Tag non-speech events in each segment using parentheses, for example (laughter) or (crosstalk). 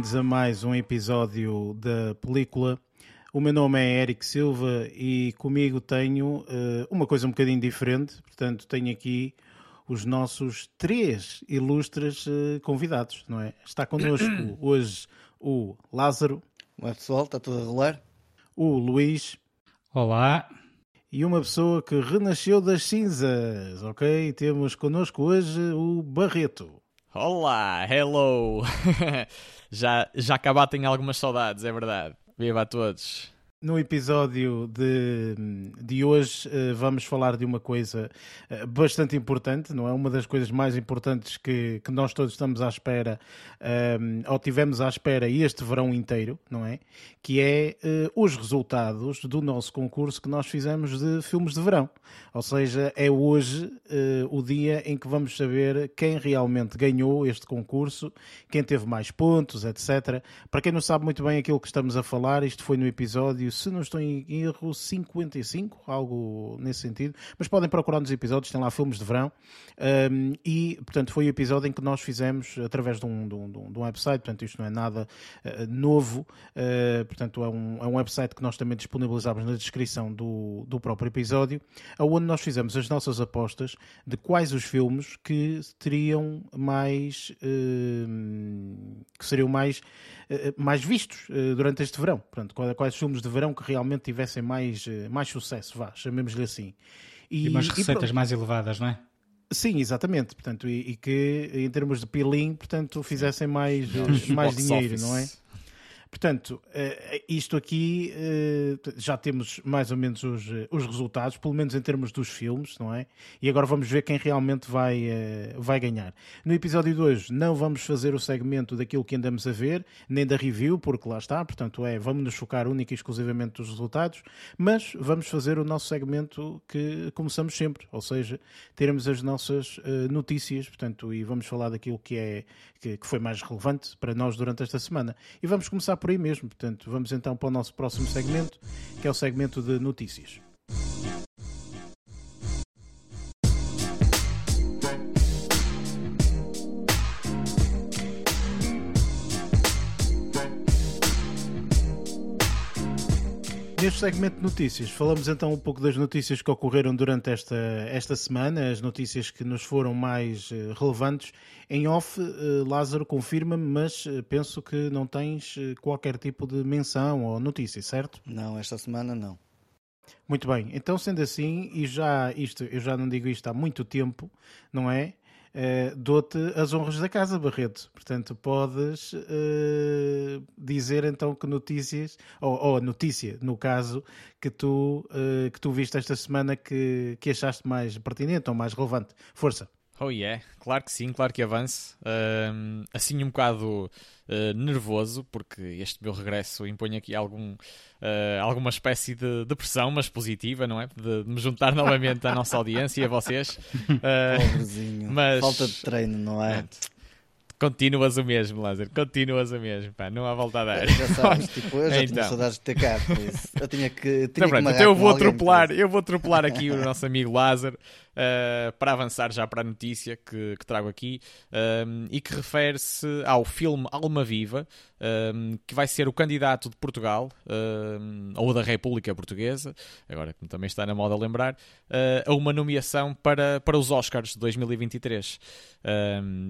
bem-vindos a mais um episódio da película. O meu nome é Eric Silva e comigo tenho uh, uma coisa um bocadinho diferente, portanto, tenho aqui os nossos três ilustres uh, convidados, não é? Está connosco (coughs) hoje o Lázaro. Olá pessoal, está tudo a rolar? O Luís. Olá. E uma pessoa que renasceu das cinzas, ok? Temos connosco hoje o Barreto. Olá, hello! (laughs) já, já acabatem algumas saudades, é verdade. Viva a todos! No episódio de, de hoje uh, vamos falar de uma coisa uh, bastante importante, não é? Uma das coisas mais importantes que, que nós todos estamos à espera, um, ou tivemos à espera este verão inteiro, não é? Que é uh, os resultados do nosso concurso que nós fizemos de filmes de verão. Ou seja, é hoje o dia em que vamos saber quem realmente ganhou este concurso, quem teve mais pontos, etc. Para quem não sabe muito bem aquilo que estamos a falar, isto foi no episódio se não estou em erro, 55, algo nesse sentido. Mas podem procurar nos episódios, tem lá filmes de verão. Um, e, portanto, foi o episódio em que nós fizemos através de um, de um, de um website, portanto, isto não é nada uh, novo. Uh, portanto, é um, é um website que nós também disponibilizamos na descrição do, do próprio episódio, onde nós fizemos as nossas apostas de quais os filmes que teriam mais. Uh, que seriam mais mais vistos eh, durante este verão. Portanto, quais filmes de verão que realmente tivessem mais, eh, mais sucesso, vá, chamemos-lhe assim. E, e umas receitas e mais elevadas, não é? Sim, exatamente. Portanto, e, e, que em termos de peeling, portanto, fizessem mais, mais dinheiro, não é? Portanto, eh, isto aqui eh, já temos mais ou menos os, eh, os resultados, pelo menos em termos dos filmes, não é? E agora vamos ver quem realmente vai, vai ganhar. No episódio de hoje não vamos fazer o segmento daquilo que andamos a ver, nem da review, porque lá está, portanto é, vamos nos focar única e exclusivamente dos resultados, mas vamos fazer o nosso segmento que começamos sempre, ou seja, teremos as nossas notícias, portanto, e vamos falar daquilo que é que, que foi mais relevante para nós durante esta semana. E vamos começar por aí mesmo. Portanto, vamos então para o nosso próximo segmento, que é o segmento de notícias. Neste segmento de notícias, falamos então um pouco das notícias que ocorreram durante esta, esta semana, as notícias que nos foram mais uh, relevantes. Em off, uh, Lázaro, confirma-me, mas uh, penso que não tens qualquer tipo de menção ou notícia, certo? Não, esta semana não. Muito bem, então sendo assim, e já isto, eu já não digo isto há muito tempo, não é? Uh, dou-te as honras da casa, Barreto. Portanto, podes uh, dizer então que notícias, ou, ou, notícia, no caso, que tu, uh, que tu viste esta semana que, que achaste mais pertinente ou mais relevante. Força. Oh yeah, claro que sim, claro que avance. Uh, assim um bocado uh, nervoso, porque este meu regresso impõe aqui algum, uh, alguma espécie de, de, pressão, mas positiva, não é? De, de, me juntar (laughs) novamente à nossa audiência e a vocês. (laughs) Pobrezinho, mas... falta de treino, não é? Continuas o mesmo, Lázaro. Continuas o mesmo, pá. Não há volta a dar. Já sabes, (laughs) tipo, eu já então. tinha saudades de ter cá, por isso. Eu tinha que. Tinha então, pronto, então eu vou atropelar, eu vou atropelar aqui o nosso amigo Lázaro uh, para avançar já para a notícia que, que trago aqui um, e que refere-se ao filme Alma Viva, um, que vai ser o candidato de Portugal um, ou da República Portuguesa, agora que também está na moda lembrar, uh, a uma nomeação para, para os Oscars de 2023.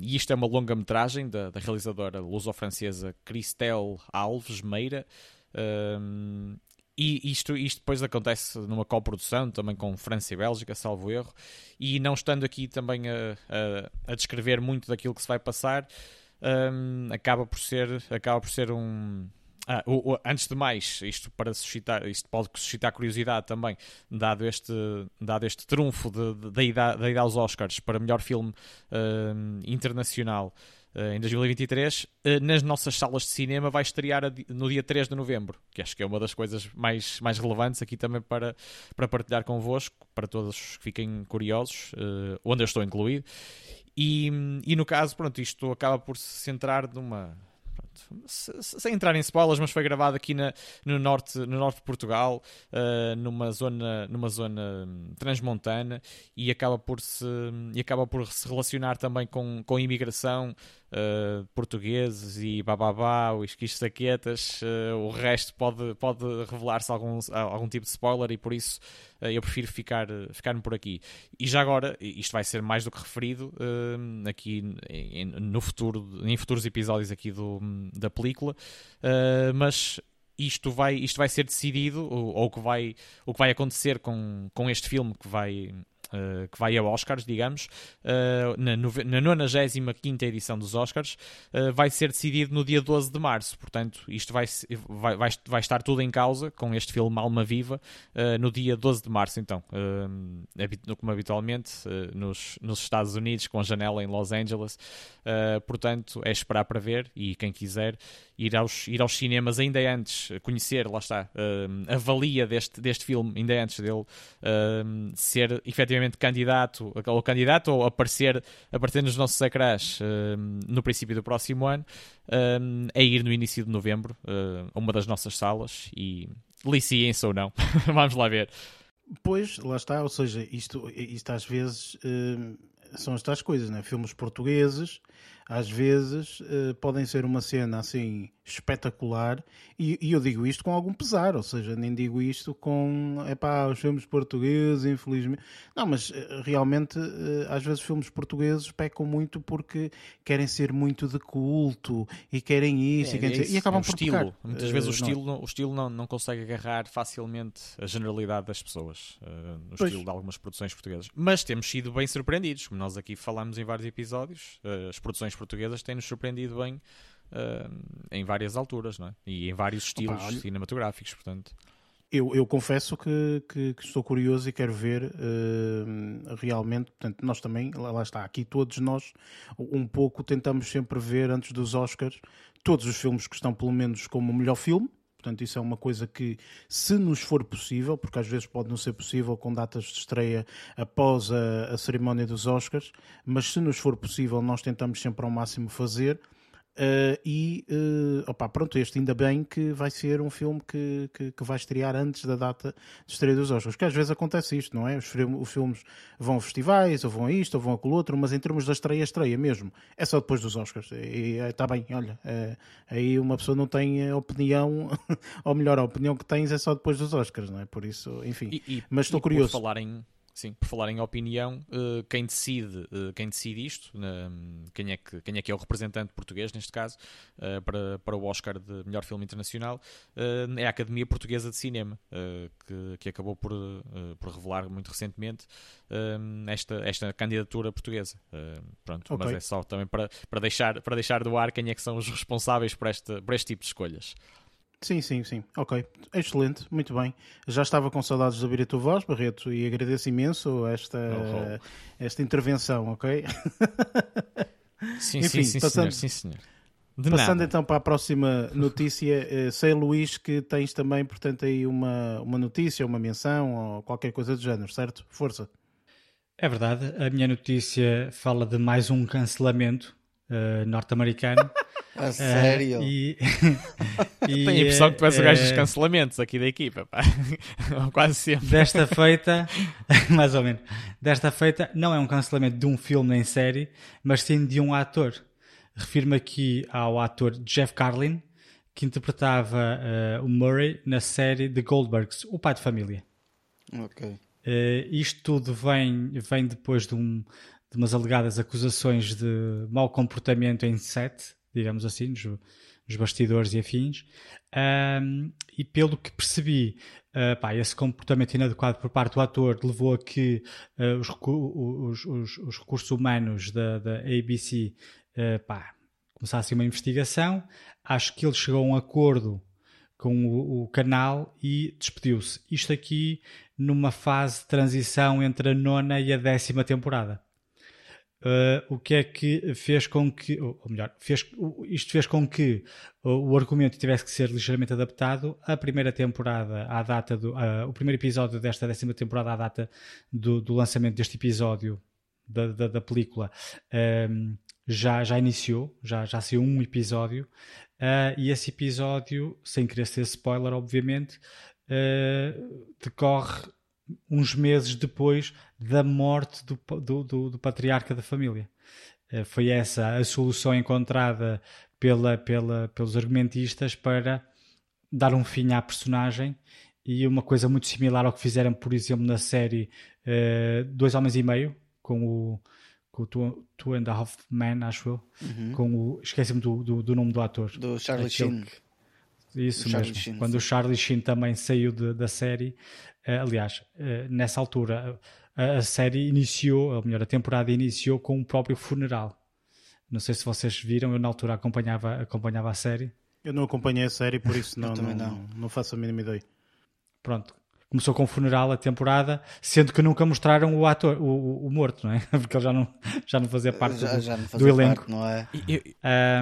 e isto é uma longa-metragem da, da realizadora luso-francesa Cristel Alves Meira. Um, e isto, isto depois acontece numa coprodução também com França e Bélgica, salvo erro, e não estando aqui também a, a, a descrever muito daquilo que se vai passar, um, acaba, por ser, acaba por ser um. Ah, o, o, antes de mais, isto para suscitar, isto pode suscitar curiosidade também, dado este, dado este trunfo da ida, ida aos Oscars para melhor filme um, internacional em 2023, uh, eh, nas nossas salas de cinema vai estrear no dia 3 de novembro, que acho que é uma das coisas mais, mais relevantes aqui também para, para partilhar convosco, para todos que fiquem curiosos, uh, onde eu estou incluído. E, e no caso, pronto, isto acaba por se centrar numa sem entrar em spoilers, mas foi gravado aqui na, no, norte, no norte de Portugal, numa, zona, numa zona hum, transmontana, e acaba por se, e acaba por se relacionar também com, com a imigração uh, portugueses e bababá, os saquetas, uh, o resto pode, pode revelar-se algum, algum tipo de spoiler e por isso uh, eu prefiro ficar, ficar por aqui. E já agora, isto vai ser mais do que referido aqui em, no futuro, em futuros episódios aqui do, da película, mas isto vai, isto vai ser decidido, ou, ou, que vai, o que vai acontecer com, com este filme que vai, uh, que vai a Oscars, digamos, uh, na, na 95 edição dos Oscars, uh, vai ser decidido no dia 12 de março. Portanto, isto vai, vai, vai, vai estar tudo em causa com este filme Alma Viva no dia 12 de março, então. como habitualmente, nos, nos Estados Unidos, com a janela em Los Angeles. portanto, é esperar para ver e quem quiser ir aos, ir aos cinemas ainda antes, conhecer, lá está, a valia deste, deste filme, ainda antes dele ser efetivamente candidato, ou candidato, ou aparecer, aparecer nos nossos ecrãs uh, no princípio do próximo ano, é ir no início de novembro a uma das nossas salas e liciem-se ou não. (laughs) Vamos lá ver. Pois, lá está, ou seja, isto, isto às vezes são estas coisas, né? filmes portugueses às vezes uh, podem ser uma cena assim espetacular e, e, eu digo isto com algum pesar, ou seja, nem digo isto com epá, os filmes portugueses, infelizmente. Não, mas uh, realmente uh, às vezes filmes portugueses pecam muito porque querem ser muito de culto e querem isso, é, e, querem é isso. e acabam é por estilo. Pecar. Muitas vezes o estilo, não, o estilo não, não consegue agarrar facilmente a generalidade das pessoas no pois. estilo de algumas produções portuguesas. Mas temos sido bem surpreendidos, como nós aqui falamos em vários episódios, as produções portuguesas têm-nos surpreendido bem uh, em várias alturas não é? e em vários estilos Opa, cinematográficos. Portanto. Eu, eu confesso que, que, que, estou curioso e quero ver uh, realmente. Portanto, nós também, lá está, aqui todos nós, um pouco tentamos sempre ver antes dos Oscars todos os filmes que estão, pelo menos, como o melhor filme. Portanto, isso é uma coisa que, se nos for possível, porque às vezes pode não ser possível com datas de estreia após a, a cerimónia dos Oscars, mas se nos for possível, nós tentamos sempre ao máximo fazer. Uh, e uh, opa, pronto, este ainda bem que vai ser um filme que, que, que, vai estrear antes da data de estreia dos Oscars, que às vezes acontece isto, não é? Os, os, filmes vão a festivais, ou vão a isto, ou vão a aquilo outro, mas em termos da estreia, estreia mesmo, é só depois dos Oscars. E está bem, olha, é, aí uma pessoa não tem opinião, (laughs) ou melhor, a opinião que tens é só depois dos Oscars, não é? Por isso, enfim. E, e, mas estou curioso. Por falar em Sim, por falar em opinião, uh, quem decide, uh, quem decide isto, quem, é que, quem é que é o representante português, neste caso, eh, para, para o Oscar de melhor filme internacional, é a Academia Portuguesa de Cinema, que, que acabou por, por revelar muito recentemente esta, esta candidatura portuguesa. pronto, okay. mas é só também para, para, deixar, para deixar do ar quem é que são os responsáveis por, esta, por este tipo de escolhas. Sim, sim, sim. Ok. Excelente, muito bem. Já estava com saudades de ouvir a tua voz, Barreto, e agradeço imenso esta, oh, oh. esta intervenção, ok? Sim, (laughs) Enfim, sim, sim, passando, senhor, sim, senhor. De passando nada. então para a próxima (laughs) notícia, eh, sei, Luís, que tens também, portanto, aí uma, uma notícia, uma menção ou qualquer coisa do género, certo? Força. É verdade. A minha notícia fala de mais um cancelamento uh, norte-americano. (laughs) A uh, sério? E, (laughs) e, Tenho a impressão que tu és o gajo dos cancelamentos aqui da equipa, pá. (laughs) quase sempre. Desta feita, (laughs) mais ou menos, desta feita não é um cancelamento de um filme nem série, mas sim de um ator. Refiro-me aqui ao ator Jeff Carlin, que interpretava uh, o Murray na série The Goldbergs, o pai de família. Ok. Uh, isto tudo vem, vem depois de um, de umas alegadas acusações de mau comportamento em set, digamos assim, nos, nos bastidores e afins. Um, e pelo que percebi, uh, pá, esse comportamento inadequado por parte do ator levou a que uh, os, os, os, os, recursos humanos da, da ABC uh, pá, começassem uma investigação. Acho que ele chegou a um acordo com o, o canal e despediu-se. Isto aqui numa fase de transição entre a nona e a décima temporada. Uh, o que é que fez com que, ou melhor, fez, isto fez com que o, argumento tivesse que ser ligeiramente adaptado. A primeira temporada, à data do, uh, o primeiro episódio desta décima temporada, à data do, do lançamento deste episódio da, da, da película, um, já, já iniciou, já, já saiu um episódio, uh, e esse episódio, sem querer ser spoiler, obviamente, decorre uns meses depois da morte do, do, do, do patriarca da família. uh, foi essa a solução encontrada pela, pela, pelos argumentistas para dar um fim à personagem e uma coisa muito similar ao que fizeram, por exemplo, na série uh, Dois Homens e Meio, com o, com o Two, Two and a Half Men, acho eu, uhum. com o, esqueci-me do, do, do, nome do ator. Do Charlie Sheen. Isso o mesmo, Sheen, quando sim. o Charlie Sheen também saiu de, da série, uh, aliás, uh, nessa altura a, a série iniciou, ou melhor, a temporada iniciou com o próprio funeral. Não sei se vocês viram, eu na altura acompanhava, acompanhava a série. Eu não acompanhei a série, por isso (laughs) não, não, não. não faço a mínima ideia. Pronto, começou com o funeral a temporada, sendo que nunca mostraram o ator, o, o morto, não é? (laughs) Porque ele já não, já não fazia parte já, do, já fazia do elenco. Parte, não é? Eu,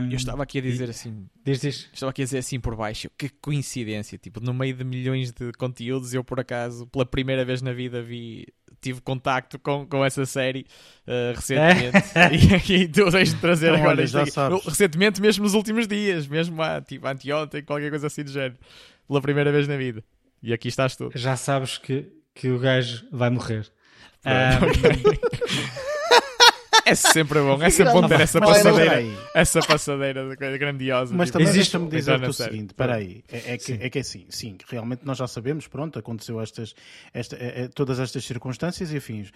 um, eu, estava aqui a dizer assim. Diz, diz. Estava aqui a dizer assim por baixo, que coincidência, tipo, no meio de milhões de conteúdos, eu por acaso, pela primeira vez na vida, vi. Tive contacto com, com essa série uh, recentemente é? (laughs) e aqui tu tens de trazer então, agora. sabes. Recentemente, mesmo nos últimos dias, mesmo ah, tipo, anteontem, qualquer coisa assim do género, pela primeira vez na vida. E aqui estás tu. Já sabes que, que o gajo vai morrer. Um... (laughs) é sempre bom, é sempre bom ter essa passadeira, essa passadeira grandiosa. Mas tipo, também deixa-me dizer o seguinte: espera aí, é, é, que, é que é assim, sim, realmente nós já sabemos, pronto, aconteceu estas, esta, é, é, todas estas circunstâncias e afins.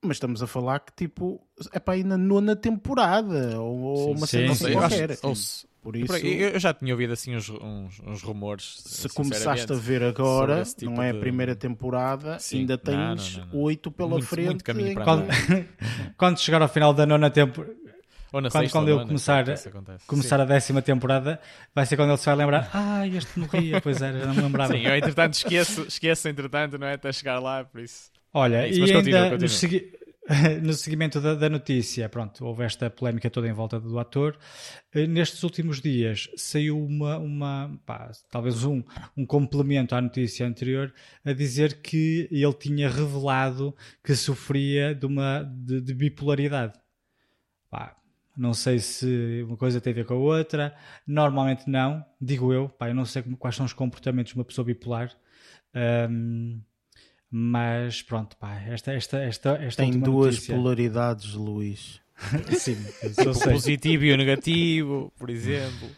Mas estamos a falar que, tipo, é para ir na nona temporada ou, ou uma cena assim qualquer. Acho, por isso, eu já tinha ouvido assim uns, uns, uns rumores. Se começaste a ver agora, tipo não é a primeira temporada, Sim. ainda tens oito pela muito, frente. Muito caminho para quando, (laughs) quando chegar ao final da nona temporada. quando, sexta, quando eu começar, começar a décima temporada, vai ser quando ele se vai lembrar: Ah, este morria, (laughs) pois era, não me lembrava. Sim, eu entretanto esqueço, esqueço entretanto, não é? Até chegar lá, por isso. Olha, é isso, e ainda continua, continua. No, segui (laughs) no seguimento da, da, notícia, pronto, houve esta polémica toda em volta do ator. Eh, nestes últimos dias saiu uma, uma pá, talvez um, um complemento à notícia anterior a dizer que ele tinha revelado que sofria de uma de, de bipolaridade. Pá, não sei se uma coisa tem a ver com a outra. Normalmente não, digo eu. Pá, eu não sei quais são os comportamentos de uma pessoa bipolar. Um, mas pronto, pá, esta, esta, esta, esta Tem duas notícia... polaridades, Luís. (laughs) Sim, o positivo e o negativo, por exemplo.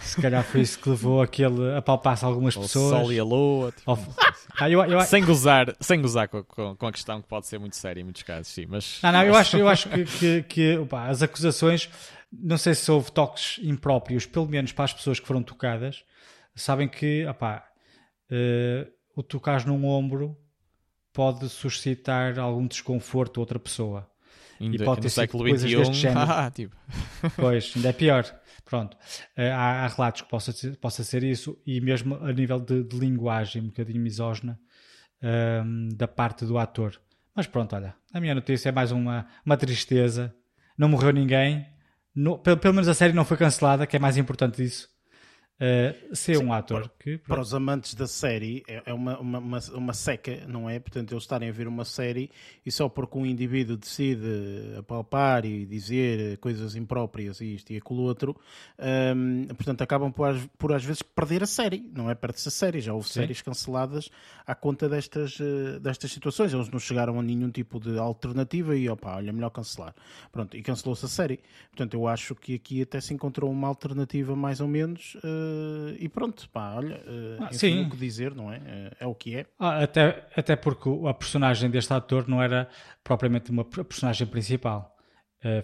Se calhar foi isso que levou aquele a palpar-se algumas o pessoas. O sol e a lua. Tipo, ah, eu, eu... Sem gozar, sem gozar com, com, com, a questão que pode ser muito séria em muitos casos, sim. Mas, não, não, eu acho, eu acho que, que, que opa, as acusações, não sei se houve toques impróprios, pelo menos para as pessoas que foram tocadas, sabem que opa, uh, o tocar num ombro pode suscitar algum desconforto a outra pessoa. Ainda, e pode ter sido coisas XXI, deste género. (laughs) Ah, tipo. Pois, ainda é pior. Pronto. Uh, há, há, relatos que possa ser, possa ser isso e mesmo a nível de, de linguagem um bocadinho misógina ehm, da parte do ator. Mas pronto, olha, a minha notícia é mais uma, uma tristeza. Não morreu ninguém. No, pelo, pelo menos a série não foi cancelada, que é mais importante disso uh, ser Sim, um ator para, que. Para os amantes da série é, é uma, uma, uma, uma, seca, não é? Portanto, eles estarem a ver uma série e só porque um indivíduo decide apalpar e dizer coisas impróprias e isto e aquilo outro, um, ehm, portanto, acabam por, por às vezes perder a série, não é? Perde-se a série. Já houve Sim. séries canceladas à conta destas, uh, destas situações. Eles não chegaram a nenhum tipo de alternativa e, opa, olha, melhor cancelar. Pronto, e cancelou-se a série. Portanto, eu acho que aqui até se encontrou uma alternativa mais ou menos. Uh, Uh, e pronto, pá, olha, uh, ah, sim. o que dizer, não é? Uh, é o que é. Ah, até, até porque a personagem deste ator não era propriamente uma personagem principal.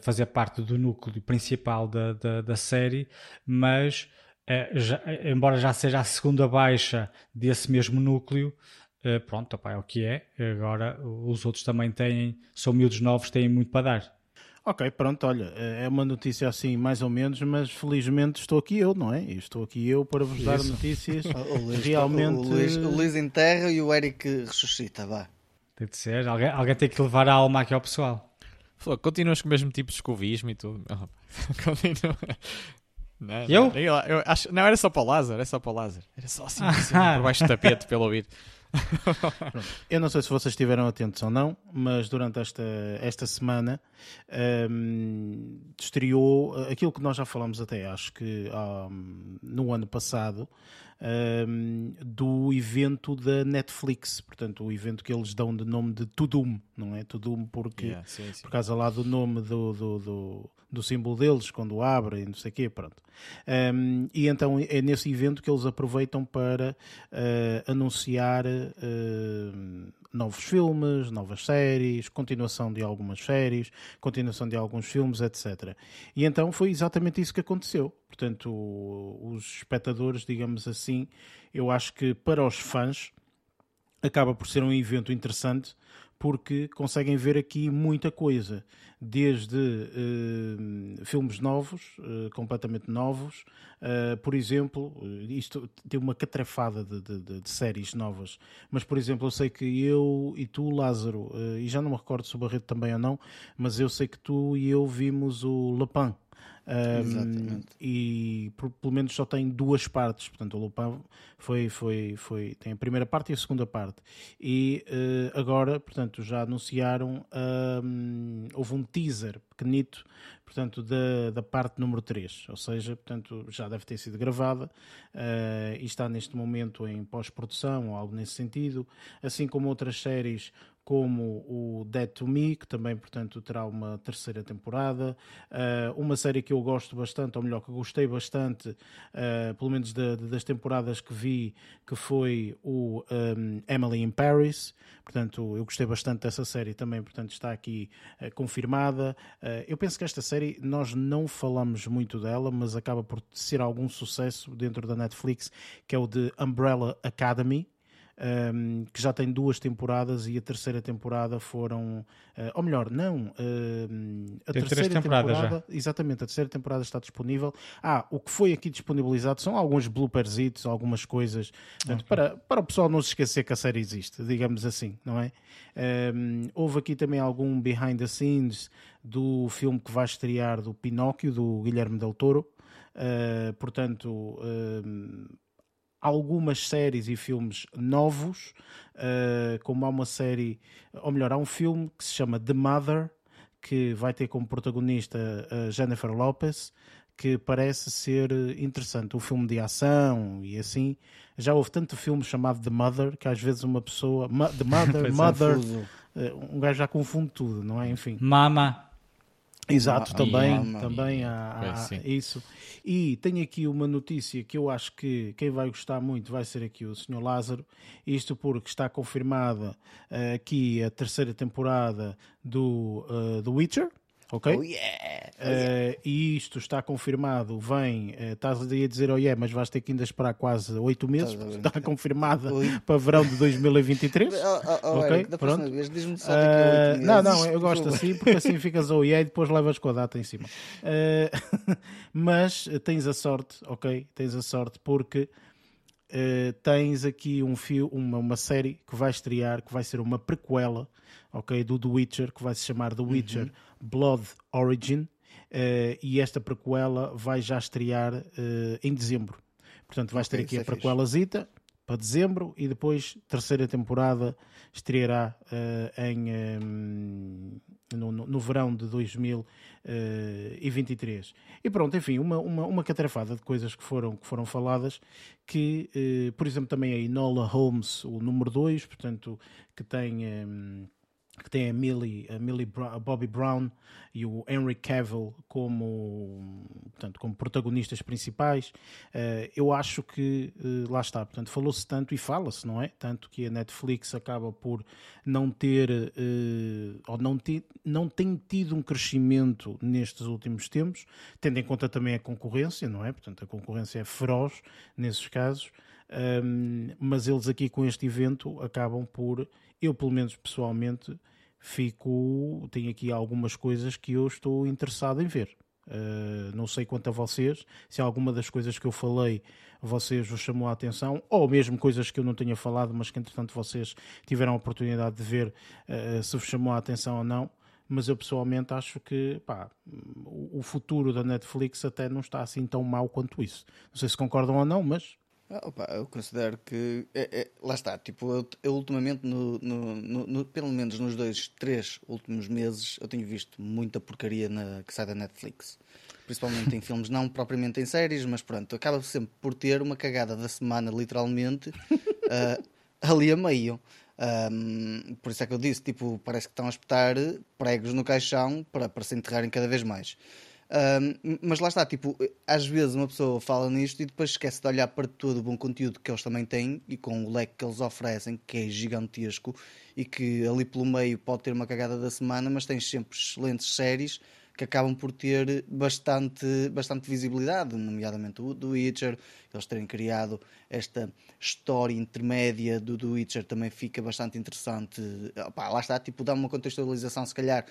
fazia parte do núcleo principal da, da, da série, mas já, embora já seja a segunda baixa desse mesmo núcleo, pronto, opa, é o que é. Agora os outros também têm, são miúdos novos, têm muito para dar. Ok, pronto, olha, é uma notícia assim mais ou menos, mas felizmente estou aqui eu, não é? Estou aqui eu para vos Isso. dar notícias (laughs) o Luís, realmente... O Luís, o Luís enterra e o Eric ressuscita, vá. Tem de ser, alguém, alguém tem que levar a alma aqui ao pessoal. Pô, continuas com o mesmo tipo de escovismo e tudo. (laughs) Continua. Não, eu? Não, eu acho, não, era só para o Lázaro, era só para o Lázaro. Era só assim, assim (laughs) por baixo do tapete pelo ouvido. Eu não sei se vocês estiveram atentos ou não, mas durante esta, esta semana um, estreou aquilo que nós já falamos até, acho que um, no ano passado, um, do evento da Netflix, portanto, o evento que eles dão de nome de Tudum, não é? Tudum porque, yeah, sim, sim. por causa lá do nome do, do, do, do símbolo deles, quando abre e não sei o quê, pronto. Um, e então é nesse evento que eles aproveitam para uh, anunciar uh, novos filmes, novas séries, continuação de algumas séries, continuação de alguns filmes, etc. E então foi exatamente isso que aconteceu. Portanto, os espectadores, digamos assim, eu acho que para os fãs acaba por ser um evento interessante porque conseguem ver aqui muita coisa, desde uh, filmes novos, uh, completamente novos, uh, por exemplo, isto tem uma catrefada de, de, de, séries novas, mas por exemplo, eu sei que eu e tu, Lázaro, e já não me recordo se o Barreto também ou não, mas eu sei que tu e eu vimos o Lapin. E por, pelo menos só tem duas partes, portanto o Lupin foi, foi, foi, tem a primeira parte e a segunda parte. E uh, agora, portanto, já anunciaram, um, houve um teaser pequenito, portanto, da, da parte número 3, ou seja, portanto, já deve ter sido gravada uh, e está neste momento em pós-produção ou algo nesse sentido, assim como outras séries como o Dead to Me, que também, portanto, terá uma terceira temporada. Uh, uma série que eu gosto bastante, ou melhor, que gostei bastante, uh, pelo menos de, de, das temporadas que vi, que foi o um, Emily in Paris. Portanto, eu gostei bastante dessa série também, portanto, está aqui uh, confirmada. eu penso que esta série, nós não falamos muito dela, mas acaba por ser algum sucesso dentro da Netflix, que é o de Umbrella Academy um, que já tem duas temporadas e a terceira temporada foram, uh, ou melhor, não, uh, a tem terceira temporada, exatamente, a terceira temporada está disponível. Ah, o que foi aqui disponibilizado são alguns bloopersitos, algumas coisas, portanto, okay. para, para o pessoal não se esquecer que a série existe, digamos assim, não é? Um, houve aqui também algum behind the scenes do filme que vai estrear do Pinóquio, do Guilherme Del Toro. Uh, portanto, algumas séries e filmes novos, uh, como há uma série, ou melhor, há um filme que se chama The Mother, que vai ter como protagonista uh, Jennifer Lopez, que parece ser interessante. Um filme de ação e assim. Já houve tanto filme chamado The Mother que às vezes uma pessoa. The (laughs) Mother, é, Mother. um gajo já confunde tudo, não é? Enfim. Mama. Exato, também, também há, há isso. E tenho aqui uma notícia que eu acho que quem vai gostar muito vai ser aqui o Sr. Lázaro. Isto porque está confirmada uh, aqui a terceira temporada do, uh, do Witcher ok? Oh yeah! Oh yeah. Uh, e isto está confirmado, vem, uh, estás a dizer oh yeah, mas vais ter que ainda esperar quase 8 meses, está confirmada para verão de 2023. (laughs) Oh, oh, ok, Eric, pronto. diz-me só uh, não, não, eu gosto assim, porque assim (laughs) ficas oh yeah e depois levas com a data em cima. Uh, (laughs) mas tens a sorte, ok? Tens a sorte porque Uh, tens aqui um fio, uma, uma série que vai estrear, que vai ser uma prequela, ok, do The Witcher, que vai se chamar The Witcher uhum. Blood Origin, uh, e esta prequela vai já estrear uh, em dezembro. Portanto, vais okay, ter aqui a é prequelazita para dezembro e depois terceira temporada estreará uh, em, um, no, no, verão de 2023. E pronto, enfim, uma, uma, uma catrafada de coisas que foram, que foram faladas, que, por exemplo, também a Enola Holmes, o número 2, portanto, que tem... Um, que tem a Millie, a Millie a Bobby Brown e o Henry Cavill como, portanto, como protagonistas principais. Uh, eu acho que uh, lá está, portanto, falou-se tanto e fala-se, não é? Tanto que a Netflix acaba por não ter uh, ou não, ter, não tem tido um crescimento nestes últimos tempos, tendo em conta também a concorrência, não é? Portanto, a concorrência é feroz nesses casos. Um, mas eles aqui com este evento acabam por eu, pelo menos pessoalmente, fico. Tenho aqui algumas coisas que eu estou interessado em ver. Uh, não sei quanto a vocês, se alguma das coisas que eu falei vocês vos chamou a atenção, ou mesmo coisas que eu não tinha falado, mas que entretanto vocês tiveram a oportunidade de ver uh, se vos chamou a atenção ou não. Mas eu pessoalmente acho que pá, o futuro da Netflix até não está assim tão mau quanto isso. Não sei se concordam ou não, mas opa, eu considero que é, é, lá está, tipo, eu, eu ultimamente, no, no, no, pelo menos nos dois, três últimos meses, eu tenho visto muita porcaria na, que sai da Netflix. principalmente em (laughs) filmes, não propriamente em séries, mas pronto, acaba sempre por ter uma cagada da semana, literalmente, uh, (laughs) ali a meio. Um, por isso é que eu disse, tipo, parece que estão a espetar pregos no caixão para, para se enterrarem cada vez mais. Um, mas lá está, tipo, às vezes uma pessoa fala nisto e depois esquece de olhar para todo o bom conteúdo que eles também têm e com o leque que eles oferecem, que é gigantesco e que ali pelo meio pode ter uma cagada da semana, mas tens sempre excelentes séries que acabam por ter bastante, bastante visibilidade, nomeadamente o do Witcher, eles terem criado esta história intermédia do The Witcher também fica bastante interessante. Opa, lá está, tipo, dá uma contextualização, se calhar,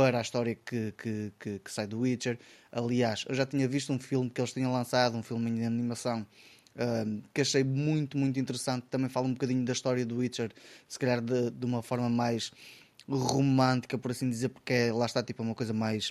para a história que, que, que, que, sai do Witcher. Aliás, eu já tinha visto um filme que eles tinham lançado, um filme de animação. Um, que achei muito, muito interessante. Também fala um bocadinho da história do Witcher, se calhar de, de uma forma mais romântica, por assim dizer, porque é, lá está tipo é uma coisa mais,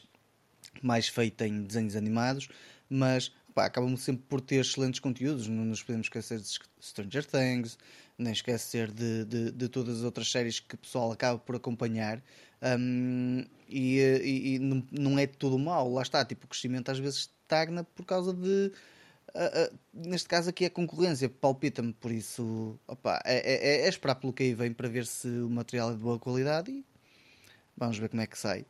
mais feita em desenhos animados, mas acabam sempre por ter excelentes conteúdos. Não nos podemos esquecer de Stranger Things, nem esquecer de, de, de todas as outras séries que o pessoal acaba por acompanhar. Um, e, e, e não, não, é tudo mal, lá está, tipo, o crescimento às vezes estagna por causa de. Uh, uh, neste caso aqui é concorrência, palpita-me, por isso opa, é, é, é, esperar pelo que aí vem para ver se o material é de boa qualidade e vamos ver como é que sai.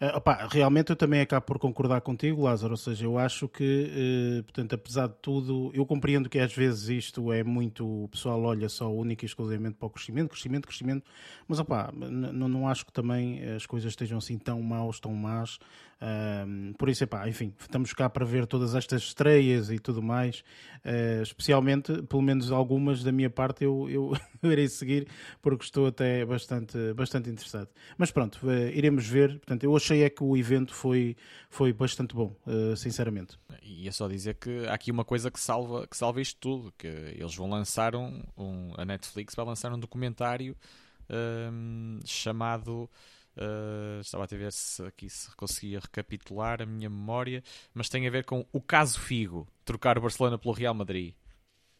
Uh, opa, realmente eu também acabo por concordar contigo, Lázaro. Ou seja, eu acho que, uh, portanto, apesar de tudo, eu compreendo que às vezes isto é muito. O pessoal olha só única e exclusivamente para o crescimento, crescimento, crescimento, mas opa, não acho que também as coisas estejam assim tão maus, tão más. Um, por isso, epá, enfim, estamos cá para ver todas estas estreias e tudo mais. Uh, especialmente, pelo menos algumas da minha parte, eu, eu, (laughs) irei seguir porque estou até bastante, bastante interessado. Mas pronto, uh, iremos ver. Portanto, eu achei é que o evento foi, foi bastante bom, uh, sinceramente. E é só dizer que há aqui uma coisa que salva, que salva isto tudo: que eles vão lançar um, um a Netflix vai lançar um documentário um, chamado. Uh, estava a ver se aqui se conseguia recapitular a minha memória, mas tem a ver com o caso Figo, trocar o Barcelona pelo Real Madrid.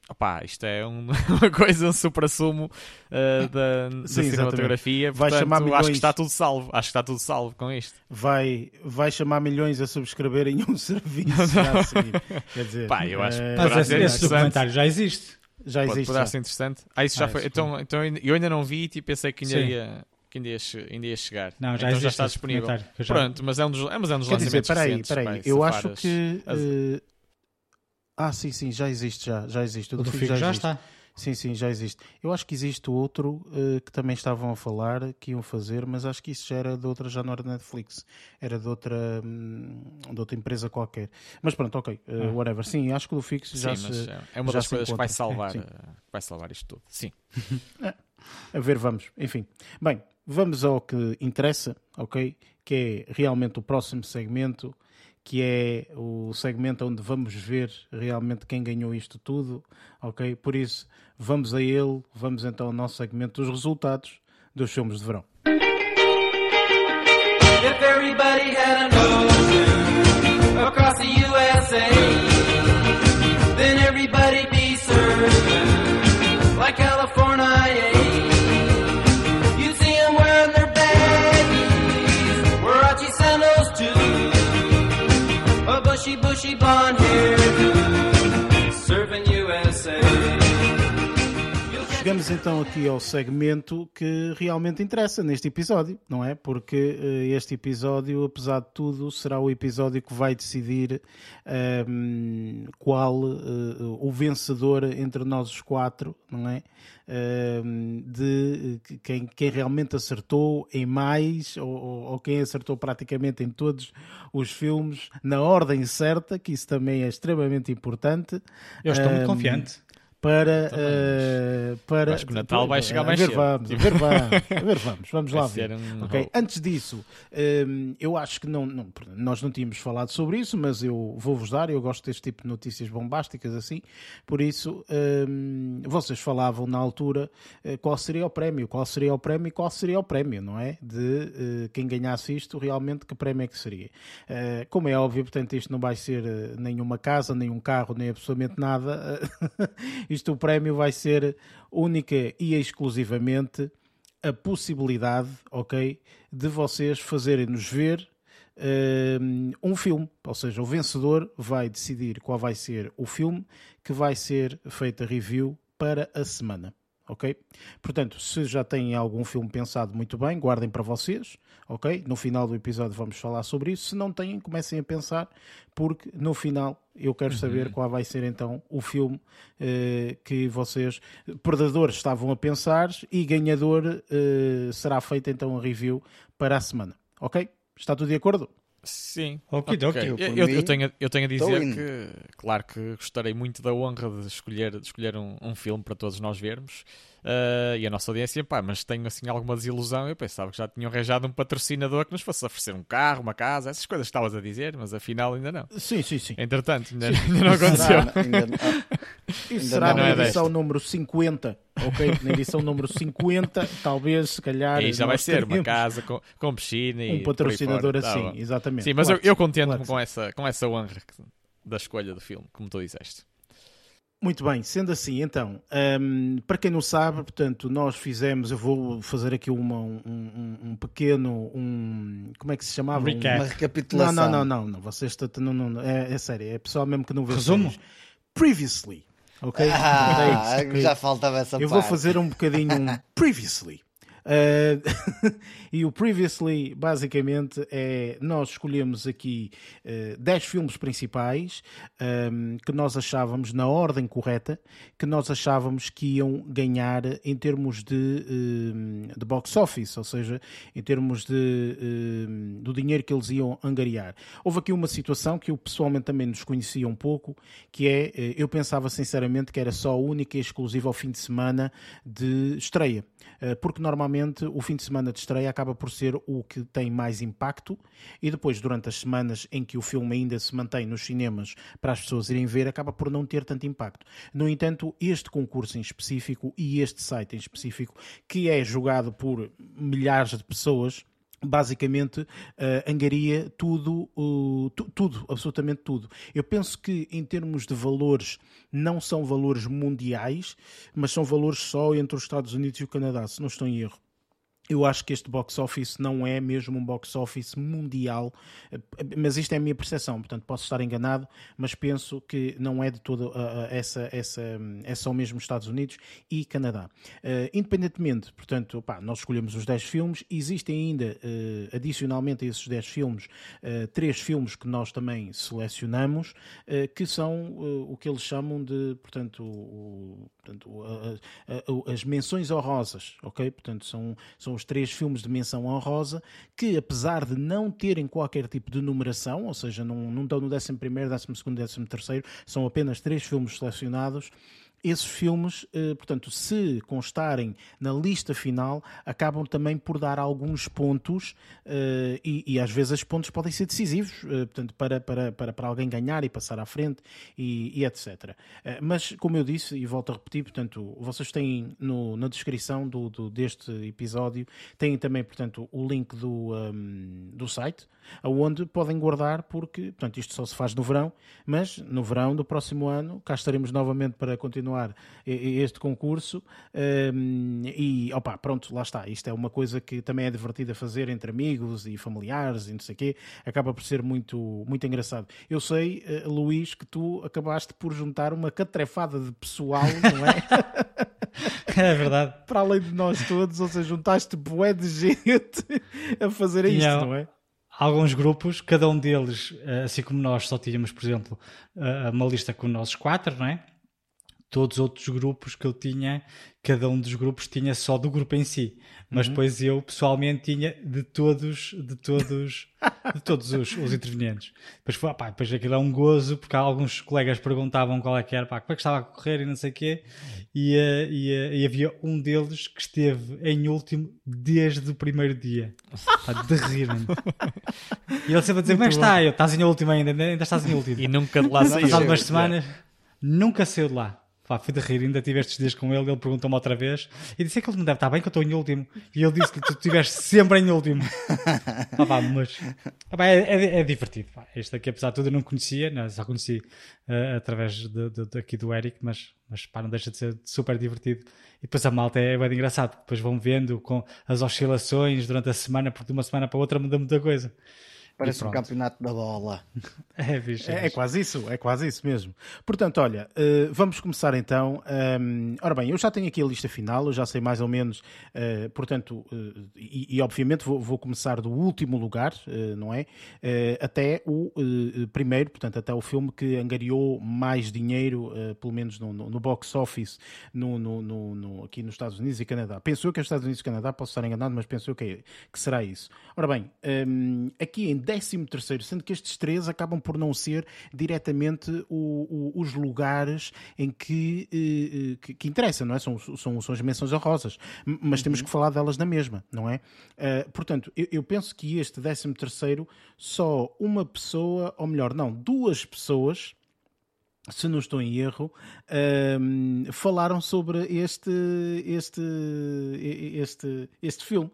Opá, isto é um, (laughs) uma coisa, um supra-sumo uh, da, Sim, da cinematografia. Vai portanto, chamar milhões... Acho que está tudo salvo. Acho que está tudo salvo com isto. Vai, vai chamar milhões a subscreverem um (laughs) serviço já a seguir. Quer dizer, Pá, eu acho é... Mas esse, esse documentário já existe. Já existe. Poderá ser interessante. Ah, isso já ah, foi. Então, então eu ainda não vi e pensei que ainda ia que ainda ia, ainda ia chegar. Não, já, então já está disponível. Já... Pronto, mas é um dos, é, mas é um dos Quer lançamentos dizer, peraí, peraí. Eu acho que... Uh... Ah, sim, sim, já existe, já, já existe. O, o do Figo já, já está. Sim, sim, já existe. Eu acho que existe outro uh, que também estavam a falar que iam fazer, mas acho que isso já era de outra, já não era Netflix, era de outra, hum, de outra empresa qualquer. Mas pronto, ok, uh, ah. whatever. Sim, acho que o do Fix já sim, se, É uma das coisas que vai salvar, é, vai salvar isto tudo. Sim. (laughs) é, a ver, vamos. Enfim. Bem, vamos ao que interessa, ok? Que é realmente o próximo segmento, que é o segmento onde vamos ver realmente quem ganhou isto tudo, ok? Por isso, vamos a ele, vamos então ao nosso segmento dos resultados dos filmes de verão. If Chegamos então aqui ao segmento que realmente interessa neste episódio, não é? Porque uh, este episódio, apesar de tudo, será o episódio que vai decidir um, ehm, qual uh, o vencedor entre nós os quatro, não é? de quem, quem realmente acertou em mais ou, ou, quem acertou praticamente em todos os filmes na ordem certa, que isso também é extremamente importante. Eu estou muito confiante para, uh, para acho que o Natal vai chegar mais cedo. Vamos, a ver vamos, (laughs) ver vamos, vamos lá ver. Um okay? Antes disso, um, ehm, eu acho que não, não, nós não tínhamos falado sobre isso, mas eu vou-vos dar, eu gosto deste tipo de notícias bombásticas assim, por isso um, ehm, vocês falavam na altura uh, qual seria o prémio, qual seria o prémio e qual seria o prémio, não é? De uh, quem ganhasse isto, realmente que prémio é que seria. como é óbvio, portanto, isto não vai ser nenhuma casa, nem um carro, nem absolutamente nada. (laughs) Isto o prémio vai ser única e exclusivamente a possibilidade, ok, de vocês fazerem-nos ver uh, um filme. Ou seja, o vencedor vai decidir qual vai ser o filme que vai ser feita review para a semana ok? Portanto, se já têm algum filme pensado muito bem, guardem para vocês, ok? No final do episódio vamos falar sobre isso. Se não têm, comecem a pensar, porque no final eu quero uhum. saber qual vai ser então o filme eh, que vocês, perdedores, estavam a pensar e ganhador eh, será feito então a review para a semana, ok? Está tudo de acordo? Sim. Ok, okay. Eu, eu, eu, tenho, eu tenho a dizer que, claro que gostarei muito da honra de escolher, de escolher um, um filme para todos nós vermos. Uh, e a nossa audiência, pá, mas tenho assim alguma desilusão. Eu pensava que já tinham arranjado um patrocinador que nos fosse oferecer um carro, uma casa, essas coisas que estavas a dizer, mas afinal ainda não. Sim, sim, sim. Entretanto, ainda, (laughs) ainda não aconteceu. (laughs) Será, ainda, Isso será na é edição é número 50, ok? Na edição número 50, talvez, se calhar. E já vai ser uma casa com, com piscina e. Um patrocinador assim, tá exatamente. Sim, mas claro, eu, eu contento claro. com, essa, com essa honra da escolha do filme, como tu disseste. Muito bem, sendo assim, então, um, para quem não sabe, portanto, nós fizemos, eu vou fazer aqui uma, um, um, um pequeno, um, como é que se chamava? Recap. Uma recapitulação. Não, não, não, não, não vocês não, não, é, é sério, é pessoal mesmo que não vê Resumo? Séries. Previously, ok? Ah, é isso, okay? já faltava essa Eu parte. vou fazer um bocadinho um previously. Uh, (laughs) e o Previously, basicamente, é nós escolhemos aqui uh, ah, 10 filmes principais um, que nós achávamos na ordem correta, que nós achávamos que iam ganhar em termos de, de box office, ou seja, em termos de, do dinheiro que eles iam angariar. Houve aqui uma situação que eu pessoalmente também desconhecia um pouco, que é, eh, eu pensava sinceramente que era só única e exclusiva ao fim de semana de estreia. Eh, porque normalmente o fim de semana de estreia acaba por ser o que tem mais impacto e depois, durante as semanas em que o filme ainda se mantém nos cinemas para as pessoas irem ver, acaba por não ter tanto impacto. No entanto, este concurso em específico e este site em específico, que é jogado por milhares de pessoas, basicamente uh, angaria tudo, uh, tudo, absolutamente tudo. Eu penso que em termos de valores não são valores mundiais, mas são valores só entre os Estados Unidos e o Canadá, se não estou em erro eu acho que este box office não é mesmo um box office mundial, mas isto é a minha percepção, portanto posso estar enganado, mas penso que não é de todo uh, essa, essa, é só mesmo Estados Unidos e Canadá. Uh, independentemente, portanto, pá, nós escolhemos os 10 filmes, existem ainda, uh, adicionalmente a esses 10 filmes, três filmes que nós também selecionamos, que são o que eles chamam de, portanto, o, portanto as menções honrosas, ok? Portanto, são, são os três filmes de menção honrosa, que apesar de não terem qualquer tipo de numeração, ou seja, não, não estão no 11 primeiro, 12 segundo, 13 terceiro, são apenas três filmes selecionados, esses filmes, eh, portanto, se constarem na lista final, acabam também por dar alguns pontos eh, e, e às vezes os pontos podem ser decisivos, eh, portanto, para, para, para, para alguém ganhar e passar à frente e, e etc. Mas, como eu disse, e volto a repetir, portanto, vocês têm no, na descrição do, do, deste episódio, têm também, portanto, o link do, um, do site, onde podem guardar, porque, portanto, isto só se faz no verão, mas no verão do próximo ano cá estaremos novamente para continuar este concurso um, e, opa, pronto, lá está. Isto é uma coisa que também é divertida fazer entre amigos e familiares e não sei o quê. Acaba por ser muito, muito engraçado. Eu sei, uh, Luís, que tu acabaste por juntar uma catrefada de pessoal, não é? (laughs) É verdade. (laughs) Para além de nós todos, ou seja, juntaste bué de gente a fazer isto, não, não é? alguns grupos, cada um deles, eh, assim como nós só tínhamos, por exemplo, eh, uma lista com nossos quatro, não é? Todos os outros grupos que eu tinha, cada um dos grupos tinha só do grupo em si, mas uhum. depois eu pessoalmente tinha de todos, de todos, de todos os, os intervenientes. Depois, foi, pá, depois aquilo é um gozo, porque alguns colegas perguntavam qual é que era, pá, como é que estava a correr e não sei o quê, e, eh, e, e, havia um deles que esteve em último desde o primeiro dia, pá, de rir-me. E ele sempre a dizer, como é que está? Eu, estás em último ainda, ainda estás em último. E nunca de lá saiu. Passado umas semanas, nunca saiu de lá. Pá, fui de rir, ainda tive estes dias com ele, ele perguntou-me outra vez e disse que ele me deve estar bem que eu estou em último. E ele disse que tu estiveste sempre em último. (laughs) ah, pá, mas ah, pá, é, é, é, divertido. Pá. Este aqui, apesar de tudo, eu não conhecia, não, só conheci uh, através de, de, de, aqui do Eric, mas, mas pá, não deixa de ser super divertido. E depois a malta é bem engraçado, depois vão vendo com as oscilações durante a semana, porque de uma semana para outra muda muita coisa. Parece um campeonato da bola. (laughs) É, bicho, é, é, quase isso, é quase isso mesmo. Portanto, olha, uh, vamos começar então. Um, ora bem, eu já tenho aqui a lista final, eu já sei mais ou menos, uh, portanto, uh, e, e, obviamente vou, vou, começar do último lugar, não é? até o primeiro, portanto, até o filme que angariou mais dinheiro, pelo menos no, no, no box office, no, no, aqui nos Estados Unidos e Canadá. Penso eu que é os Estados Unidos e Canadá, posso estar enganado, mas penso eu que, é, que será isso. Ora bem, um, aqui em 13 terceiro, sendo que estes três acabam por não ser diretamente o, o, os lugares em que, eh, eh, que, que interessam, não é? São, são, são as menções honrosas, mas uhum. temos que falar delas na mesma, não é? Uh, portanto, eu, eu, penso que este 13 terceiro, só uma pessoa, ou melhor, não, duas pessoas se não estou em erro, um, falaram sobre este, este, este, este filme.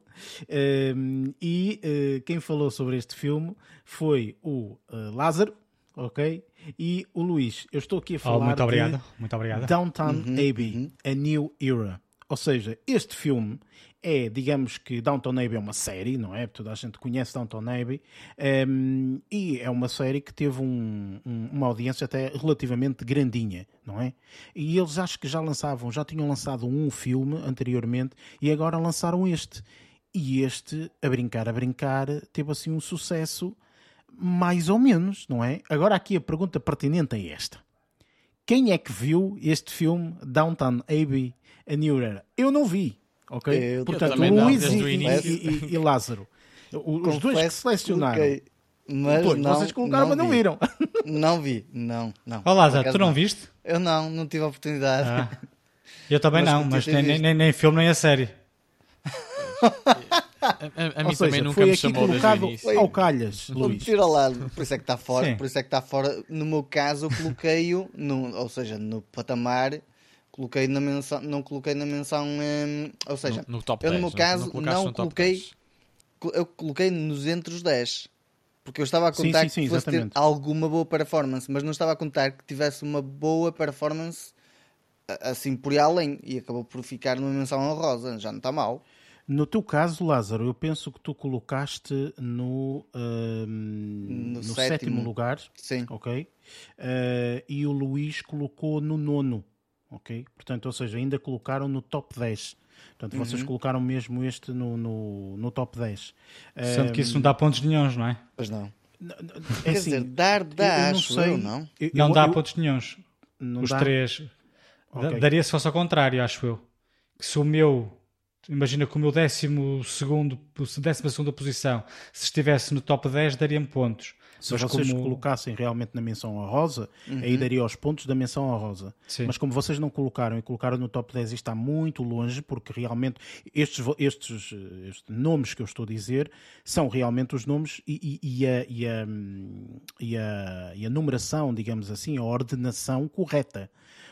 Um, e uh, quem falou sobre este filme foi o uh, Lázaro, ok? E o Luís. Eu estou aqui a falar oh, muito obrigado. muito obrigado. Downtown uhum, Abbey, uhum. A New Era. Ou seja, este filme é, digamos que Downton Abbey é uma série, não é? Toda a gente conhece Downton Abbey, um, e é uma série que teve um, um, uma audiência até relativamente grandinha, não é? E eles acho que já lançavam, já tinham lançado um filme anteriormente e agora lançaram este. E este, a brincar, a brincar, teve assim um sucesso mais ou menos, não é? Agora aqui a pergunta pertinente é esta. Quem é que viu este filme Downtown Abbey, a New Era? Eu não vi ok? Eu Portanto, Luís e, e, e, Lázaro, os dois que selecionaram. Coloquei, mas Pô, não, vocês colocaram, não mas não viram. (laughs) Não vi, não, não. Ó Lázaro, tu não, não, viste? Eu não, não tive a oportunidade. Ah. Eu também mas não, mas nem, nem, nem filme nem a série. A, a, a mim seja, também nunca me chamou colocado ao calhas, Luís. Tira lá, por isso é que está fora, Sim. por isso é que está fora. No meu caso, eu coloquei-o, ou seja, no patamar coloquei na menção, não coloquei na menção, hum, ou seja, no, no top eu 10, no meu caso não, não coloquei, eu coloquei nos entre os 10. Porque eu estava a contar sim, sim, sim, que fosse ter alguma boa performance, mas não estava a contar que tivesse uma boa performance assim por aí além e acabou por ficar numa menção honrosa, já não está mal. No teu caso, Lázaro, eu penso que tu colocaste no, uh, no, no sétimo. sétimo. lugar. Sim. Ok. Uh, e o Luís colocou no nono ok? Portanto, ou seja, ainda colocaram no top 10. Portanto, uhum. vocês colocaram mesmo este no, no, no top 10. Sendo um, que isso não dá pontos nenhums, não é? Pois não. É Quer assim, dizer, dar, dá, eu não sei, eu, não? Eu, não dá eu, pontos nenhums. Os dá? três. Okay. Daria se fosse ao contrário, acho eu. Que se o meu imagina que o meu décimo segundo, décima segunda posição, se estivesse no top 10, daria-me pontos. Se Mas vocês como... colocassem realmente na menção honrosa, uhum. aí daria os pontos da menção honrosa. Sim. Mas como vocês não colocaram e colocaram no top 10 e está muito longe, porque realmente estes, estes, estes nomes que eu estou a dizer são realmente os nomes e, e, e, a, e, a, e, a, e a numeração, digamos assim, a ordenação correta.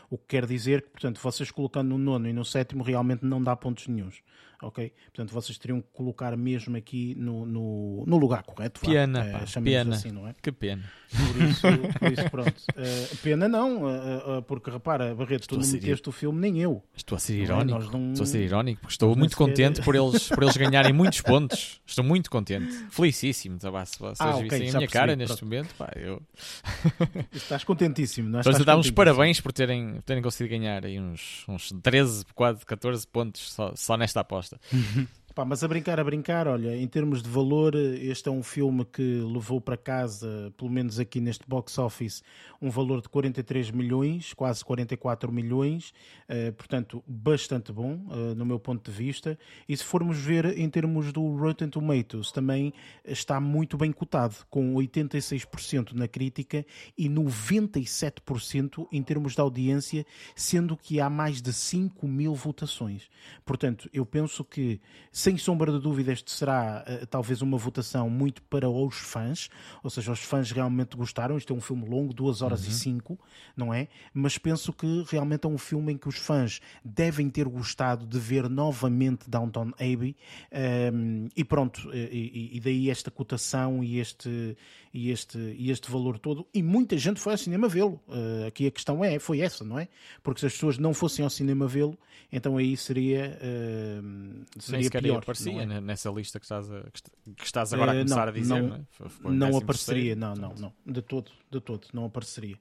O que quer dizer que, portanto, vocês colocando no nono e no sétimo realmente não dá pontos nenhums ok? Portanto, vocês teriam que colocar mesmo aqui no, no, no lugar correto. Pena, é, pá, pena. Assim, não é? Que pena. Por isso, (laughs) por isso pronto. Uh, pena não, uh, uh, porque repara, Barreto, tu não meteste o filme, nem eu. Estou a ser é? irónico. Não, não... Estou a ser irónico, porque estou muito contente por, eles, (laughs) por eles ganharem muitos pontos. Estou muito contente. Felicíssimo. Tá, se vocês ah, okay, vissem a minha cara neste pronto. momento, pá, eu... (laughs) Estás contentíssimo, não é? Estás dar uns parabéns por terem, por terem conseguido ganhar aí uns, uns 13, quase 14 pontos só, só nesta aposta. Mm -hmm. Pá, mas a brincar, a brincar, olha, em termos de valor, este é um filme que levou para casa, pelo menos aqui neste box office, um valor de 43 milhões, quase 44 milhões, uh, portanto, bastante bom, uh, no meu ponto de vista. E se formos ver em termos do Rotten Tomatoes, também está muito bem cotado, com 86% na crítica e 97% em termos de audiência, sendo que há mais de 5 mil votações. Portanto, eu penso que sem sombra de dúvida, este será uh, talvez uma votação muito para os fãs, ou seja, os fãs realmente gostaram. Isto é um filme longo, 2 horas uhum. e 5, não é? Mas penso que realmente é um filme em que os fãs devem ter gostado de ver novamente Downton Abbey. Um, ehm, e pronto, e, e, daí esta cotação e este, e, este, e este valor todo. E muita gente foi ao cinema vê-lo. Uh, aqui a questão é, foi essa, não é? Porque se as pessoas não fossem ao cinema vê-lo, então aí seria, uh, seria pior melhor. aparecia não é? nessa lista que estás, a, que estás agora a Eh, começar não, a dizer, não- não, é? Não apareceria, não, não, não, de todo, de todo, não apareceria.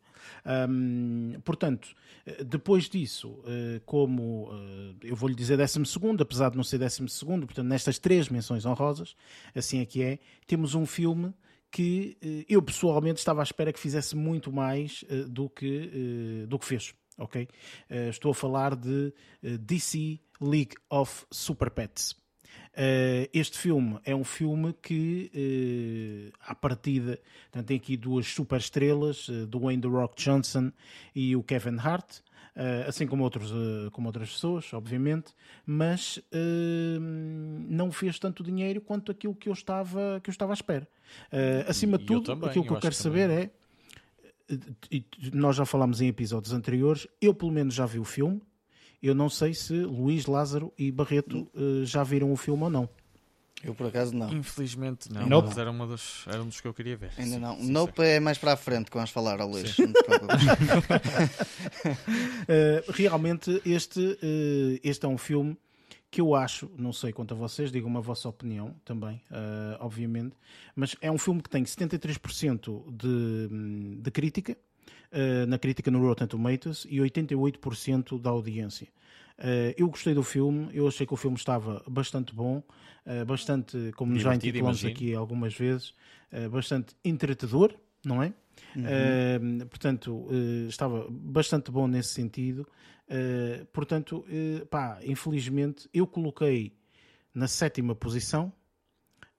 Hum, portanto, eh, depois disso, eh, como eh, eu vou-lhe dizer décimo segundo, apesar de não ser décimo segundo, portanto, nestas três menções honrosas, assim é que é, temos um filme que eh, eu pessoalmente estava à espera que fizesse muito mais eh, do, que, eh, do que fez. ok? Eh, estou a falar de eh, DC League of Super Pets. Uh, este filme é um filme que, uh, à partida, portanto, tem aqui duas super estrelas, uh, Dwayne The Rock Johnson e o Kevin Hart, assim como, outros, como outras pessoas, obviamente, mas não fez tanto dinheiro quanto aquilo que eu estava, que eu estava à espera. Acima de tudo, também, aquilo que eu eu quero que saber é. e Nós já falámos em episódios anteriores, eu pelo menos já vi o filme. Eu não sei se Luís, Lázaro e Barreto uh, já viram o filme ou não. Eu por acaso não. Infelizmente não, Nope. mas era, uma dos, era um dos que eu queria ver. Ainda Sim, não. sim, Nope sim. é mais para a frente que vamos falar, ó Luís. Não te preocupes. Uh, (laughs) realmente, este, uh, este é um filme que eu acho, não sei quanto a vocês, digam-me a vossa opinião também, uh, obviamente, mas é um filme que tem 73% de, de crítica, uh, na crítica no Rotten Tomatoes, e 88% da audiência. Uh, eu gostei do filme, eu achei que o filme estava bastante bom, uh, bastante, como já intitulamos imagino. aqui algumas vezes, uh, bastante entretedor, não é? Uh, portanto, uh, estava bastante bom nesse sentido. Uh, portanto, uh, pá, infelizmente, eu coloquei na sétima posição.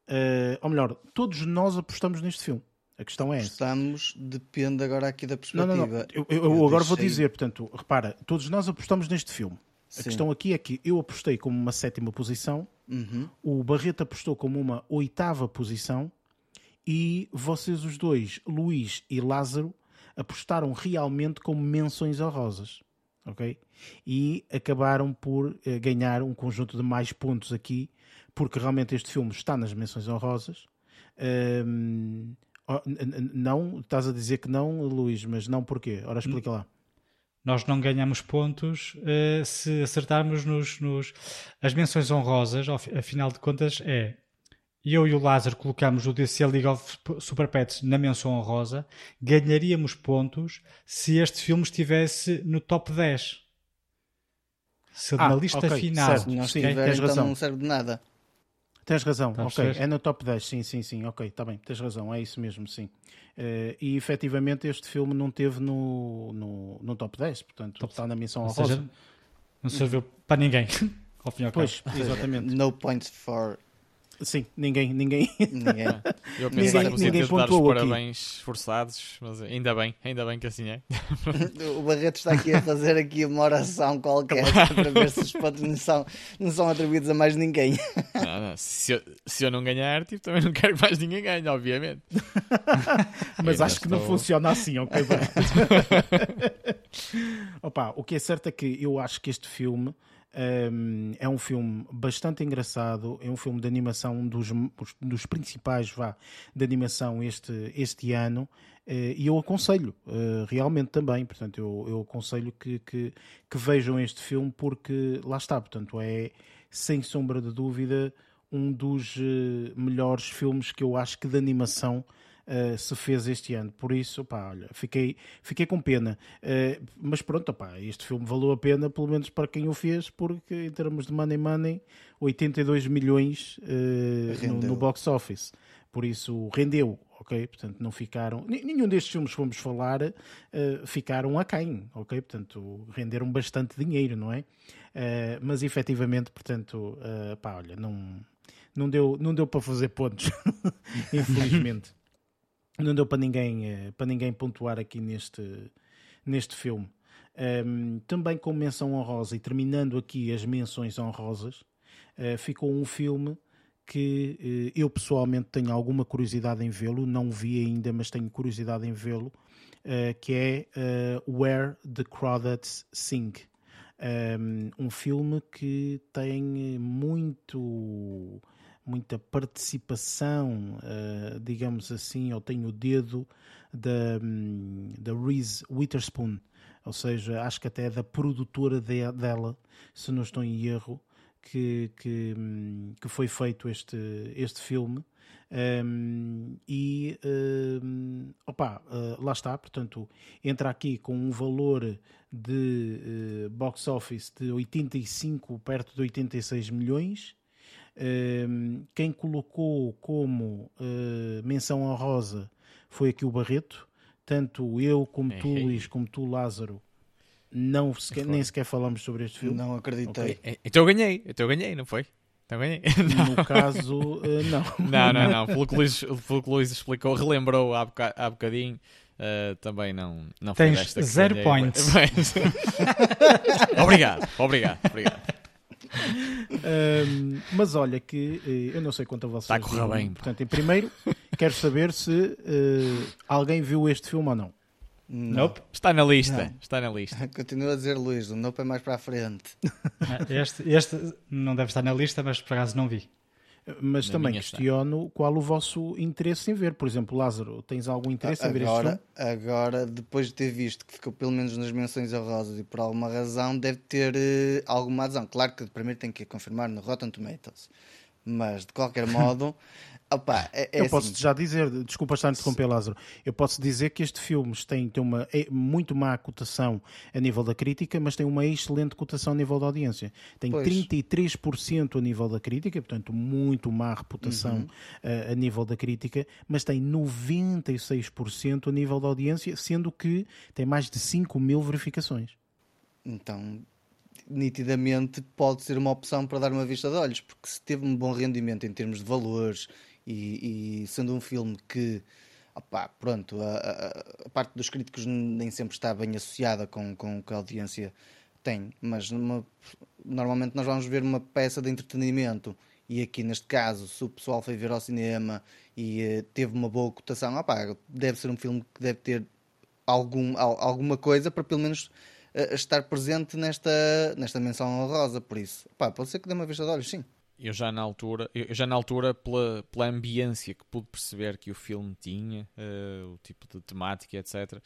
Uh, ou melhor, todos nós apostamos neste filme. A questão é essa. Estamos, depende agora aqui da Não, perspectiva. não, não. Eu, eu- eu agora vou dizer, portanto, repara, todos nós apostamos neste filme. A Sim. questão aqui é que eu apostei como uma sétima posição, Uhum. o Barreto apostou como uma oitava posição e vocês os dois, Luís e Lázaro, apostaram realmente como menções honrosas. Ok? E acabaram por eh, ganhar um conjunto de mais pontos aqui, porque realmente este filme está nas menções honrosas. Ahm, oh, não, estás a dizer que não, Luís, mas não porquê? Ora, explica lá. Nós não ganhamos pontos eh, se acertarmos nos, nos- As menções honrosas, afinal de contas, é. Eu e o Lázaro colocamos o DC League of Super Pets na menção honrosa, ganharíamos pontos se este filme estivesse no top 10. Se Ah, na lista ok, final. certo. Se não Sim, estiver, tens então razão. não serve de nada. Tens razão, a ok. É no top 10, sim, sim, sim, ok, está bem, tens razão, é isso mesmo, sim. Eh, e efetivamente este filme não teve no, no, no top 10, portanto está na missão Ou honrosa. seja, não serviu para ninguém. (laughs) Ao fim e ao cabo. Pois, exatamente. No points for Sim, ninguém, ninguém. ninguém. (laughs) Eu Ninguém- pensava que você ninguém ia dar os pontuou aqui. parabéns forçados, mas ainda bem, ainda bem que assim é. (laughs) o Barreto está aqui a fazer aqui uma oração qualquer (laughs) para ver se os pontos não são, não são atribuídos a mais ninguém. Não, não, Se, eu, se eu não ganhar, tipo, também não quero que mais ninguém ganhe, obviamente. Mas acho que não estou- funciona assim, ok? bem. Opa, o que é certo é que eu acho que este filme é um filme bastante engraçado, é um filme de animação, um dos, dos principais vá, de animação este, este ano. eh, E eu aconselho, eh, realmente também, portanto, eu, eu aconselho que, que, que vejam este filme porque lá está, portanto, é sem sombra de dúvida um dos eh, melhores filmes que eu acho que de animação uh, se fez este ano. Por isso, pá, olha, fiquei, fiquei com pena. Uh, mas pronto, pá, este filme valeu a pena, pelo menos para quem o fez, porque em termos de money money, 82 milhões uh, no, no box office. Por isso, rendeu, ok? Portanto, não ficaram... Nenhum destes filmes que fomos falar ficaram aquém, ok? Portanto, renderam bastante dinheiro, não é? Mas efetivamente, portanto, pá, olha, não, não, deu, não deu para fazer pontos, (laughs) infelizmente. Não deu para ninguém, eh, para ninguém pontuar aqui neste, neste filme. Um, também com menção honrosa, e terminando aqui as menções honrosas, eh, ficou um filme que eh, eu pessoalmente tenho alguma curiosidade em vê-lo, não vi ainda, mas tenho curiosidade em vê-lo, eh, que é Where the Crawdads Sing. Um, um filme que tem muito muita participação, uh, digamos assim, ou tem o dedo da, hum, da Reese Witherspoon, ou seja, acho que até é da produtora de- dela, se não estou em erro, que, que, hum, que foi feito este, este filme. Um, e um, opa, uh, lá está, portanto, entra aqui com um valor de uh, box office de 85, perto de 86 milhões. Quem colocou como uh, menção honrosa foi aqui o Barreto. Tanto eu, como tu, Luís, como tu, Lázaro, não sequer, nem sequer falamos sobre este filme. Não acreditei. Okay. Então eu ganhei, então eu ganhei, não foi? Então ganhei. (laughs) No caso, uh, não. (laughs) Não, não, não. Pelo que o Luís, pelo que o Luís explicou, relembrou há, boca, há bocadinho. Uh, também não, não Tens zero ganhei, points. Mas... (laughs) obrigado, obrigado, obrigado. Um, mas olha que eh, eu não sei quanto a vocês. Está a correr bem. Portanto, em primeiro, quero saber se uh, alguém viu este filme ou não. Não. Nope. Está na lista. Não. Está na lista. (laughs) Continua a dizer Luís, o Nope é mais para a frente. Ah, este, este não deve estar na lista, mas por acaso não vi. Mas na também questiono está. qual o vosso interesse em ver. Por exemplo, Lázaro, tens algum interesse agora, em ver este filme? Agora, depois de ter visto que ficou pelo menos nas menções honrosas e por alguma razão, deve ter uh, alguma razão. Claro que primeiro tem que confirmar no Rotten Tomatoes. Mas, de qualquer (laughs) modo, Opa, é, é eu assim. posso já dizer, desculpa estar a interromper, Lázaro, eu posso dizer que este filme tem, tem uma é, muito má cotação a nível da crítica, mas tem uma excelente cotação a nível da audiência. Tem pois. 33% a nível da crítica, portanto, muito má reputação uhum. uh, a nível da crítica, mas tem 96% a nível da audiência, sendo que tem mais de 5 mil verificações. Então, nitidamente pode ser uma opção para dar uma vista de olhos, porque se teve um bom rendimento em termos de valores e, e sendo um filme que opá, pronto, a, a, a, parte dos críticos nem sempre está bem associada com, com o que a audiência tem, mas numa, normalmente nós vamos ver uma peça de entretenimento. E aqui neste caso, se o pessoal foi ver ao cinema e uh, teve uma boa cotação, opá, deve ser um filme que deve ter algum, alguma coisa para pelo menos uh, estar presente nesta, nesta menção honrosa, por isso, opá, pode ser que dê uma vista de olhos, sim eu já na altura, eu já na altura pela, pela ambiência que pude perceber que o filme tinha, uh, o tipo de temática, etc., uh,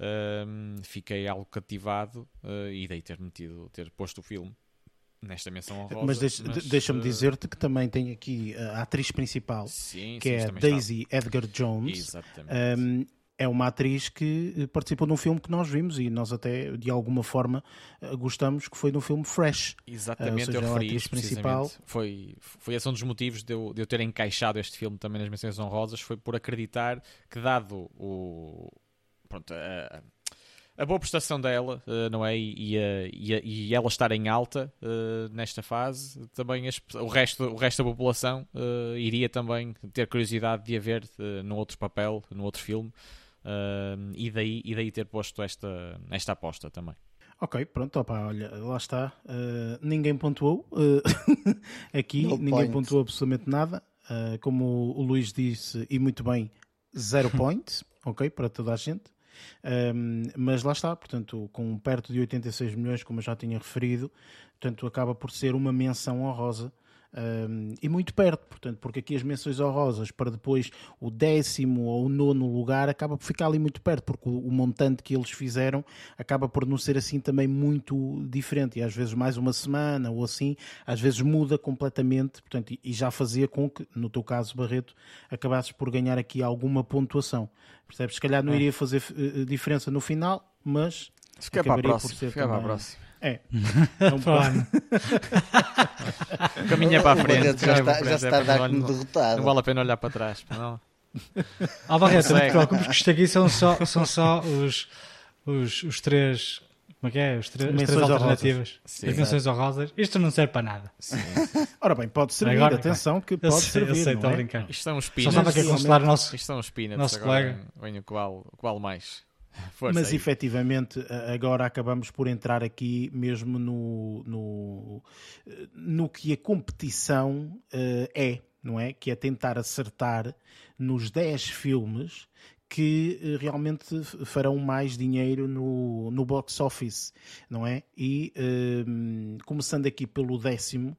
ehm, fiquei algo cativado uh, e dei ter metido, ter posto o filme nesta menção honrosa. Mas, deixa, mas deixa-me dizer-te que também tem aqui a atriz principal, sim, que sim, é Daisy está. Edgar Jones. Exatamente. Um, ehm, é uma atriz que eh, participou de um filme que nós vimos e nós até de alguma forma eh, gostamos que foi no filme Fresh. Exatamente, seja, eu referi isso principal. Foi, foi esse um dos motivos de eu, de eu ter encaixado este filme também nas menções honrosas, foi por acreditar que dado o pronto, a, a boa prestação dela, não é? E, e, e, ela estar em alta uh, nesta fase, também as, o, resto, o resto da população uh, iria também ter curiosidade de a ver uh, num outro papel, num outro filme. Uh, e, daí, e daí ter posto esta, esta aposta também. Ok, pronto, opa, olha, lá está. Uh, ninguém pontuou uh, (laughs) aqui, no ninguém point. pontuou absolutamente nada. Uh, como o Luís disse, e muito bem, zero (laughs) point, ok, para toda a gente. Um, mas lá está, portanto, com perto de 86 milhões, como eu já tinha referido, portanto, acaba por ser uma menção honrosa um, e muito perto, portanto, porque aqui as menções honrosas para depois o décimo ou o nono lugar acaba por ficar ali muito perto, porque o, o, montante que eles fizeram acaba por não ser assim também muito diferente, e às vezes mais uma semana ou assim, às vezes muda completamente, portanto, e, e já fazia com que, no teu caso, Barreto, acabasses por ganhar aqui alguma pontuação. Percebes? Se calhar não é. iria fazer uh, diferença no final, mas. Fica para a próxima. Fica para a próxima. É. é um plano. Caminha para a frente. Já está, já está a dar como derrotado. Não vale a pena olhar para trás. Não. (laughs) Ah, Barreto, não te preocupes que isto aqui são só, são só os, os, os três. Como é que é? Os três, as três alternativas. Sim, as menções honrosas. Isto não serve para nada. Sim. (laughs) Ora bem, pode servir. Agora, atenção, que pode eu sei, servir. Eu sei, estou é? a brincar. Isto são os peanuts. Só estava aqui a consolar o nosso, Isto são os peanuts. Nosso colega. Venho qual, qual mais. Força Mas aí. efetivamente agora acabamos por entrar aqui mesmo no, no, no que a competição uh, é, não é? Que é tentar acertar nos 10 filmes que uh, realmente farão mais dinheiro no, no box office, não é? E uh, começando aqui pelo décimo,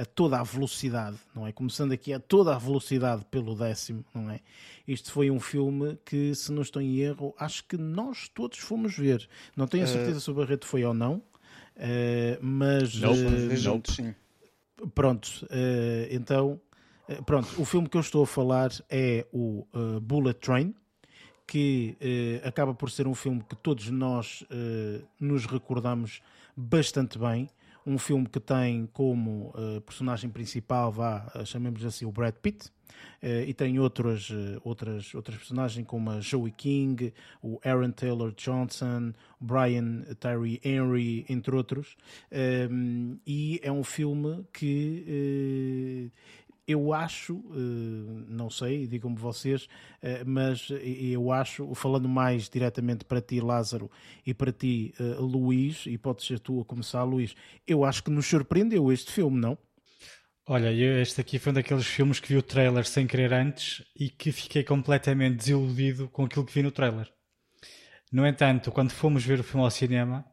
a toda a velocidade, não é? Começando aqui a toda a velocidade pelo décimo, não é? Isto foi um filme que, se não estou em erro, acho que nós todos fomos ver. Não tenho a certeza uh... se o Barreto foi ou não, uh, mas. Nope. Uh, nope. Sim. Pronto, uh, então, uh, pronto, o filme que eu estou a falar é o uh, Bullet Train, que acaba por ser um filme que todos nós nos recordamos bastante bem. Um filme que tem como personagem principal, vá, chamemos assim, o Brad Pitt, Uh, e tem outras, uh, outras, outras personagens como a Joey King, o Aaron Taylor Johnson, Brian Tyree Henry, entre outros. Um, e é um filme que uh, eu acho, não sei, digam-me vocês, mas eu acho, falando mais diretamente para ti, Lázaro, e para ti, Luís, e pode ser tu a começar, Luís, eu acho que nos surpreendeu este filme, não? Olha, este aqui foi um daqueles filmes que vi o trailer sem querer antes e que fiquei completamente desiludido com aquilo que vi no trailer. No entanto, quando fomos ver o filme ao cinema,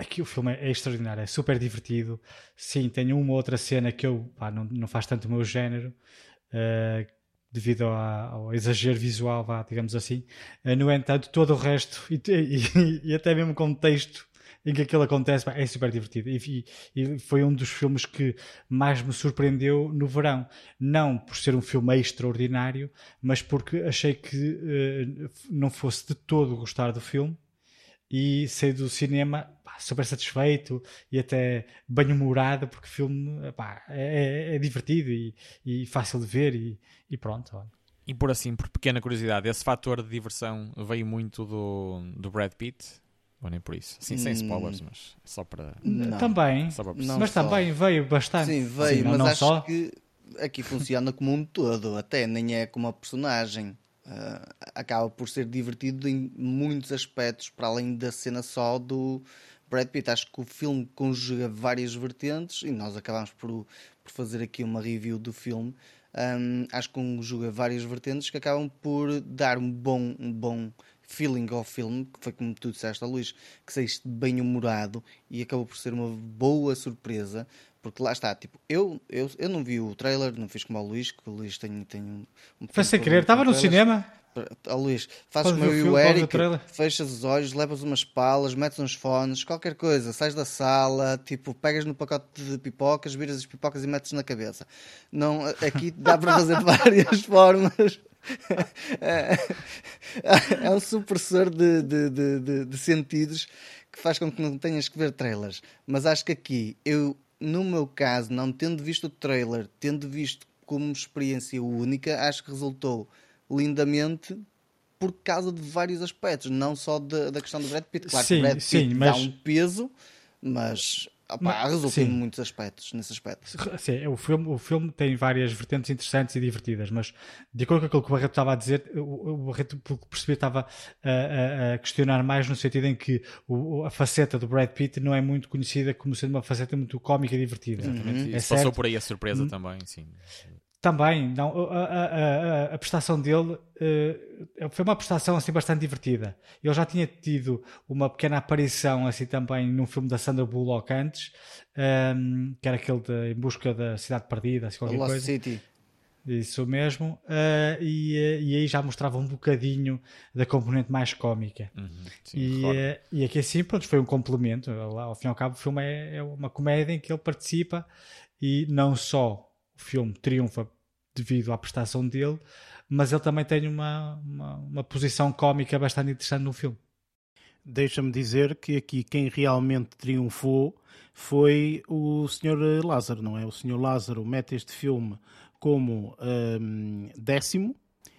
aqui o filme é extraordinário, é super divertido. Sim, tem uma ou outra cena que eu pá, não, não faz tanto o meu género, uh, devido ao, ao, exagero visual, vá, digamos assim. Uh, no entanto, todo o resto, e, (laughs) e, e até mesmo o contexto em que aquilo acontece, é super divertido. E, e, foi um dos filmes que mais me surpreendeu no verão. Não por ser um filme extraordinário, mas porque achei que uh, não fosse de todo gostar do filme e saí do cinema pá, super satisfeito e até bem-humorado, porque o filme pá, é, é, divertido e, e, fácil de ver e, e pronto. Olha. E por assim, por pequena curiosidade, esse fator de diversão veio muito do, do Brad Pitt? Ou nem por isso. Sim, sem spoilers, hum. mas só para. Não. Também. Só para mas só. também veio bastante. Sim, veio, Sim, mas não, acho só. que aqui funciona como um todo, até nem é como a personagem. Uh, acaba por ser divertido em muitos aspectos, para além da cena só do Brad Pitt. Acho que o filme conjuga várias vertentes e nós acabamos por, por fazer aqui uma review do filme. Um, acho que conjuga várias vertentes que acabam por dar um bom, um bom feeling ao filme, que foi como tu disseste, Luís, que saíste bem humorado e acabou por ser uma boa surpresa, porque lá está, tipo, eu, eu, eu não vi o trailer, não fiz como ao Luís, que o Luís tem, tem um. um foi sem querer, estava no cinema. Ó Luís, fazes como eu e o Eric, fechas os olhos, levas umas palas, metes uns fones, qualquer coisa, sais da sala, tipo, pegas no pacote de pipocas, viras as pipocas e metes na cabeça. Não, aqui dá para fazer (laughs) várias formas é, é um supressor de, de, de, de, sentidos que faz com que não tenhas que ver trailers. Mas acho que aqui, eu, no meu caso, não tendo visto o trailer, tendo visto como experiência única, acho que resultou lindamente por causa de vários aspectos, não só de, da questão do Brad Pitt. Claro sim, que o Brad Pitt sim, mas... dá um peso, mas Opa, resulta em muitos aspectos, nesse aspecto. Sim, o filme, o filme tem várias vertentes interessantes e divertidas, mas de acordo com aquilo que o Barreto estava a dizer, o, o Barreto, pelo que percebi, estava a, a, questionar mais no sentido em que o, a faceta do Brad Pitt não é muito conhecida como sendo uma faceta muito cómica e divertida. Exatamente. Uhum. É passou por aí a surpresa hum. também, sim. Também, não, a, a, a, a prestação dele uh, foi uma prestação assim bastante divertida. Ele já tinha tido uma pequena aparição assim também num filme da Sandra Bullock antes, um, ehm, que era aquele de Em Busca da Cidade Perdida, assim, qualquer Lost coisa. City. Isso mesmo, uh, e, eh, e aí já mostrava um bocadinho da componente mais cómica. Uhum, sim, e, uh, e aqui assim, pronto, foi um complemento. Ao fim e ao cabo, o filme é, é uma comédia em que ele participa e não só o filme triunfa devido à prestação dele, mas ele também tem uma, uma, uma posição cómica bastante interessante no filme. Deixa-me dizer que aqui quem realmente triunfou foi o Sr. Lázaro, não é? O Sr. Lázaro mete este filme como um, décimo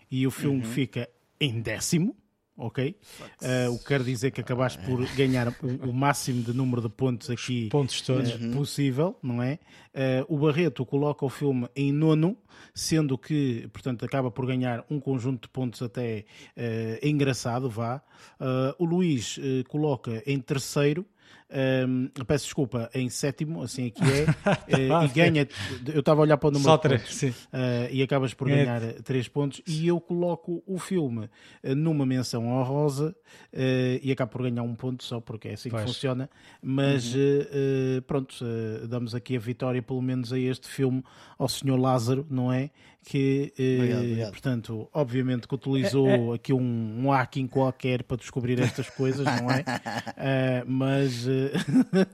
e o filme uhum. fica em décimo ok? Uh, o que quer dizer que acabaste por ganhar o, máximo de número de pontos aqui pontos todos. Uh, possível, não é? Uh, o Barreto coloca o filme em nono, sendo que, portanto, acaba por ganhar um conjunto de pontos até engraçado, vá. o Luís coloca em terceiro, um, peço desculpa, em sétimo, assim aqui é, uh, (laughs) e ganha. Eu estava a olhar para o número Só três, sim. Uh, e acabas por ganhar três pontos. E eu coloco o filme uh, numa menção honrosa e acabo por ganhar um ponto só, porque é assim pois. que funciona. Mas uhum. pronto, damos aqui a vitória, pelo menos, a este filme, ao Senhor Lázaro, não é? Que, obrigado, obrigado. portanto, obviamente que utilizou é, é. aqui um, um hacking qualquer para descobrir estas coisas, não é? uh, (laughs) mas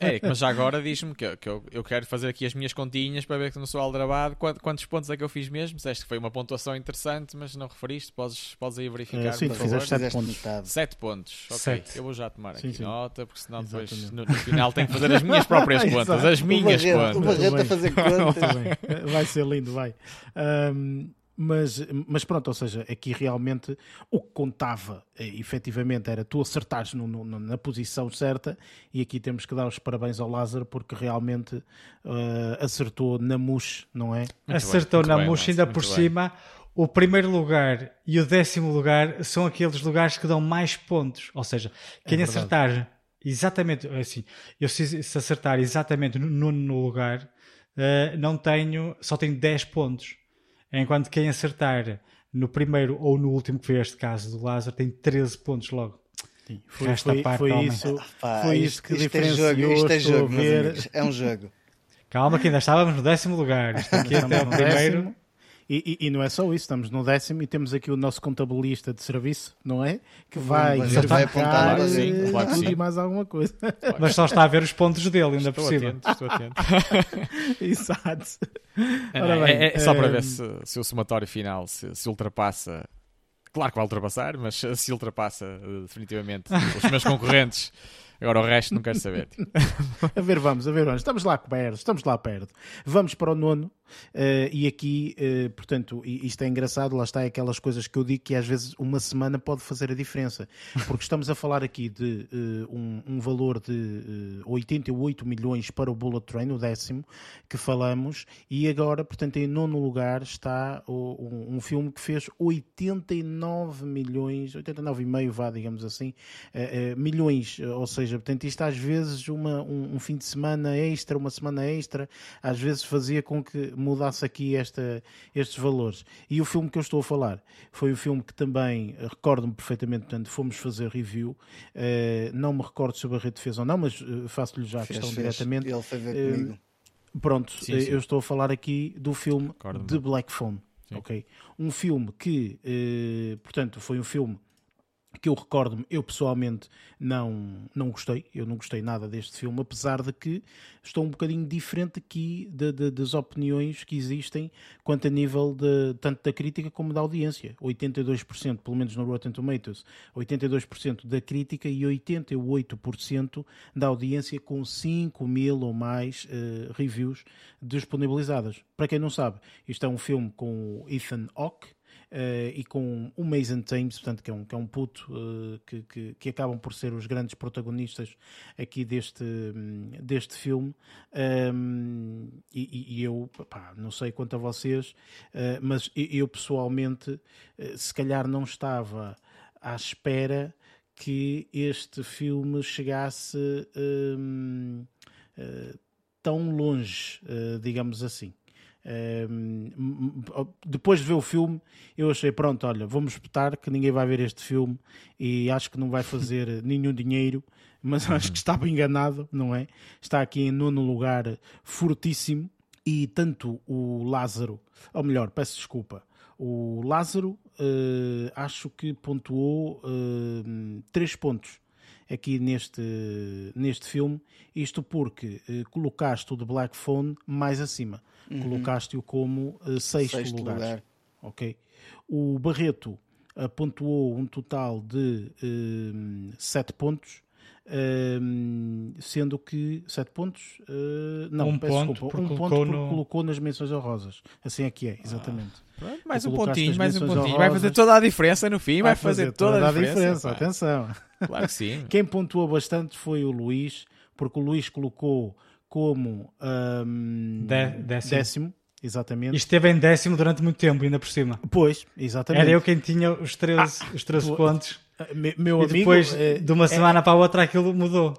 Eric, mas já agora diz-me que, eu- que eu, eu quero fazer aqui as minhas continhas para ver que no seu Aldrabado quant- quantos pontos é que eu fiz mesmo. Disseste que foi uma pontuação interessante, mas não referiste. Podes, podes aí verificar. Eh, sim, por tu favor. fizeste sete Fizeste pontos. metade. Sete pontos, ok. Sete. Eu vou já tomar Sim, aqui sim. nota, porque senão depois Exatamente. no, no final tenho que fazer as minhas próprias (laughs) contas, as O minhas o contas. Barreto a fazer contas. Vai ser lindo, vai. Mas, mas pronto, ou seja, aqui realmente o que contava eh, efetivamente era tu acertares no- no- na posição certa e aqui temos que dar os parabéns ao Lázaro porque realmente eh, acertou na mousse, não é? bem, Acertou muito na bem, murcha Lázaro, ainda muito por bem. cima. O primeiro lugar e o décimo lugar são aqueles lugares que dão mais pontos. Ou seja, quem verdade. acertar exatamente, assim, eu se, se acertar exatamente no nono lugar, eh, não tenho, só tenho 10 pontos. Enquanto quem acertar no primeiro ou no último, que foi este caso do Lázaro, tem 13 pontos logo. Sim, foi, Resta foi, parte, foi homem. isso, Pá, foi isto, isso que isto é diferenciou. jogo, isto é jogo, meus ver- amigos. É um jogo. Calma que ainda estávamos no décimo lugar. Isto aqui até o no primeiro. E, e- e não é só isso, estamos no décimo e temos aqui o nosso contabilista de serviço, não é? Que vai Mas vai verificar, apontar, claro sim, eh, claro sim. e mais alguma coisa. Mas só está a ver os pontos dele ainda por Estou cima. atento, estou atento. (laughs) Exato. É, Ora bem, é- é só para eh, ver se, se o somatório final se, se ultrapassa. Claro que vai ultrapassar, mas (laughs) se ultrapassa eh, definitivamente os meus concorrentes. Agora o resto não quero saber. tipo. (laughs) A ver, vamos, a ver, vamos. Estamos lá perto, estamos lá perto. Vamos para o nono. Eh, e aqui, eh, portanto, isto é engraçado, lá está aquelas coisas que eu digo que às vezes uma semana pode fazer a diferença. Porque estamos a falar aqui de eh, um, um valor de eh, 88 milhões para o Bullet Train, o décimo, que falamos, e agora, portanto, em nono lugar está o- um, um filme que fez 89 milhões, 89,5 vá, digamos assim, milhões, ou seja, portanto, isto às vezes uma, um, um fim de semana extra, uma semana extra, às vezes fazia com que mudasse aqui esta, estes valores. E o filme que eu estou a falar foi o filme que também, eh, recordo-me perfeitamente, portanto, fomos fazer review, eh, não me recordo se o Barreto fez ou não, mas eh, faço-lhe já a Fez, questão fez. diretamente. Ele foi ver Eh, comigo. Pronto, Sim, sim. eu estou a falar aqui do filme. The Black Phone. Sim. ok? Um filme que, eh, portanto, foi um filme que eu recordo-me, eu pessoalmente não, não gostei, eu não gostei nada deste filme, apesar de que estou um bocadinho diferente aqui de- de- das opiniões que existem quanto a nível de, tanto da crítica como da audiência. 82%, pelo menos no Rotten Tomatoes, 82% da crítica e 88% da audiência com 5 mil ou mais eh, reviews disponibilizadas. Para quem não sabe, isto é um filme com Ethan Hawke, eh, e com o Mason Thames, portanto, que é um, que é um puto eh, que, que, que acabam por ser os grandes protagonistas aqui deste, hum, deste filme. Um, e, e- eu, pá, não sei quanto a vocês, eh, mas eu, pessoalmente, se calhar não estava à espera que este filme chegasse eh, tão longe, digamos assim. Depois de ver o filme, eu achei: pronto, olha, vamos espetar que ninguém vai ver este filme e acho que não vai fazer (laughs) nenhum dinheiro, mas acho que estava enganado, não é? Está aqui em nono lugar, fortíssimo. E tanto o Lázaro, ou melhor, peço desculpa, o Lázaro eh, acho que pontuou eh, três pontos aqui neste, neste filme. Isto porque eh, colocaste o de Black Phone mais acima. Colocaste-o como eh, sexto, Sexto lugar. lugar. Ok. O Barreto pontuou um total de eh, sete pontos. Eh, sendo que sete pontos eh, não, Um peço ponto desculpa, porque um ponto colocou porque no- colocou nas menções honrosas assim é que é, exatamente Pronto, mais Tu um pontinho, mais um pontinho. Vai fazer toda a diferença no fim, vai, fazer, toda, a diferença. pá. atenção Claro que sim. (laughs) quem pontuou bastante foi o Luís, porque o Luís colocou como ahm, Dé- décimo. décimo, exatamente. E esteve em décimo durante muito tempo, ainda por cima. Pois, exatamente. Era eu quem tinha os 13, os 13 pô, pontos. Ah, me- Meu E amigo, depois, eh, de uma semana para a outra, aquilo mudou.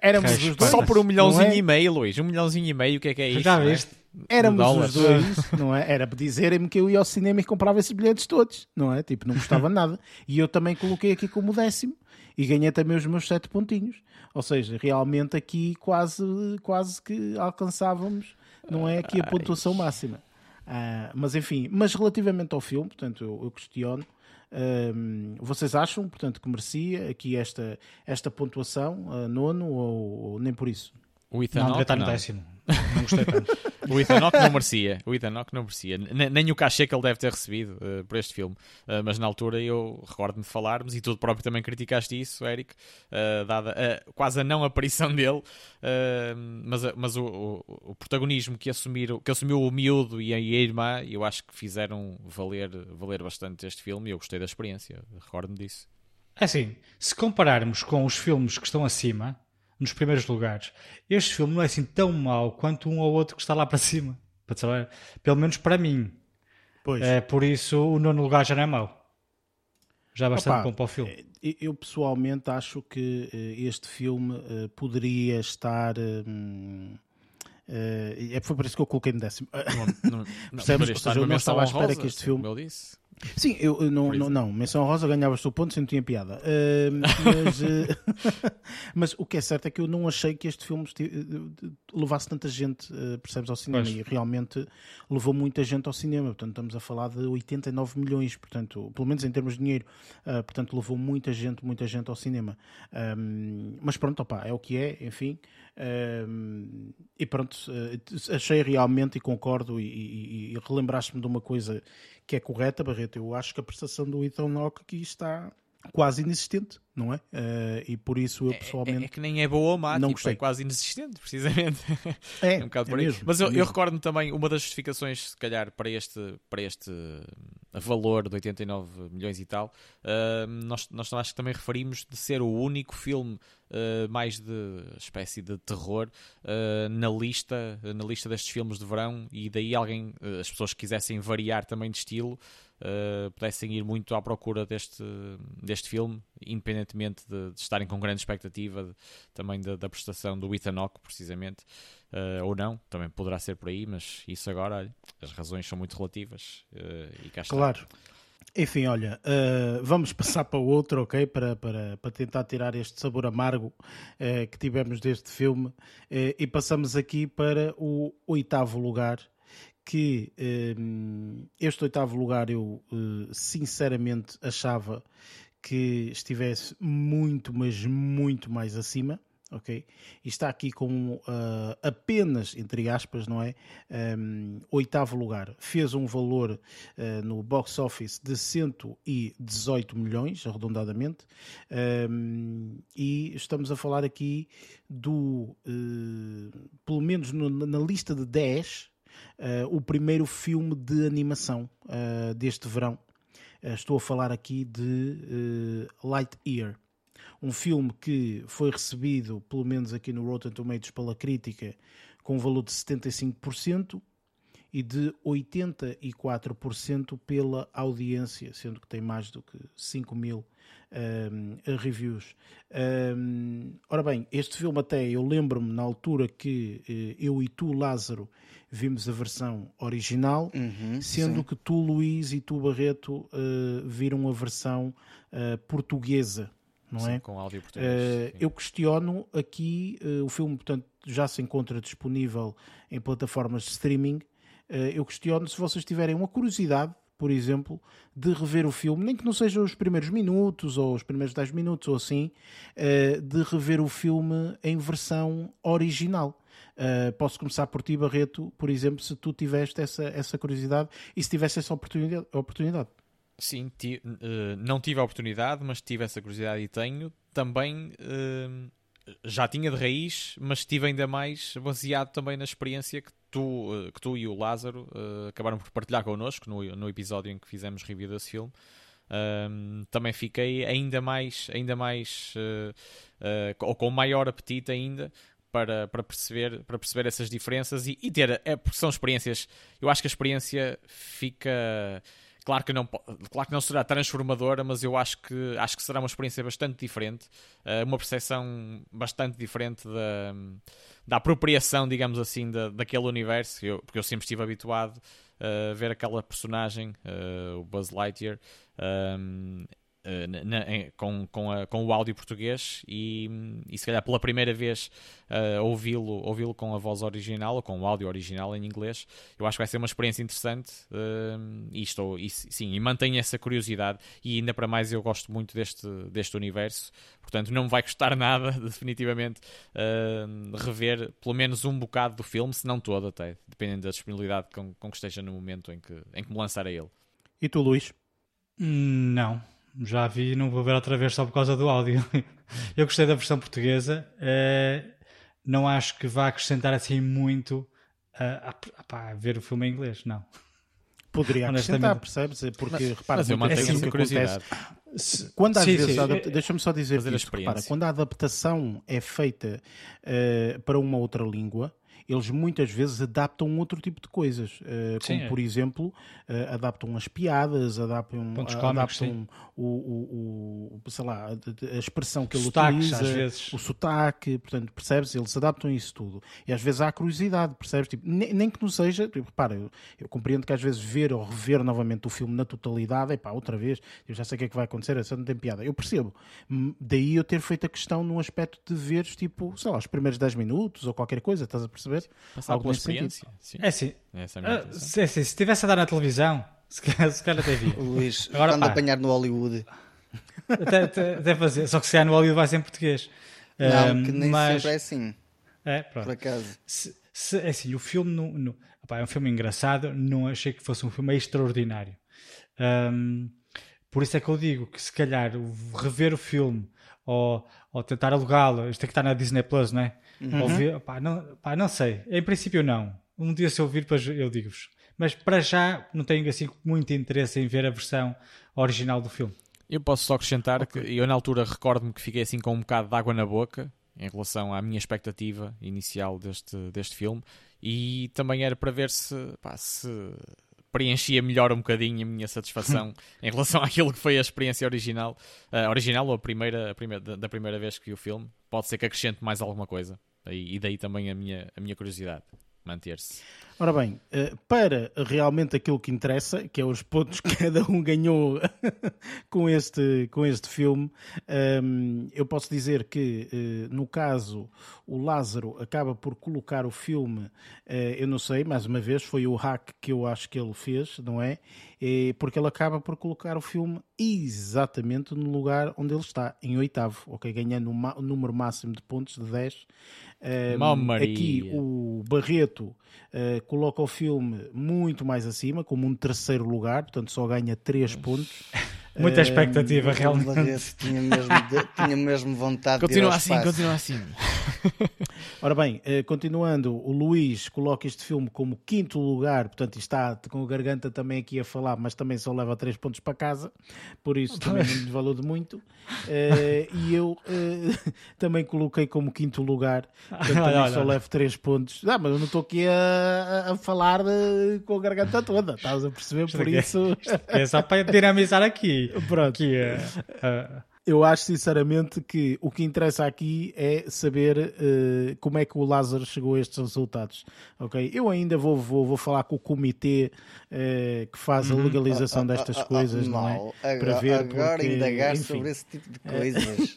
éramos Respeito. os dois. Só por um milhãozinho é? e meio, Luís. Um milhãozinho e meio, o que é que é isto? Já é? viste? Éramos Dólares. os dois, não é? Era para dizerem-me que eu ia ao cinema e comprava esses bilhetes todos, não é? Tipo, não gostava nada. E eu também coloquei aqui como décimo e ganhei também os meus sete pontinhos. Ou seja, realmente aqui quase, quase que alcançávamos, não é? Aqui a pontuação máxima. Ah, mas enfim, mas relativamente ao filme, portanto, eu, eu questiono. Um, vocês acham, portanto, que merecia aqui esta, esta pontuação, uh, nono, ou, ou, nem por isso? O Ethan não, devia estar no décimo. Não gostei tanto. (laughs) o Ethan Hawke não merecia. O Ethan Hawke não merecia. Nem, nem o cachê que ele deve ter recebido uh, por este filme. Uh, mas na altura eu recordo-me de falarmos, e tu próprio também criticaste isso, Eric, uh, dada quase a não aparição (laughs) dele. mas mas o, o, o, protagonismo que, assumir, que assumiu o miúdo e a, e a irmã, eu acho que fizeram valer, valer bastante este filme e eu gostei da experiência. Recordo-me disso. É assim, se compararmos com os filmes que estão acima, nos primeiros lugares. Este filme não é assim tão mau quanto um ou outro que está lá para cima. Para saber. Pelo menos para mim. Pois. É, por isso o nono lugar já não é mau. Já é bastante Opa, bom para o filme. Eh, eu pessoalmente acho que eh, este filme uh, poderia estar. Uh, é, foi por isso que eu coloquei no décimo. Não, não, (laughs) Percebes? Ou seja, eu não estava à espera que este filme. Como eu disse. Sim, eu, eu não, não, não, menção rosa ganhavas o ponto, sem tinha piada. Uh, (laughs) mas, uh, (laughs) mas o que é certo é que eu não achei que este filme levasse tanta gente, uh, percebes, ao cinema. Pois. E realmente levou muita gente ao cinema. Portanto, estamos a falar de 89 milhões, portanto, pelo menos em termos de dinheiro. Portanto, levou muita gente, muita gente ao cinema. Um, mas pronto, opa, é o que é, enfim. Um, e pronto, achei realmente e concordo e, e, e relembraste-me de uma coisa que é correta, Barreto. Eu acho que a prestação do Ethan Hawke aqui está quase inexistente, não é? Uh, e por isso eu pessoalmente. É, é, é, que nem é boa ou má, não tipo, gostei. é quase inexistente, (laughs) precisamente. É, é um bocado é por aí. Mesmo, Mas eu, é eu recordo-me também, uma das justificações, se calhar, para este, para este valor de 89 milhões e tal, uh, nós, nós acho que também referimos de ser o único filme Uh, mais de espécie de terror uh, na lista na lista destes filmes de verão e daí alguém uh, as pessoas que quisessem variar também de estilo pudessem ir muito à procura deste, deste filme independentemente de, de estarem com grande expectativa de, também da, da, prestação do Ethan Hawke precisamente ou não, também poderá ser por aí mas isso agora, olha, as razões são muito relativas e cá está. Claro enfim, olha, uh, vamos passar para o outro, ok? Para, para, para tentar tirar este sabor amargo uh, que tivemos deste filme. Uh, e passamos aqui para o oitavo lugar. Que este oitavo lugar eu sinceramente achava que estivesse muito, mas muito mais acima ok? E está aqui com uh, apenas, entre aspas, não é? Um, oitavo lugar. Fez um valor uh, no box office de 118 milhões, arredondadamente, um, e estamos a falar aqui do, uh, pelo menos no, na lista de 10, o primeiro filme de animação deste verão. estou a falar aqui de Lightyear um filme que foi recebido, pelo menos aqui no Rotten Tomatoes, pela crítica, com um valor de 75% e de 84% pela audiência, sendo que tem mais do que 5 mil um, reviews. Um, ora bem, este filme até eu lembro-me na altura que uh, eu e tu, Lázaro, vimos a versão original, uhum, sendo sim. que tu, Luís, e tu, Barreto, uh, viram a versão uh, portuguesa não Sim, é? Com áudio português. Uh, eu questiono aqui, uh, o filme, portanto, já se encontra disponível em plataformas de streaming. Uh, eu questiono se vocês tiverem uma curiosidade, por exemplo, de rever o filme, nem que não sejam os primeiros minutos ou os primeiros 10 minutos ou assim, de rever o filme em versão original. Uh, posso começar por ti, Barreto, por exemplo, se tu tiveste essa, essa curiosidade e se tivesse essa oportunidade. oportunidade. Sim, ti, uh, não tive a oportunidade, mas tive essa curiosidade e tenho. Também uh, já tinha de raiz, mas tive ainda mais baseado também na experiência que tu, uh, que tu e o Lázaro acabaram por partilhar connosco no, no episódio em que fizemos review desse filme. também fiquei ainda mais, ainda mais ou com maior apetite ainda para, para, perceber, para perceber essas diferenças e, e ter, é, porque são experiências, eu acho que a experiência fica Claro que, não, claro que não será transformadora, mas eu acho que, acho que será uma experiência bastante diferente, uh, uma percepção bastante diferente da, da apropriação, digamos assim, da, daquele universo, eu, porque eu sempre estive habituado a ver aquela personagem, uh, o Buzz Lightyear, um, na, na, com, com, a, com o áudio português e, e se calhar pela primeira vez uh, ouvi-lo ouvi com a voz original ou com o áudio original em inglês, eu acho que vai ser uma experiência interessante uh, e estou, e, sim, e mantenho essa curiosidade e ainda para mais eu gosto muito deste, deste universo, portanto não me vai custar (laughs) nada definitivamente uh, rever pelo menos um bocado do filme, se não todo até, dependendo da disponibilidade com, com que esteja no momento em que, em que me lançar a ele. E tu, Luís? Não, já vi e não vou ver outra vez só por causa do áudio. (laughs) Eu gostei da versão portuguesa, uh, não acho que vá acrescentar assim muito uh, a, a, ver o filme em inglês, não. Poderia acrescentar, percebes? Porque, mas, repara, mas eu mantenho assim, essa curiosidade. Acontece, quando às sim, vezes, deixa-me só dizer isto, repara, quando a adaptação é feita uh, para uma outra língua, eles muitas vezes adaptam outro tipo de coisas, uh, como é. por exemplo, uh, adaptam as piadas, adaptam, Pontos adaptam o, o, o, sei lá, a expressão que ele Sotaques, utiliza, o sotaque, portanto, percebes? Eles adaptam isso tudo. E às vezes há curiosidade, percebes? Tipo, nem, nem, que não seja, tipo, repara, eu, eu, compreendo que às vezes ver ou rever novamente o filme na totalidade, é pá, outra vez, eu já sei o que é que vai acontecer, essa não tem piada. Eu percebo. Daí eu ter feito a questão num aspecto de veres, tipo, sei lá, os primeiros 10 minutos ou qualquer coisa, estás a perceber? Ver? Passar Algo pela experiência. Sim. É assim. Essa é a uh, se, se estivesse a dar na televisão, (laughs) se calhar, se calhar até via. (laughs) Luís, Agora, quando pá, apanhar no Hollywood. Até, até, até, fazer. Só que se calhar no Hollywood vai ser em português. Não, um, que nem mas... sempre é assim. É, pronto. Por acaso. Se, se, é assim, o filme no, no, opa, é um filme engraçado, não achei que fosse um filme extraordinário. Um, por isso é que eu digo que se calhar rever o filme ou, ou tentar alugá-lo, isto tem que estar na Disney Plus, não é? Uhum. Ouvir, pá, não, pá, não sei. Em princípio, não. Um dia, se eu ouvir, depois eu digo-vos. Mas para já, não tenho assim muito interesse em ver a versão original do filme. Eu posso só acrescentar okay. que eu, na altura, recordo-me que fiquei assim com um bocado de água na boca em relação à minha expectativa inicial deste, deste filme e também era para ver se, pá, se preenchia melhor um bocadinho a minha satisfação (laughs) em relação àquilo que foi a experiência original, uh, original ou a primeira, a primeira, da, primeira vez que vi o filme. Pode ser que acrescente mais alguma coisa. E, daí também a minha, a minha curiosidade manter-se. Ora bem, eh, para realmente aquilo que interessa, que é os pontos que (laughs) cada um ganhou (laughs) com este, com este filme, ehm, eu posso dizer que, eh, no caso, o Lázaro acaba por colocar o filme, eh, eu não sei, mais uma vez, foi o hack que eu acho que ele fez, não é? Porque ele acaba por colocar o filme exatamente no lugar onde ele está, em oitavo, ok? Ganhando o número máximo de pontos de 10. Um, aqui o Barreto uh, coloca o filme muito mais acima, como um terceiro lugar, portanto só ganha 3 pontos. (laughs) Muita expectativa, realmente. Barreto tinha mesmo, de, tinha mesmo vontade continua de assim, Continua assim, (laughs) Ora bem, uh, continuando, o Luís coloca este filme como quinto lugar, portanto está com a garganta também aqui a falar, mas também só leva 3 pontos para casa, por isso também não lhe valeu de muito. Uh, e eu uh, (laughs) também coloquei como quinto lugar, portanto também só levo 3 pontos. Ah, mas eu não estou aqui a, a falar de, com a garganta toda, estás a perceber? Por isso. É só para dinamizar aqui. Pronto. Aqui, uh, (laughs) eu acho sinceramente que o que interessa aqui é saber uh, como é que o Lázaro chegou a estes resultados. Ok? Eu ainda vou, vou, vou falar com o comitê uh, que faz a uhum. legalização ah, destas coisas, não é? Para ver agora porque, indagar sobre esse tipo de coisas. (laughs)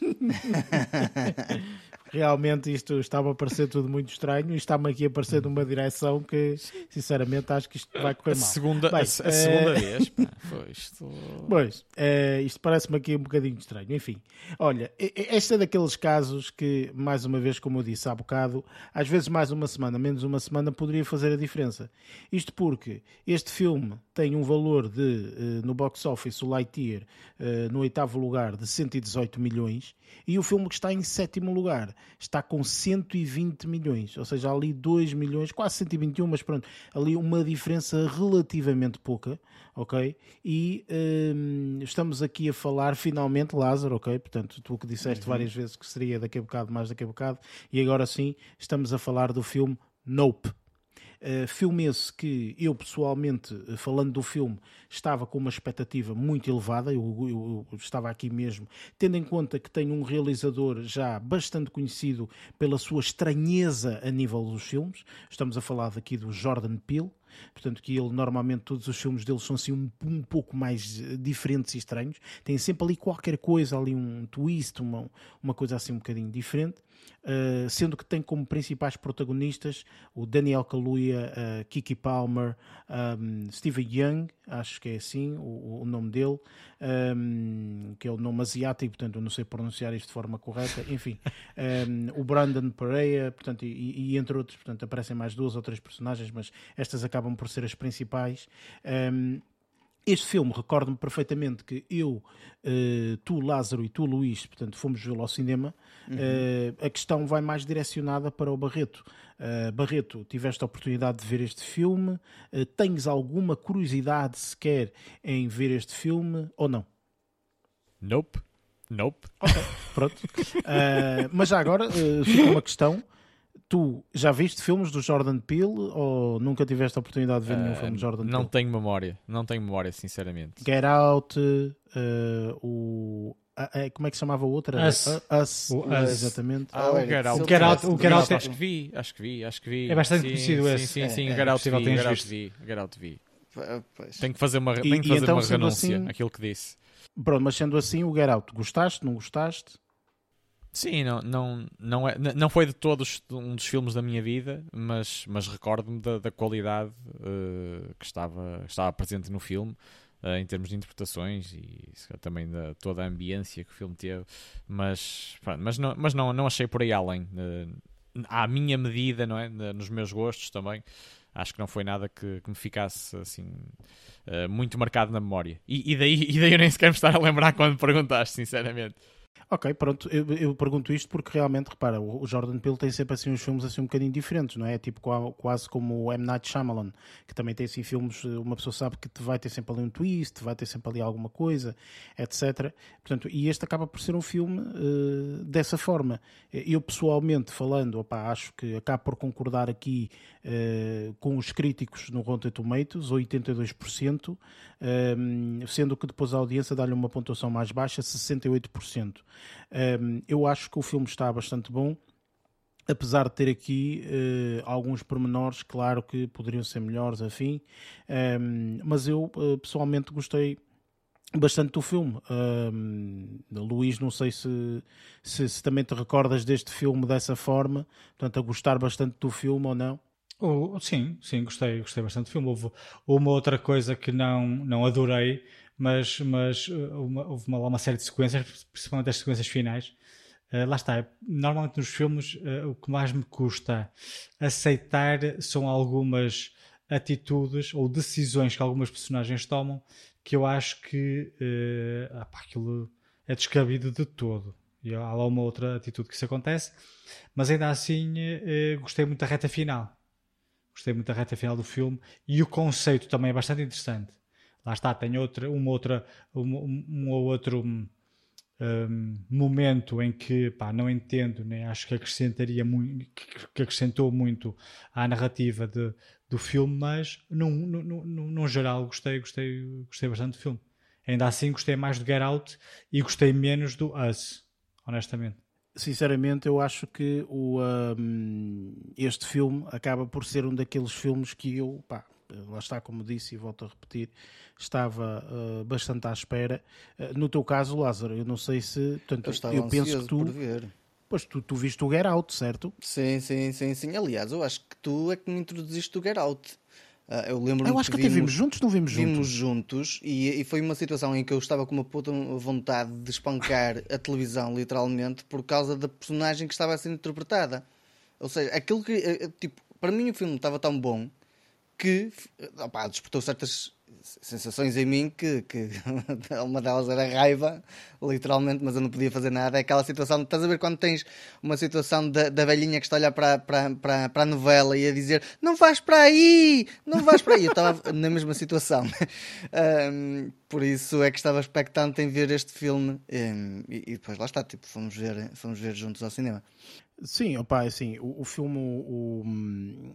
(laughs) realmente isto estava a parecer tudo muito estranho e está-me aqui a parecer numa direção que, sinceramente, acho que isto vai correr mal. A segunda, Bem, a, a segunda é... vez, pá, (laughs) foi isto. Pois, é, isto parece-me aqui um bocadinho estranho. Enfim, olha, este é daqueles casos que, mais uma vez, como eu disse há bocado, às vezes mais uma semana, menos uma semana, poderia fazer a diferença. Isto porque este filme tem um valor de, eh, no box office, o Lightyear, eh, no oitavo lugar, de 118 milhões, e o filme que está em sétimo lugar está com 120 milhões, ou seja, ali 2 milhões, quase 121, mas pronto, ali uma diferença relativamente pouca, ok? E um, estamos aqui a falar finalmente, Lázaro, ok? Portanto, tu que disseste uhum. várias vezes que seria daqui a bocado, mais daqui a bocado, e agora sim estamos a falar do filme Nope. Uh, filme esse que eu pessoalmente, eh, falando do filme, estava com uma expectativa muito elevada, eu, eu, eu, estava aqui mesmo, tendo em conta que tem um realizador já bastante conhecido pela sua estranheza a nível dos filmes, estamos a falar daqui do Jordan Peele, portanto que ele normalmente todos os filmes dele são assim um, um pouco mais eh, diferentes e estranhos, tem sempre ali qualquer coisa, ali um twist, uma, uma coisa assim um bocadinho diferente. Uh, sendo que tem como principais protagonistas o Daniel Kaluuya, uh, Kiki Palmer, um, Steven Young, acho que é assim o, o nome dele, um, que é o nome asiático, portanto eu não sei pronunciar isto de forma correta, enfim, um, (laughs) o Brandon Pereira, portanto, e, e, entre outros, portanto, aparecem mais duas ou três personagens, mas estas acabam por ser as principais. Este filme, recordo-me perfeitamente que eu, uh, tu, Lázaro, e tu, Luís, portanto, fomos vê-lo ao cinema. Uhum. Uh, a questão vai mais direcionada para o Barreto. Uh, Barreto, tiveste a oportunidade de ver este filme? tens alguma curiosidade sequer em ver este filme ou não? Nope. Nope. Ok, pronto. mas já agora, fica uma questão tu já viste filmes do Jordan Peele ou nunca tiveste a oportunidade de ver uh, nenhum filme de Jordan Peele? Não tenho memória, não tenho memória, sinceramente. Get Out, uh, o. Uh, como é que se chamava a outra? Us. Us. O Us. Exatamente. Ah, o Get Out. O Get Out, o Get Out é... Acho que vi, acho que vi, acho que vi. É bastante sim, conhecido sim, esse. Sim, sim, é, o Get Out é, vi, Get Out vi, Get Out vi. Pois. Tenho que fazer uma, e, tenho que fazer então, uma renúncia, assim, aquilo que disse. Pronto, mas sendo assim, o Get Out, gostaste, não gostaste? Sim, não, não, não, é, não foi de todos um dos filmes da minha vida, mas, mas recordo-me da, da, qualidade uh, que estava, estava presente no filme, uh, em termos de interpretações e também da toda a ambiência que o filme teve. Mas, pronto, mas, não, mas não, não achei por aí além. Uh, à minha medida, não é? nos meus gostos também. Acho que não foi nada que, que me ficasse assim muito marcado na memória. E, e, daí, (laughs) e daí eu nem sequer me estar a lembrar quando perguntaste, sinceramente. Ok, pronto, eu, eu, pergunto isto porque realmente, repara, o Jordan Peele tem sempre assim uns filmes assim um bocadinho diferentes, não é? Tipo quase como o M. Night Shyamalan, que também tem assim filmes, uma pessoa sabe que vai ter sempre ali um twist, vai ter sempre ali alguma coisa, etc. Portanto, e este acaba por ser um filme uh, dessa forma. Eu pessoalmente falando, opa, acho que acabo por concordar aqui uh, com os críticos no Rotten Tomatoes, 82%, um, ehm, sendo que depois a audiência dá-lhe uma pontuação mais baixa, 68%. Um, eu acho que o filme está bastante bom, apesar de ter aqui uh, alguns pormenores, claro que poderiam ser melhores, afim, um, mas eu uh, pessoalmente gostei bastante do filme. Um, Luís, não sei se, se, se, também te recordas deste filme dessa forma, portanto, a gostar bastante do filme ou não. Oh, sim, sim, gostei, gostei bastante do filme. Houve uma outra coisa que não, não adorei, mas, mas uh, uma, houve uma, uma série de sequências, principalmente as sequências finais. Uh, lá está, normalmente nos filmes uh, o que mais me custa aceitar são algumas atitudes ou decisões que algumas personagens tomam que eu acho que uh, aquilo é descabido de todo. E há lá uma outra atitude que isso acontece, mas ainda assim uh, gostei muito da reta final. Gostei muito da reta final do filme e o conceito também é bastante interessante lá está, tem outra, uma outra, um, um ou outro um, momento em que pá, não entendo, nem acho que acrescentaria muito, que acrescentou muito à narrativa de, do filme, mas num, num, num, num geral gostei, gostei, gostei bastante do filme. Ainda assim gostei mais do Get Out e gostei menos do Us, honestamente. Sinceramente, eu acho que o, um, este filme acaba por ser um daqueles filmes que eu, pá, lá está, como disse e volto a repetir, estava uh, bastante à espera. Uh, no teu caso, Lázaro, eu não sei se. Portanto, eu, eu penso que tu. Pois tu, tu viste o Get Out, certo? Sim, sim, sim, sim. Aliás, eu acho que tu é que me introduziste o Get Out. Uh, eu lembro Eu acho que, que até vimos juntos, não vimos juntos? Vimos juntos e, e, foi uma situação em que eu estava com uma puta vontade de espancar a televisão, literalmente, por causa da personagem que estava a ser interpretada. Ou seja, aquilo que. Eh, tipo, para mim o filme estava tão bom que opa, despertou certas sensações em mim que, que (laughs) uma delas era raiva, literalmente, mas eu não podia fazer nada. É aquela situação, estás a ver quando tens uma situação da, da velhinha que está a olhar para, para, para, para a novela e a dizer não vais para aí, não vais para aí. Eu estava na mesma situação. (laughs) Um, por isso é que estava expectante em ver este filme e, e, depois lá está, tipo, fomos ver, fomos ver juntos ao cinema. Sim, opa, é assim, o, o filme, o,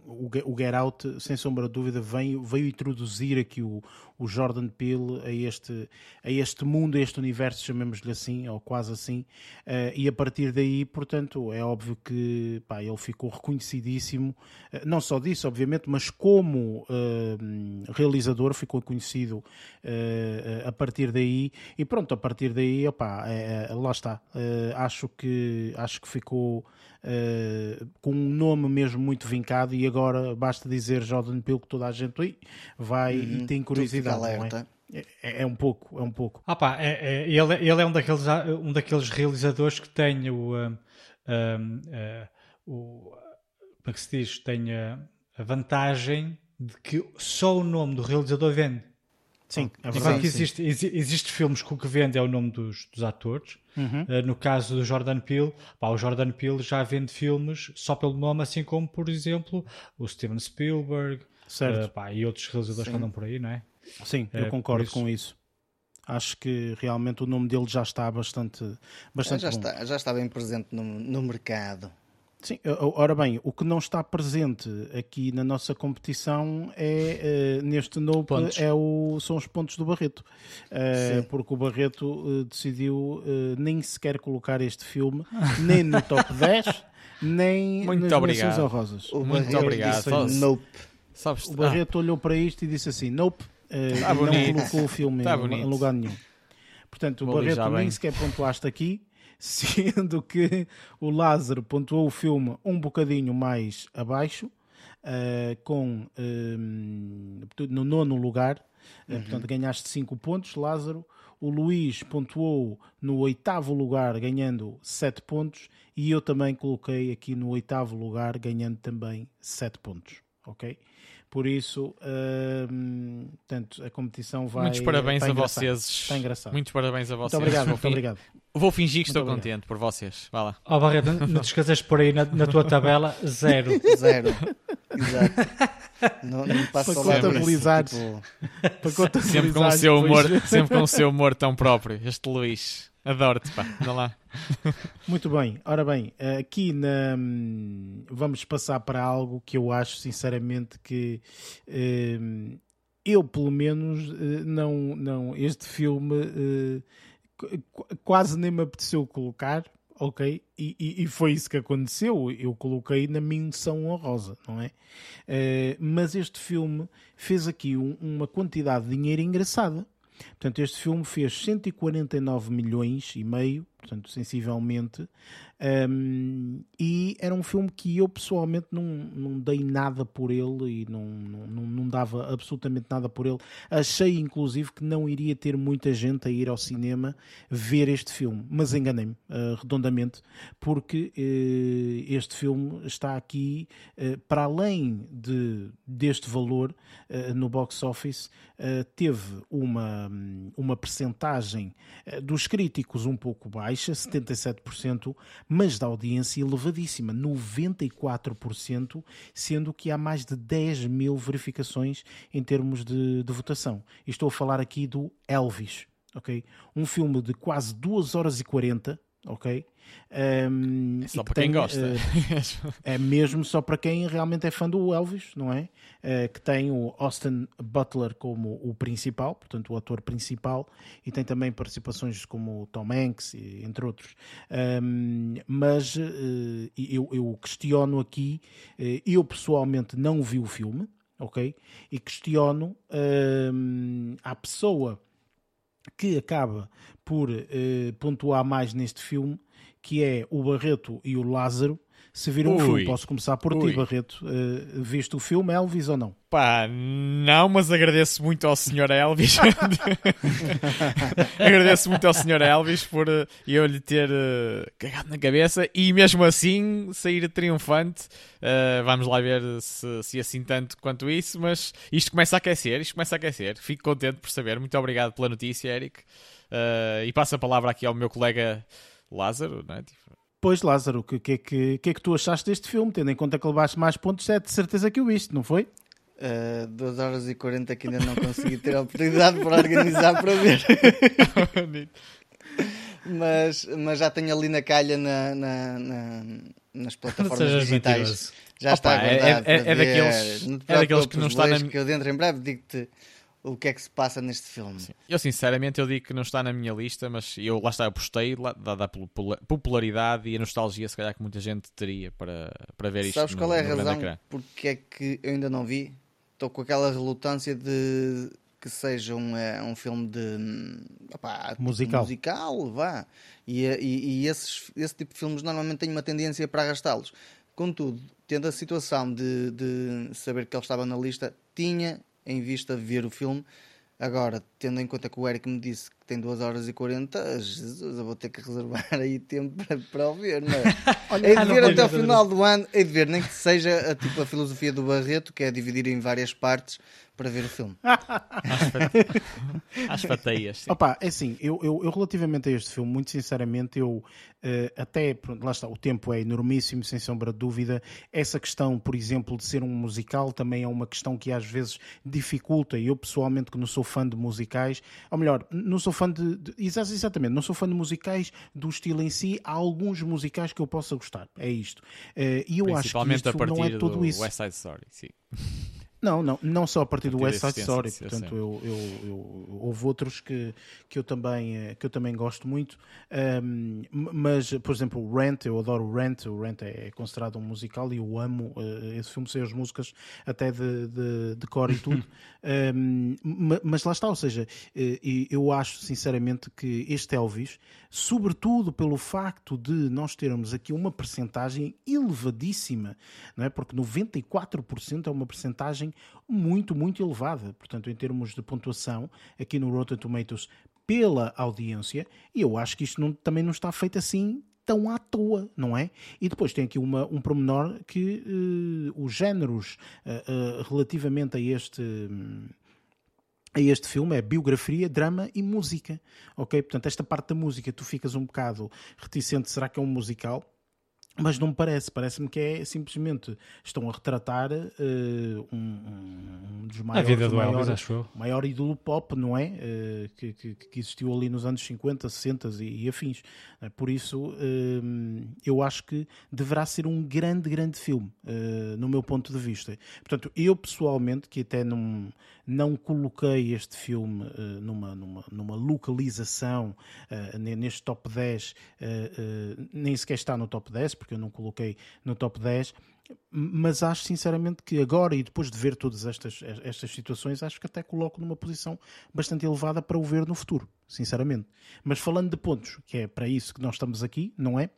o, o Get Out, sem sombra de dúvida, veio, veio introduzir aqui o, o Jordan Peele a este, a este mundo, a este universo, chamemos-lhe assim, ou quase assim, uh, e a partir daí, portanto, é óbvio que pá, ele ficou reconhecidíssimo, uh, não só disso, obviamente, mas como uh, realizador ficou conhecido a partir daí, e pronto, a partir daí, opá, é, é, lá está, acho, que, acho que ficou uh, com um nome mesmo muito vincado e agora basta dizer Jordan Peele que toda a gente ui, vai uhum, e tem curiosidade. É? é? É, é? um pouco, é um pouco. Ah pá, é, é, ele, ele é um daqueles, um daqueles realizadores que tem o, um, um, uh, o como é que se diz? Tem a, a vantagem de que só o nome do realizador vende. Sim, é verdade. Que existe, existe filmes que o que vende é o nome dos, dos atores. Uhum. Uh, no caso do Jordan Peele, pá, o Jordan Peele já vende filmes só pelo nome, assim como, por exemplo, o Steven Spielberg uh, pá, e outros realizadores Sim. que andam por aí, não é? Sim, eu uh, concordo isso. com isso. Acho que realmente o nome dele já está bastante, bastante já bom. Está, já está bem presente no, no mercado. Sim, ora bem, o que não está presente aqui na nossa competição é, uh, neste Nope, é o, são os pontos do Barreto. Uh, porque o Barreto uh, decidiu nem sequer colocar este filme nem no top (laughs) 10, nem Muito nas obrigado. honrosas. O Muito Barreto obrigado. Disse, nope. Sabes, o Barreto ah. olhou para isto e disse assim: Nope, tá não colocou o filme tá em, em, lugar nenhum. Portanto, o Vou Barreto nem sequer pontuaste aqui (laughs) sendo que o Lázaro pontuou o filme um bocadinho mais abaixo, uh, com uh, no nono lugar, uh, uhum. portanto ganhaste 5 pontos, Lázaro. O Luís pontuou no oitavo lugar, ganhando 7 pontos, e eu também coloquei aqui no oitavo lugar, ganhando também 7 pontos. Ok? Por isso, uh, portanto, a competição vai. Muitos parabéns a vocês. Está engraçado. Muitos parabéns a vocês. Muito obrigado, muito obrigado. Vou fingir que muito estou obrigado. contente por vocês. Vá lá. Oh, Barreto, não te esqueças por aí na, na, tua tabela, zero. (laughs) Zero. Exato. Não, não para contabilizar. Tipo... Para contabilizar. Sempre com, o seu humor, sempre com o seu humor tão próprio. Este Luís. Adoro-te, pá. Dá lá. (laughs) Muito bem. Ora bem, aqui na... vamos passar para algo que eu acho, sinceramente, que eh, eu, pelo menos, eh, não, não... Este filme eh, quase nem me apeteceu colocar, ok? E, e, e, foi isso que aconteceu. Eu coloquei na menção honrosa, não é? Uh, mas este filme fez aqui um, uma quantidade de dinheiro engraçada. Portanto, este filme fez 149 milhões e meio, portanto, sensivelmente, um, e era um filme que eu pessoalmente não, não dei nada por ele e não, não, não dava absolutamente nada por ele. Achei inclusive que não iria ter muita gente a ir ao cinema ver este filme, mas enganei-me uh, redondamente, porque uh, este filme está aqui uh, para além de, deste valor no box office, teve uma, uma percentagem dos críticos um pouco baixa, 77%, mas da audiência elevadíssima, 94%, sendo que há mais de 10 mil verificações em termos de, de votação. E estou a falar aqui do Elvis, ok? Um filme de quase 2 horas e 40, ok? Um, é só para quem gosta. Uh, (laughs) é mesmo só para quem realmente é fã do Elvis, não é? Uh, que tem o Austin Butler como o principal, portanto o ator principal, e tem também participações como o Tom Hanks, entre outros. Um, mas uh, eu, eu, questiono aqui, eu pessoalmente não vi o filme, ok? E questiono um, a pessoa que acaba por pontuar mais neste filme que é o Barreto e o Lázaro, se viram Ui. o filme. Posso começar por Ui. ti, Barreto. Uh, viste o filme Elvis ou não? Pá, não, mas agradeço muito ao Sr. Elvis. (laughs) agradeço muito ao Sr. Elvis por uh, eu lhe ter uh, cagado na cabeça e mesmo assim sair triunfante. Vamos lá ver se, se assim tanto quanto isso, mas isto começa a aquecer, isto começa a aquecer. Fico contente por saber. Muito obrigado pela notícia, Eric. e passo a palavra aqui ao meu colega Lázaro, não é? Tipo... Pois, Lázaro, o que, que, que, que é que tu achaste deste filme? Tendo em conta que levaste mais pontos, é de certeza que o viste, não foi? Uh, 2 horas e 40 que ainda não consegui ter a oportunidade para organizar para ver. (laughs) mas, mas já tenho ali na calha na, na, na nas plataformas digitais. Já Opa, está é, guardado. É, é, é daqueles, é daqueles que não está na. que eu dentro em breve digo-te o que é que se passa neste filme. Sim. Eu sinceramente eu digo que não está na minha lista, mas eu lá está, eu postei, dada a popularidade e a nostalgia se calhar que muita gente teria para, para ver isto. Sabes no, qual é a razão porque é que eu ainda não vi? Estou com aquela relutância de que seja um, é, um filme de opa, tipo musical. musical, vá. E, e, e esses, esse tipo de filmes normalmente têm uma tendência para arrastá-los. Contudo, tendo a situação de, de saber que ele estava na lista, tinha em vista ver o filme. Agora, tendo em conta que o Eric me disse tem 2 horas e 40, Jesus, eu vou ter que reservar (laughs) aí tempo para, para o ver, não é? (laughs) Olha, hei de ver até o final do ano, hei de ver, nem que seja a, tipo, a filosofia do Barreto, que é dividir em várias partes para ver o filme. (laughs) Às fateias. Sim. Opa, é assim, eu, eu, eu, relativamente a este filme, muito sinceramente, eu uh, até, pronto, lá está, o tempo é enormíssimo, sem sombra de dúvida. Essa questão, por exemplo, de ser um musical também é uma questão que às vezes dificulta. Eu, pessoalmente, que não sou fã de musicais, ou melhor, não sou fã de, de exatamente, não sou fã de musicais do estilo em si. Há alguns musicais que eu possa gostar, é isto. Uh, e eu acho que isto não é tudo isso. West Side Story, sim. Não, não, não só a partir, do West Side Story, portanto eu, eu, eu, houve outros que, que, eu também, eh, que eu também gosto muito, um, mas por exemplo o Rent, eu adoro o Rent, o Rent é, é considerado um musical e eu amo uh, esse filme, sei as músicas até de, de, de cor e tudo, (laughs) um, mas lá está, ou seja, uh, eu acho sinceramente que este Elvis, sobretudo pelo facto de nós termos aqui uma percentagem elevadíssima, não é? porque 94% é uma percentagem muito, muito elevada. Portanto, em termos de pontuação, aqui no Rotten Tomatoes, pela audiência, e eu acho que isto não, também não está feito assim tão à toa, não é? E depois tem aqui uma, um promenor que uh, os géneros uh, uh, relativamente a este. a este filme é biografia, drama e música, ok? Portanto, esta parte da música tu ficas um bocado reticente, será que é um musical? Mas não me parece, parece-me que é simplesmente estão a retratar uh, um, um, dos maiores, a vida do maior, Elvis, maior ídolo pop, não é? Uh, que, que, que, existiu ali nos anos 50, 60 e, e afins. Uh, por isso, eu acho que deverá ser um grande, grande filme, no meu ponto de vista. Portanto, eu pessoalmente, que até não, não coloquei este filme numa, numa, numa localização neste top 10, nem sequer está no top 10, porque eu não coloquei no top 10, mas acho sinceramente que agora e depois de ver todas estas, estas situações, acho que até coloco numa posição bastante elevada para o ver no futuro, sinceramente. Mas falando de pontos, que é para isso que nós estamos aqui, não é?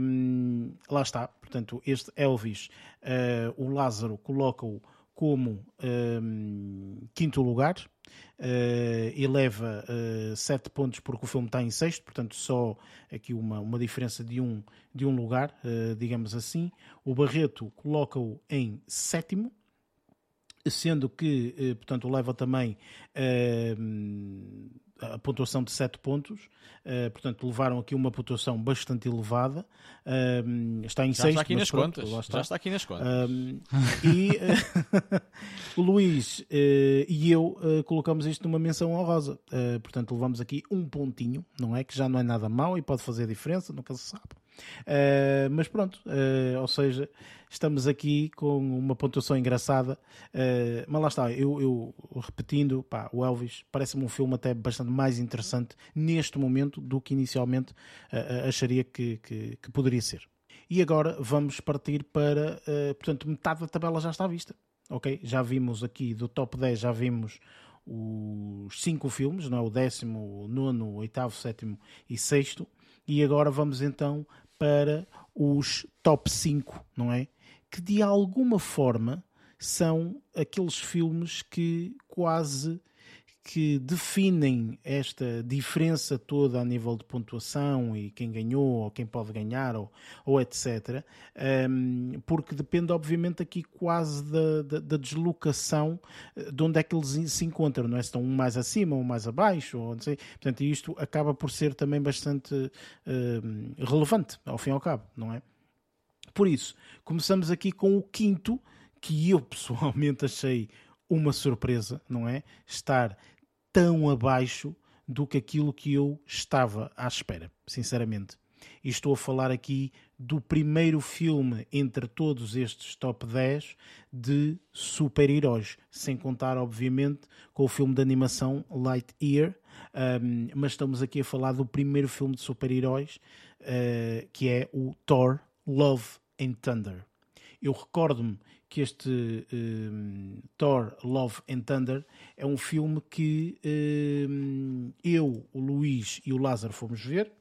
Um, lá está, portanto, este Elvis, uh, o Lázaro coloca-o como um, quinto lugar, uh, eleva uh, sete pontos porque o filme está em sexto, portanto só aqui uma, uma diferença de um, de um lugar, uh, digamos assim. O Barreto coloca-o em sétimo, sendo que, portanto, leva também a pontuação de 7 pontos, uh, portanto levaram aqui uma pontuação bastante elevada, uh, está em 6. Já está aqui nas pronto, contas, está. já está aqui nas contas. Uh, e (laughs) o Luís e eu colocamos isto numa menção honrosa, portanto levamos aqui um pontinho, não é? Que já não é nada mau e pode fazer diferença, nunca se sabe. Uh, mas pronto, uh, ou seja, estamos aqui com uma pontuação engraçada. Uh, mas lá está, eu, eu repetindo, pá, o Elvis parece-me um filme até bastante mais interessante neste momento do que inicialmente acharia que, que, que, poderia ser. E agora vamos partir para, portanto, metade da tabela já está à vista. Ok? Já vimos aqui do top 10, já vimos os cinco filmes, não é? o décimo, nono, oitavo, sétimo e sexto. E agora vamos então para os top 5, não é? Que de alguma forma são aqueles filmes que quase que definem esta diferença toda a nível de pontuação e quem ganhou ou quem pode ganhar ou, ou etc. Um, porque depende, obviamente, aqui quase da, da, da, deslocação eh, de onde é que eles se encontram, não é? Se estão um mais acima ou um mais abaixo, ou não sei. Portanto, isto acaba por ser também bastante um, relevante, ao fim e ao cabo, não é? Por isso, começamos aqui com o quinto, que eu (laughs) pessoalmente achei uma surpresa, não é? Estar tão abaixo do que aquilo que eu estava à espera, sinceramente. e estou a falar aqui do primeiro filme entre todos estes top 10 de super-heróis, sem contar, obviamente, com o filme de animação Lightyear, um, mas estamos aqui a falar do primeiro filme de super-heróis, uh, que é o Thor Love and Thunder. Eu recordo-me que este um, Thor Love and Thunder é um filme que um, eu, o Luís e o Lázaro fomos ver.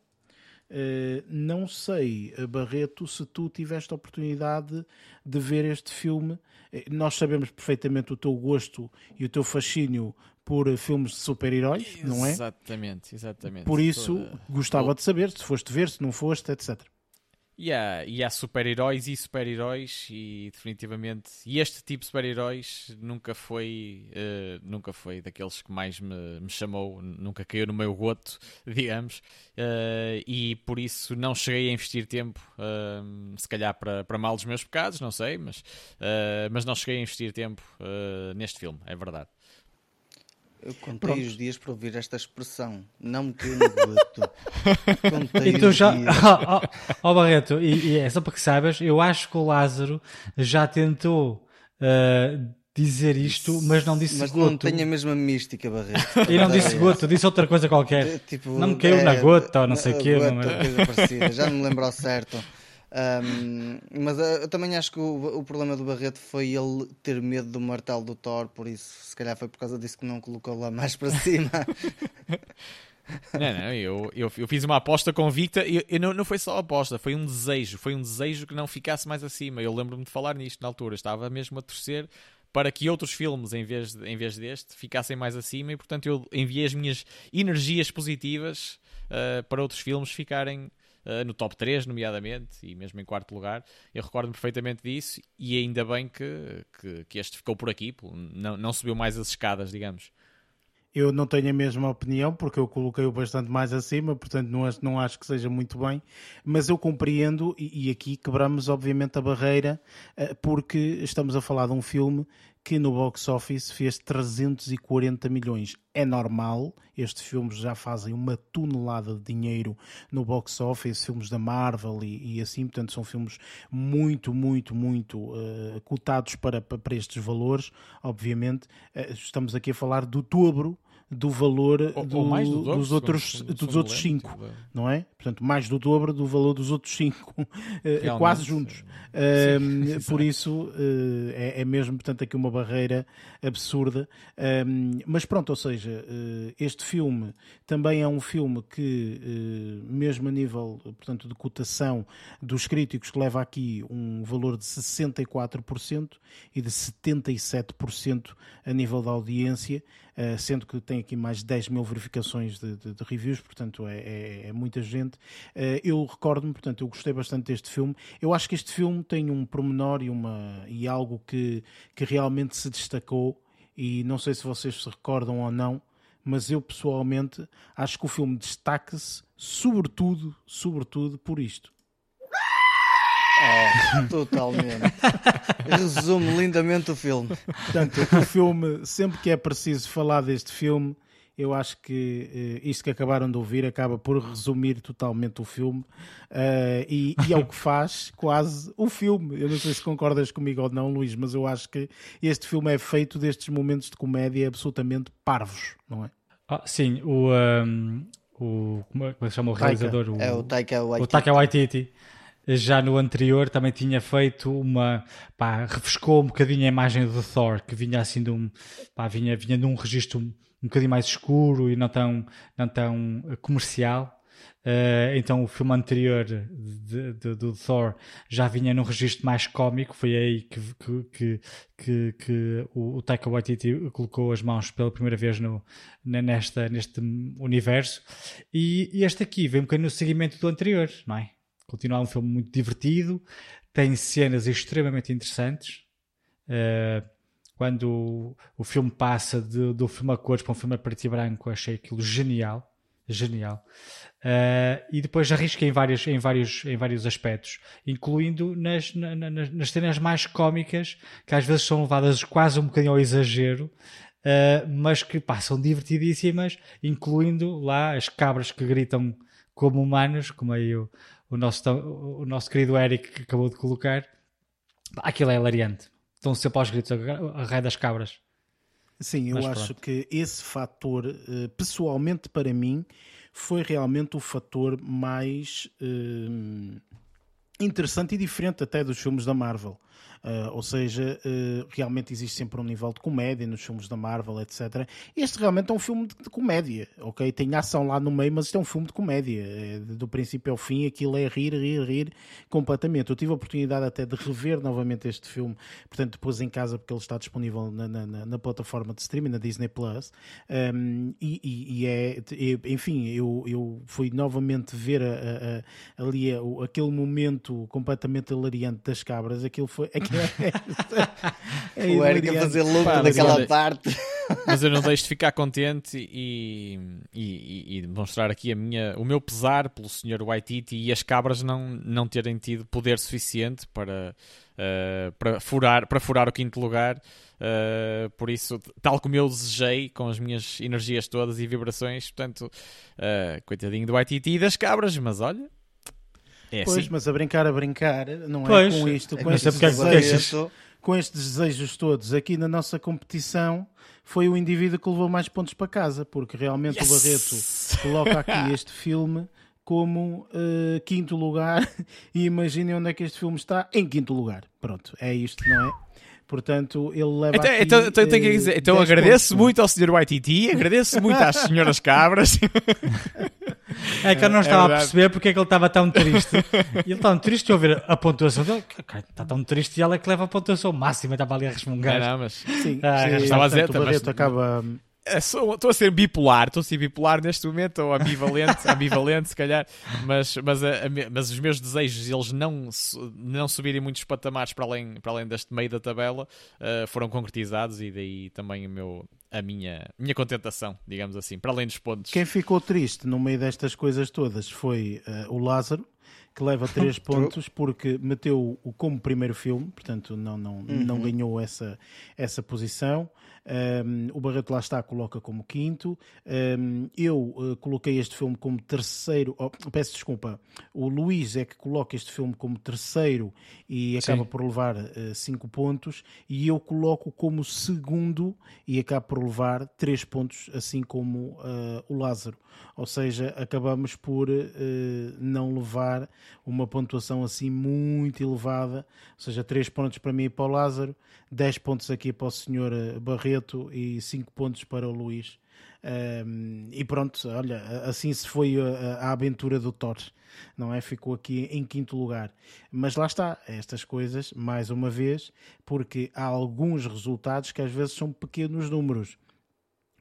Uh, não sei, Barreto, se tu tiveste a oportunidade de ver este filme. Eh, nós sabemos perfeitamente o teu gosto e o teu fascínio por filmes de super-heróis, não é? Exatamente, exatamente. Por isso, Toda... gostava de saber se foste ver, se não foste, etc. E há, e há super-heróis e super-heróis e definitivamente e este tipo de super-heróis nunca foi uh, nunca foi daqueles que mais me, me, chamou, nunca caiu no meu goto, (laughs) digamos, uh, e por isso não cheguei a investir tempo, uh, se calhar para, para mal dos meus pecados, não sei, mas, mas não cheguei a investir tempo neste filme, é verdade. Eu contei Pronto. os dias para ouvir esta expressão. Não me caiu no goto. (laughs) contei e tu já. Ó oh, (laughs) oh, Barreto, e, e, é só para que saibas, eu acho que o Lázaro já tentou uh, dizer isto, mas não disse mas goto. Mas não tem a mesma mística, Barreto. E não disse goto, disse outra coisa qualquer. É, tipo, não me caiu é, na gota ou não sei o quê. Coisa já não me lembro ao certo. Um, mas uh, eu também acho que o, o, problema do Barreto foi ele ter medo do martelo do Thor, por isso, se calhar foi por causa disso que não colocou lá mais para cima. (laughs) Não, não, eu, eu, eu, fiz uma aposta convicta e eu, não, não foi só aposta, foi um desejo, foi um desejo que não ficasse mais acima. Eu lembro-me de falar nisto na altura, estava mesmo a torcer para que outros filmes, em vez, de, em vez deste, ficassem mais acima e, portanto, eu enviei as minhas energias positivas uh, para outros filmes ficarem uh, no top 3, nomeadamente, e mesmo em quarto lugar. Eu recordo-me perfeitamente disso e ainda bem que, que, que, este ficou por aqui, não, não subiu mais as escadas, digamos. Eu não tenho a mesma opinião, porque eu coloquei-o bastante mais acima, portanto não acho, não acho que seja muito bem, mas eu compreendo, e, e aqui quebramos obviamente a barreira, uh, porque estamos a falar de um filme que no box office fez 340 milhões. É normal, estes filmes já fazem uma tonelada de dinheiro no box office, filmes da Marvel e, e assim, portanto são filmes muito, muito, muito uh, cotados para, para estes valores, obviamente. Uh, estamos aqui a falar do dobro do valor ou, do, ou do dobro, dos outros, dos outros cinco, tipo, não é? Portanto, mais do dobro do valor dos outros cinco, (laughs) eh, quase juntos. Um, (laughs) por isso, uh, é, é, mesmo, portanto, aqui uma barreira absurda. Mas pronto, ou seja, uh, este filme também é um filme que, mesmo a nível, portanto, de cotação dos críticos, que leva aqui um valor de 64% e de 77% a nível da audiência. Eh, sendo que tem aqui mais de 10 mil verificações de, de, de reviews, portanto é, é, é muita gente. Uh, eu recordo-me, portanto, eu gostei bastante deste filme. Eu acho que este filme tem um promenor e, uma, e algo que, que realmente se destacou, e não sei se vocês se recordam ou não, mas eu pessoalmente acho que o filme destaca-se sobretudo, sobretudo por isto. Oh, totalmente. (laughs) Resume lindamente o filme. Portanto, o filme, sempre que é preciso falar deste filme, eu acho que uh, isto que acabaram de ouvir acaba por resumir totalmente o filme uh, e, e, é o que faz quase o filme. Eu não sei se concordas comigo ou não, Luís, mas eu acho que este filme é feito destes momentos de comédia absolutamente parvos, não é? Ah, sim, o, um, o como é que se chama o realizador? O, é o Taika Waititi. O Taika Waititi já no anterior também tinha feito uma. Pá, refrescou um bocadinho a imagem do Thor, que vinha assim de um. Pá, vinha, vinha de um registro um, bocadinho mais escuro e não tão, não tão comercial. Uh, então o filme anterior de, de, do Thor já vinha num registro mais cómico, foi aí que, que, que, que, que o, o Taika Waititi colocou as mãos pela primeira vez no, nesta, neste universo. E, e este aqui vem um bocadinho no seguimento do anterior, não é? Continua um filme muito divertido, tem cenas extremamente interessantes. Uh, quando o, filme passa de, do filme a cores para um filme a preto e branco, achei aquilo genial. Genial. Uh, e depois arrisca em vários, em vários, em vários aspectos, incluindo nas, na, nas, nas cenas mais cómicas, que às vezes são levadas quase um bocadinho ao exagero, uh, mas que passam divertidíssimas, incluindo lá as cabras que gritam como humanos, como aí o, o, nosso, o nosso querido Eric acabou de colocar, aquilo é hilariante. Estão sempre aos gritos, a, a rei das cabras. Sim, eu Mas acho pronto. que esse fator, eh, pessoalmente para mim, foi realmente o fator mais uh, interessante e diferente até dos filmes da Marvel. Uh, ou seja, uh, realmente existe sempre um nível de comédia nos filmes da Marvel, etc. Este realmente é um filme de, de comédia, ok? Tem ação lá no meio, mas isto é um filme de comédia. É, do princípio ao fim, aquilo é rir, rir, rir completamente. Eu tive a oportunidade até de rever novamente este filme, portanto, depois em casa, porque ele está disponível na, na, na plataforma de streaming, na Disney Plus. Um, e, e, e, é, enfim, eu, eu fui novamente ver a, a, ali a, aquele momento completamente hilariante das cabras. Aquilo foi. É, (laughs) é o Eric a fazer louco daquela parte. Mas eu não deixo de ficar contente e, e, e, demonstrar aqui a minha, o meu pesar pelo Sr. Waititi e as cabras não, não terem tido poder suficiente para, uh, para, furar, para furar o quinto lugar. Uh, por isso, tal como eu desejei, com as minhas energias todas e vibrações, portanto, uh, coitadinho do Waititi e das cabras, mas olha, é pois, assim. mas a brincar, a brincar, não é pois, com isto, com, é estes desejos, com estes desejos todos aqui na nossa competição, foi o indivíduo que levou mais pontos para casa, porque realmente yes! o Barreto coloca aqui (laughs) este filme como uh, quinto lugar (laughs) e imaginem onde é que este filme está, em quinto lugar. Pronto, é isto, não é? Portanto, ele leva então, aqui, então, então, tenho que dizer, então agradeço pontos. muito ao Sr. Waititi, agradeço muito às senhoras cabras. É que eu não é estava é a perceber porque é que ele estava tão triste. Ele estava tão triste de ouvir a pontuação dele. Está tão triste e ela é que leva a pontuação máxima. Estava ali a resmungar. Não, não, mas... Sim, ah, sim, estava a dizer, mas... acaba Estou é a ser bipolar, estou a ser bipolar neste momento, ou ambivalente, (laughs) ambivalente se calhar, mas, mas, a, a, mas os meus desejos, eles não, não subirem muitos patamares para além, para além deste meio da tabela, uh, foram concretizados e daí também o meu, a minha, minha contentação, digamos assim, para além dos pontos. Quem ficou triste no meio destas coisas todas foi uh, o Lázaro, que leva (laughs) 3 pontos porque meteu o como primeiro filme, portanto não, não, uhum. não ganhou essa, essa posição. Um, o Barreto lá está, coloca como quinto. Um, eu uh, coloquei este filme como terceiro. Oh, peço desculpa. O Luís é que coloca este filme como terceiro e acaba Sim. por levar uh, cinco pontos. E eu coloco como segundo e acabo por levar três pontos, assim como uh, o Lázaro. Ou seja, acabamos por não levar uma pontuação assim muito elevada. Ou seja, três pontos para mim e para o Lázaro, 10 pontos aqui para o senhor Barreto e 5 pontos para o Luís. Um, e pronto, olha, assim se foi a, a, aventura do Thor, não é? Ficou aqui em quinto lugar. Mas lá está, estas coisas, mais uma vez, porque há alguns resultados que às vezes são pequenos números.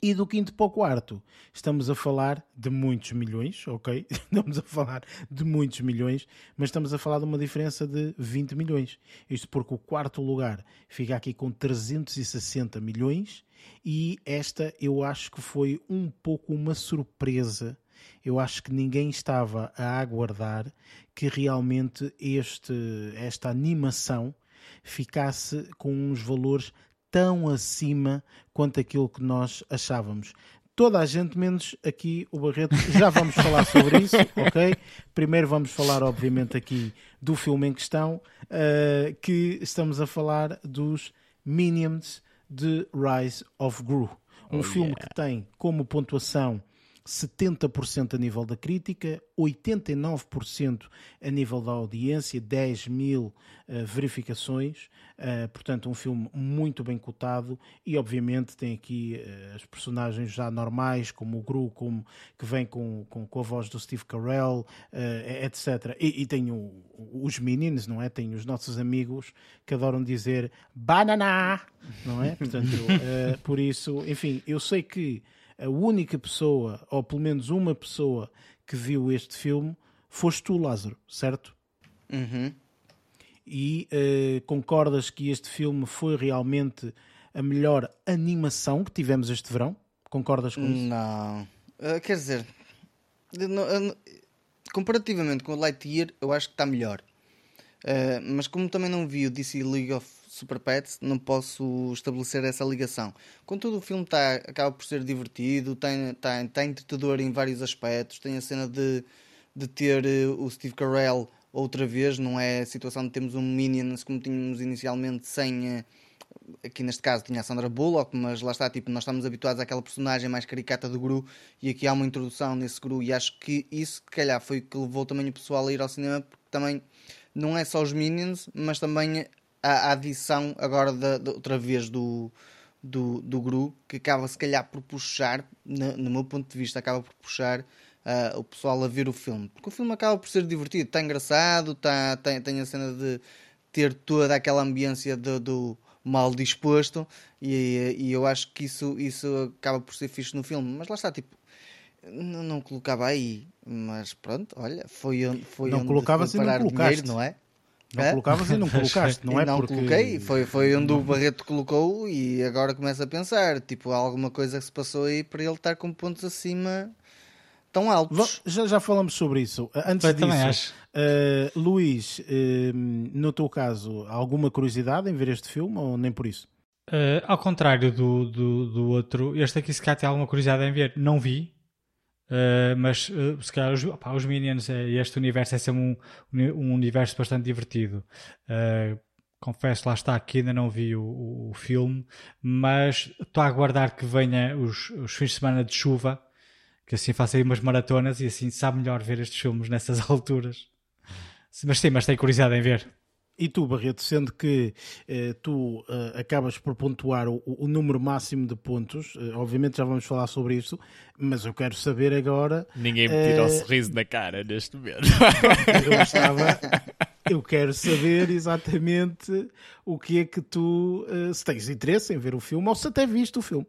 E do quinto para o quarto, estamos a falar de muitos milhões, ok? (laughs) Estamos a falar de muitos milhões, mas estamos a falar de uma diferença de 20 milhões. Isto porque o quarto lugar fica aqui com 360 milhões e esta eu acho que foi um pouco uma surpresa. Eu acho que ninguém estava a aguardar que realmente este, esta animação ficasse com uns valores tão acima quanto aquilo que nós achávamos. Toda a gente, menos aqui o Barreto, já vamos (laughs) falar sobre isso, ok? Primeiro vamos falar, obviamente, aqui do filme em questão, uh, que estamos a falar dos Minions de Rise of Gru. Um oh, filme yeah. que tem como pontuação 70% a nível da crítica, 89% a nível da audiência, 10 mil uh, verificações, uh, portanto um filme muito bem cotado e obviamente tem aqui uh, as personagens já normais, como o Gru, como, que vem com, com, com a voz do Steve Carell, etc. E, e tem o, os Minions, não é? Tem os nossos amigos que adoram dizer banana, não é? Portanto, (laughs) por isso, enfim, eu sei que a única pessoa, ou pelo menos uma pessoa, que viu este filme foste tu, Lázaro, certo? Uhum. E uh, concordas que este filme foi realmente a melhor animação que tivemos este verão? Concordas com isso? Não. Uh, quer dizer, não, uh, comparativamente com o Lightyear, eu acho que está melhor. mas como também não vi o DC League of Super Pets, não posso estabelecer essa ligação. Contudo, o filme tá, acaba por ser divertido, tem, tá, tá entretador em vários aspectos, tem a cena de, de ter uh, o Steve Carell outra vez, não é a situação de termos um Minions como tínhamos inicialmente sem. Uh, aqui neste caso tinha a Sandra Bullock, mas lá está, tipo, nós estamos habituados àquela personagem mais caricata do Gru e aqui há uma introdução nesse Gru e acho que isso, se calhar, foi o que levou também o pessoal a ir ao cinema, porque também não é só os Minions, mas também a, a adição agora de, outra vez do, do, do Gru, que acaba se calhar por puxar, no, no meu ponto de vista, acaba por puxar uh, o pessoal a ver o filme. Porque o filme acaba por ser divertido, está engraçado, tá, tem, tem a cena de ter toda aquela ambiência do, do mal disposto e, e, eu acho que isso, isso acaba por ser fixe no filme. Mas lá está, tipo, não, não colocava aí, mas pronto, olha, foi, foi não onde colocavas foi parar e não colocaste. dinheiro, não é? Não é? colocavas e não (laughs) colocaste, não e é? Não porque... coloquei, foi, foi onde o Barreto colocou e agora começa a pensar, tipo, há alguma coisa que se passou aí para ele estar com pontos acima tão altos. Já, já falamos sobre isso. Antes Eu disso, uh, Luís, uh, no teu caso, alguma curiosidade em ver este filme ou nem por isso? Uh, ao contrário do, do, do, outro, este aqui se calhar tem alguma curiosidade em ver. Não vi, Uh, mas uh, se calhar os, opa, os Minions e este universo é sempre um, um universo bastante divertido. Uh, confesso, lá está, que ainda não vi o, o, o filme, mas estou a aguardar que venha os, os fins de semana de chuva, que assim faça aí umas maratonas e assim sabe melhor ver estes filmes nessas (laughs) alturas. Mas sim, mas tenho curiosidade em ver. E tu, Barreto, sendo que eh, tu eh, acabas por pontuar o, o, número máximo de pontos, eh, obviamente já vamos falar sobre isso, mas eu quero saber agora. Ninguém me tira o sorriso da cara neste momento. (laughs) Eu, estava, eu quero saber exatamente o que é que tu. se tens interesse em ver o filme ou se até viste o filme.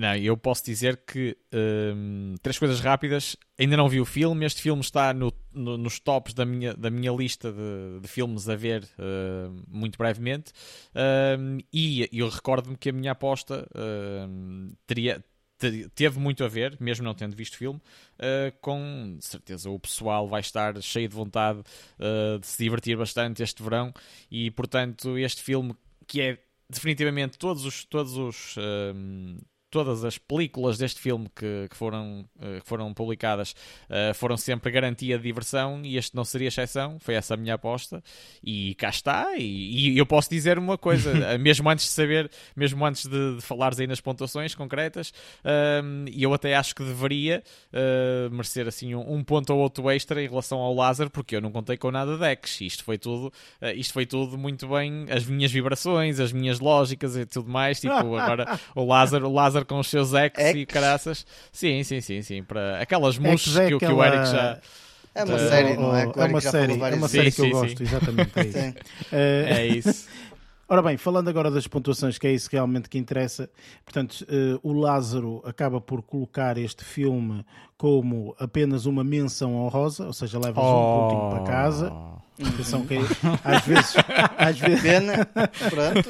Não, eu posso dizer que um, três coisas rápidas. Ainda não vi o filme. Este filme está no, no, nos tops da minha, da minha lista de, de filmes a ver uh, muito brevemente. Um, e eu recordo-me que a minha aposta uh, teria, teve muito a ver, mesmo não tendo visto o filme, uh, com certeza o pessoal vai estar cheio de vontade uh, de se divertir bastante este verão e portanto este filme que é definitivamente todos os, todos os todas as películas deste filme que, que foram, uh, que foram publicadas uh, foram sempre garantia de diversão e este não seria exceção, foi essa a minha aposta. E cá está, e, e eu posso dizer uma coisa, (laughs) eh, mesmo antes de saber, mesmo antes de, de falares aí nas pontuações concretas, e eu até acho que deveria merecer assim um, um, ponto ou outro extra em relação ao Lázaro, porque eu não contei com nada de X, isto foi tudo, isto foi tudo muito bem, as minhas vibrações, as minhas lógicas e tudo mais, tipo, agora (laughs) o Lázaro, o Lázaro com os seus ex, e caraças. Sim, sim, sim, sim. Para aquelas mushes é que, aquela... que, o Eric já. É uma uh, série, não é? É uma série, é uma série sim, que eu sim, gosto, sim. exatamente. É (laughs) isso. Uh, é isso. (laughs) Ora bem, falando agora das pontuações, que é isso realmente que interessa, portanto, uh, o Lázaro acaba por colocar este filme como apenas uma menção honrosa, ou seja, levas oh. um pontinho para casa. Atenção que às vezes, às (laughs) vezes... Pena, pronto.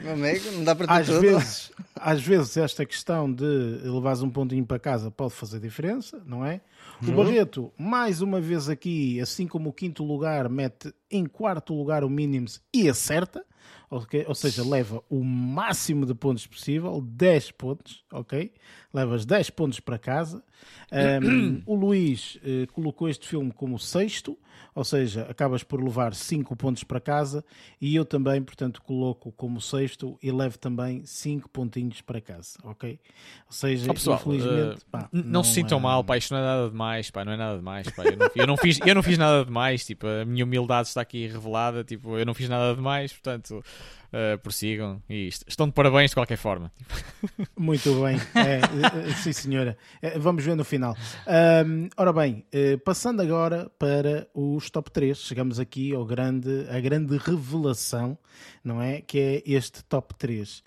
Meu amigo, não dá para ter às tudo. Vezes, às vezes esta questão de levares um pontinho para casa pode fazer diferença, não é? O uhum. Barreto, mais uma vez aqui, assim como o quinto lugar, mete em quarto lugar o Minims e acerta. Okay? Ou seja, leva o máximo de pontos possível, 10 pontos, ok? Levas 10 pontos para casa. Um, o Luís uh, colocou este filme como sexto, ou seja, acabas por levar 5 pontos para casa e eu também, portanto, coloco como sexto e levo também 5 pontinhos para casa, ok? Ou seja, oh, pessoal, infelizmente... Uh, pá, não, não, se sintam é... mal, pá, isto não é nada demais, pá, não é nada demais, pá, eu não, eu não, fiz, eu não fiz nada demais, tipo, a minha humildade está aqui revelada, tipo, eu não fiz nada demais, portanto, uh, prossigam e estão de parabéns de qualquer forma. (laughs) Muito bem, é, eh, sim senhora. É, vamos ver no final. Um, ora bem, passando agora para os top 3, chegamos aqui ao grande, à grande revelação, não é? Que é este top 3. Uh,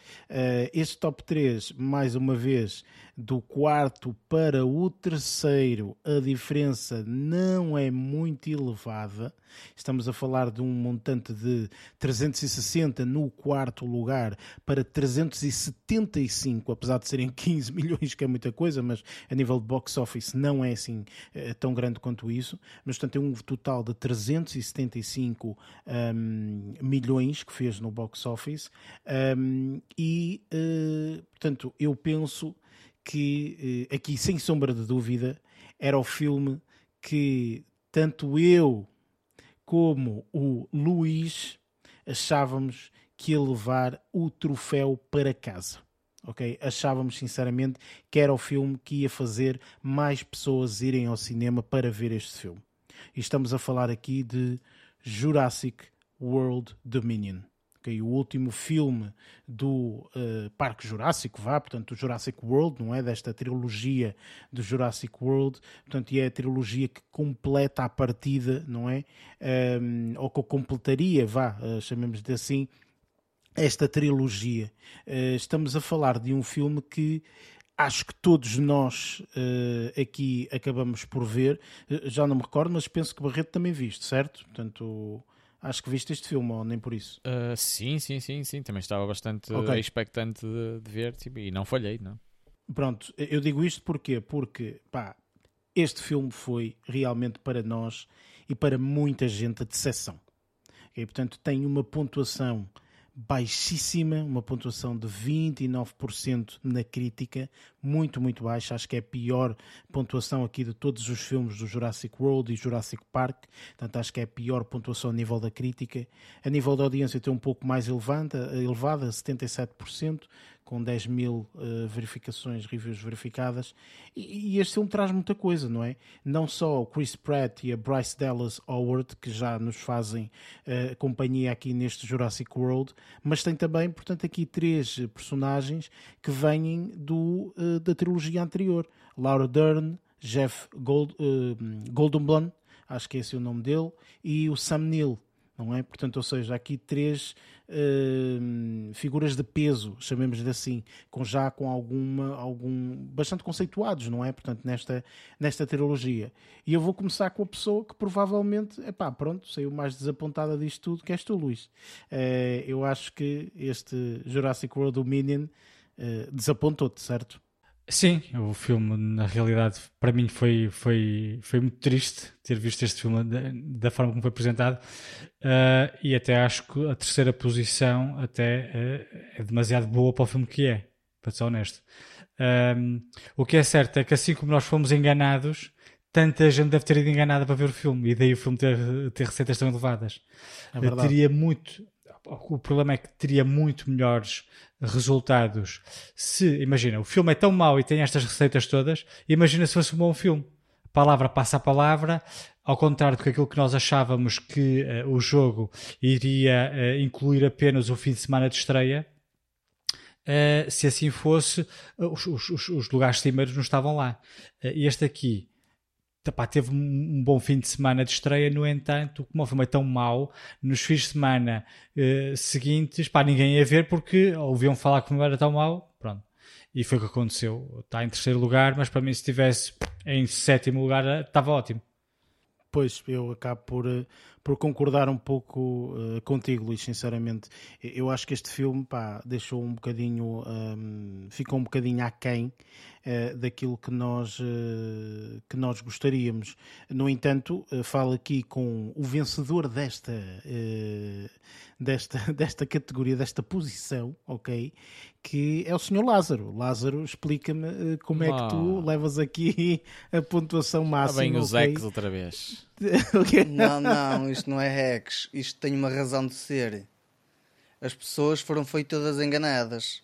este top 3, mais uma vez, do quarto para o terceiro, a diferença não é muito elevada. Estamos a falar de um montante de 360 no quarto lugar para 375, apesar de serem (laughs) 15 milhões, que é muita coisa, mas a nível de box office não é assim é, tão grande quanto isso. Mas, portanto, é um total de 375 um, milhões que fez no box office. Um, e, uh, portanto, eu penso que eh, aqui, sem sombra de dúvida, era o filme que tanto eu como o Luís achávamos que ia levar o troféu para casa. Ok? Achávamos sinceramente que era o filme que ia fazer mais pessoas irem ao cinema para ver este filme. E estamos a falar aqui de Jurassic World Dominion. Okay, o último filme do uh, Parque Jurássico, vá, portanto, do Jurassic World, não é? Desta trilogia do Jurassic World, portanto, e é a trilogia que completa a partida, não é? Um, ou que completaria, vá, uh, chamemos de assim, esta trilogia. Uh, estamos a falar de um filme que acho que todos nós uh, aqui acabamos por ver. Já não me recordo, mas penso que Barreto também viste, certo? Portanto, acho que viste este filme, ou nem por isso. Uh, sim, sim, sim, sim. Também estava bastante okay. expectante de, de ver tipo, e não falhei, não. Pronto, eu digo isto porquê? Porque, pá, este filme foi realmente para nós e para muita gente a decepção. Okay? Portanto, tem uma pontuação baixíssima, uma pontuação de 29% na crítica, muito, muito baixa. Acho que é a pior pontuação aqui de todos os filmes do Jurassic World e Jurassic Park. Portanto, acho que é a pior pontuação a nível da crítica. A nível da audiência tem um pouco mais elevada, elevada 77% com 10 mil uh, verificações, reviews verificadas. E, e, este filme traz muita coisa, não é? Não só o Chris Pratt e a Bryce Dallas Howard, que já nos fazem uh, companhia aqui neste Jurassic World, mas tem também, portanto, aqui três personagens que vêm do, uh, da trilogia anterior. Laura Dern, Jeff Gold, Goldblum, acho que é esse o nome dele, e o Sam Neill, não é? Portanto, ou seja, aqui três uh, figuras de peso, chamemos-lhe assim, com já com alguma, algum, bastante conceituados, não é? Portanto, nesta, nesta trilogia. E eu vou começar com a pessoa que provavelmente, epá, pronto, saiu mais desapontada disto tudo, que és tu, Luís. Uh, eu acho que este Jurassic World Dominion uh, desapontou-te, certo? Sim, o filme, na realidade, para mim foi, foi, foi muito triste ter visto este filme da, da forma como foi apresentado uh, e até acho que a terceira posição até uh, é demasiado boa para o filme que é, para ser honesto. Um, o que é certo é que assim como nós fomos enganados, tanta gente deve ter ido enganada para ver o filme e daí o filme ter, ter receitas tão elevadas. É teria muito, o problema é que teria muito melhores resultados se, imagina, o filme é tão mau e tem estas receitas todas, imagina se fosse um bom filme. Palavra passa a palavra, ao contrário do que aquilo que nós achávamos que uh, o jogo iria uh, incluir apenas o fim de semana de estreia, uh, se assim fosse, os, os, os, lugares cimeiros não estavam lá. este aqui Epá, teve um bom fim de semana de estreia, no entanto, como o filme é tão mau, nos fins de semana uh, seguintes, pá, ninguém ia ver porque ouviam falar que não era tão mau, pronto. E foi o que aconteceu. Está em terceiro lugar, mas para mim, se estivesse em sétimo lugar, eh, estava ótimo. Pois, eu acabo por, eh, por concordar um pouco uh, contigo, Luís, sinceramente. Eu acho que este filme pá, deixou um bocadinho, um, ficou um bocadinho aquém daquilo que nós, uh, que nós gostaríamos. No entanto, uh, falo aqui com o vencedor desta, desta, (laughs) desta categoria, desta posição, ok? Que é o Sr. Lázaro. Lázaro, explica-me como é que tu ah. levas aqui (laughs) a pontuação máxima. Está bem os okay? outra vez. (laughs) Não, não, isto não é hacks. Isto tem uma razão de ser. As pessoas foram foi todas enganadas,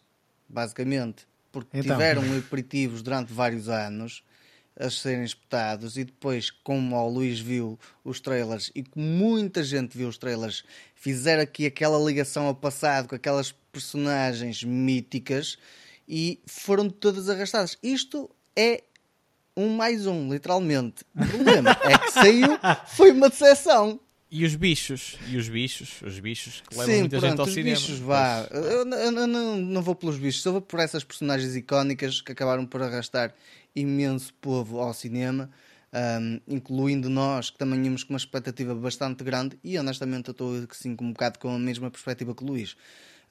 basicamente. Porque então. tiveram aperitivos durante vários anos a serem espetados e depois, como o Luís viu os trailers e que muita gente viu os trailers, fizeram aqui aquela ligação ao passado com aquelas personagens míticas e foram todas arrastadas. Isto é um mais um, literalmente. O problema é que saiu, foi uma decepção. E os bichos, e os bichos, os bichos que levam Sim, muita pronto, gente ao os cinema. Bichos, vá. Eu, não, não vou pelos bichos, eu vou por essas personagens icónicas que acabaram por arrastar imenso povo ao cinema, um, incluindo nós, que também íamos com uma expectativa bastante grande, e honestamente eu estou assim, um bocado com a mesma perspectiva que o Luís.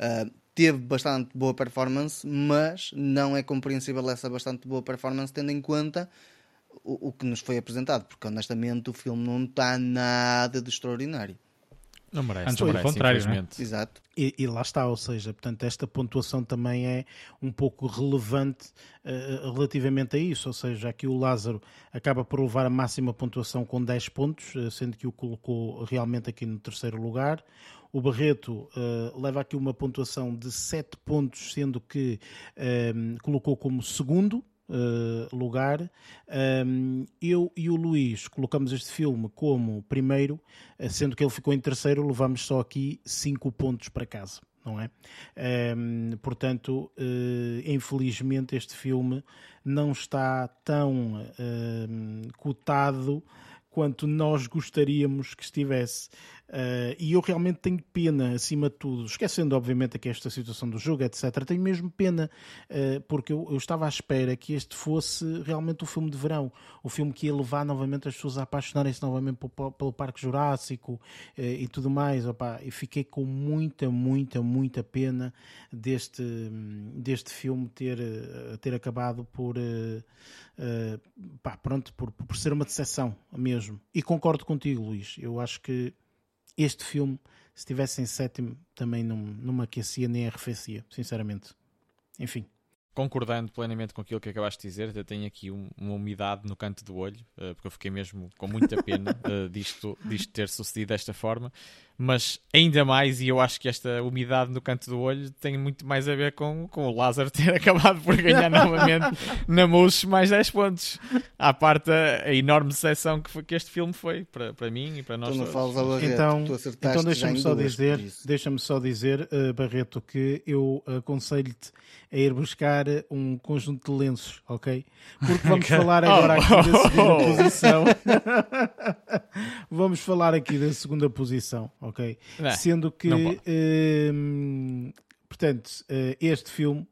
Uh, teve bastante boa performance, mas não é compreensível essa bastante boa performance tendo em conta o, o que nos foi apresentado, porque honestamente o filme não está nada de extraordinário. Não merece, Antes não merece, contrário, é? infelizmente. Exato. E, e lá está, ou seja, portanto, esta pontuação também é um pouco relevante eh, relativamente a isso, ou seja, aqui o Lázaro acaba por levar a máxima pontuação com 10 pontos, eh, sendo que o colocou realmente aqui no terceiro lugar. O Barreto eh, leva aqui uma pontuação de 7 pontos, sendo que colocou como segundo, Uh, lugar. Um, eu e o Luís colocamos este filme como primeiro, uh, sendo que ele ficou em terceiro, levamos só aqui 5 pontos para casa. Não é? Um, portanto, uh, infelizmente, este filme não está tão cotado quanto nós gostaríamos que estivesse. Uh, e eu realmente tenho pena, acima de tudo, esquecendo obviamente aqui esta situação do jogo, etc. Tenho mesmo pena, uh, porque eu, eu, estava à espera que este fosse realmente o filme de verão, o filme que ia levar novamente as pessoas a apaixonarem-se novamente pelo, pelo, Parque Jurássico uh, e tudo mais. Opa, e fiquei com muita, muita, muita pena deste, deste filme ter, ter acabado por, pá, pronto, por, por ser uma decepção mesmo. E concordo contigo, Luís. Eu acho que este filme, se estivesse em sétimo, também não, não me aquecia nem arrefecia, sinceramente. Enfim. Concordando plenamente com aquilo que acabaste de dizer, eu tenho aqui um, uma umidade no canto do olho, uh, porque eu fiquei mesmo com muita pena uh, (laughs) disto, disto ter sucedido desta forma mas ainda mais, e eu acho que esta umidade no canto do olho tem muito mais a ver com, com o Lázaro (laughs) ter acabado por ganhar novamente na Mousse mais 10 pontos. À parte a, a enorme decepção que, foi, que este filme foi para, para mim e para nós. Então, todos. então, então deixa-me só, dizer, deixa só dizer, uh, Barreto, que eu aconselho-te a ir buscar um conjunto de lenços, ok? Porque (laughs) vamos okay. falar agora oh, aqui da segunda (laughs) posição. (laughs) vamos falar aqui da segunda posição ok? Não, Sendo que, uh, portanto, uh, este filme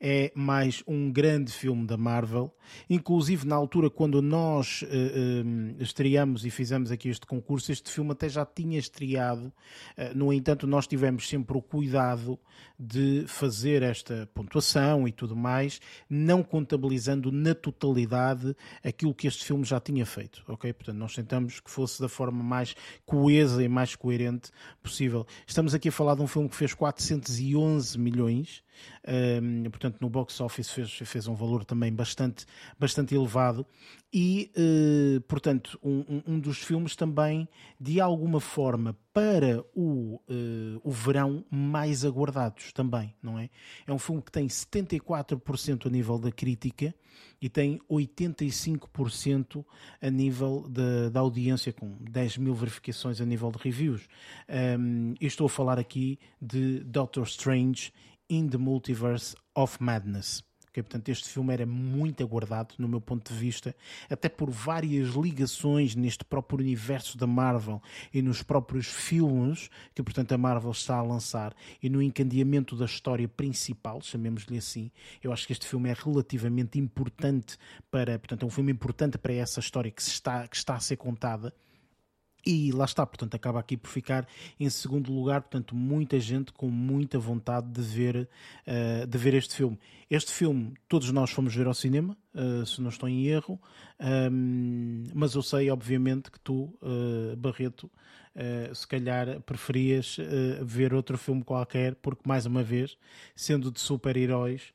é mais um grande filme da Marvel. Inclusive, na altura, quando nós uh, estreamos e fizemos aqui este concurso, este filme até já tinha estreado. Uh, no entanto, nós tivemos sempre o cuidado de fazer esta pontuação e tudo mais, não contabilizando na totalidade aquilo que este filme já tinha feito. Ok? Portanto, nós tentamos que fosse da forma mais coesa e mais coerente possível. Estamos aqui a falar de um filme que fez 411 milhões. Um, portanto, no box office fez, fez um valor também bastante, bastante elevado e, uh, portanto, um, um, dos filmes também, de alguma forma, para o, uh, o verão mais aguardados também, não é? É um filme que tem 74% a nível da crítica e tem 85% a nível da, da audiência, com 10 mil verificações a nível de reviews. Um, estou a falar aqui de Doctor Strange in the Multiverse of Madness. Okay, portanto, este filme era muito aguardado, no meu ponto de vista, até por várias ligações neste próprio universo da Marvel e nos próprios filmes que, portanto, a Marvel está a lançar e no encandeamento da história principal, chamemos-lhe assim. Eu acho que este filme é relativamente importante para, portanto, é um filme importante para essa história que, está, que está a ser contada. E lá está, portanto, acaba aqui por ficar em segundo lugar, portanto, muita gente com muita vontade de ver, uh, de ver este filme. Este filme, todos nós fomos ver ao cinema, uh, se não estou em erro, um, mas eu sei, obviamente, que tu, uh, Barreto, se calhar preferias ver outro filme qualquer, porque, mais uma vez, sendo de super-heróis,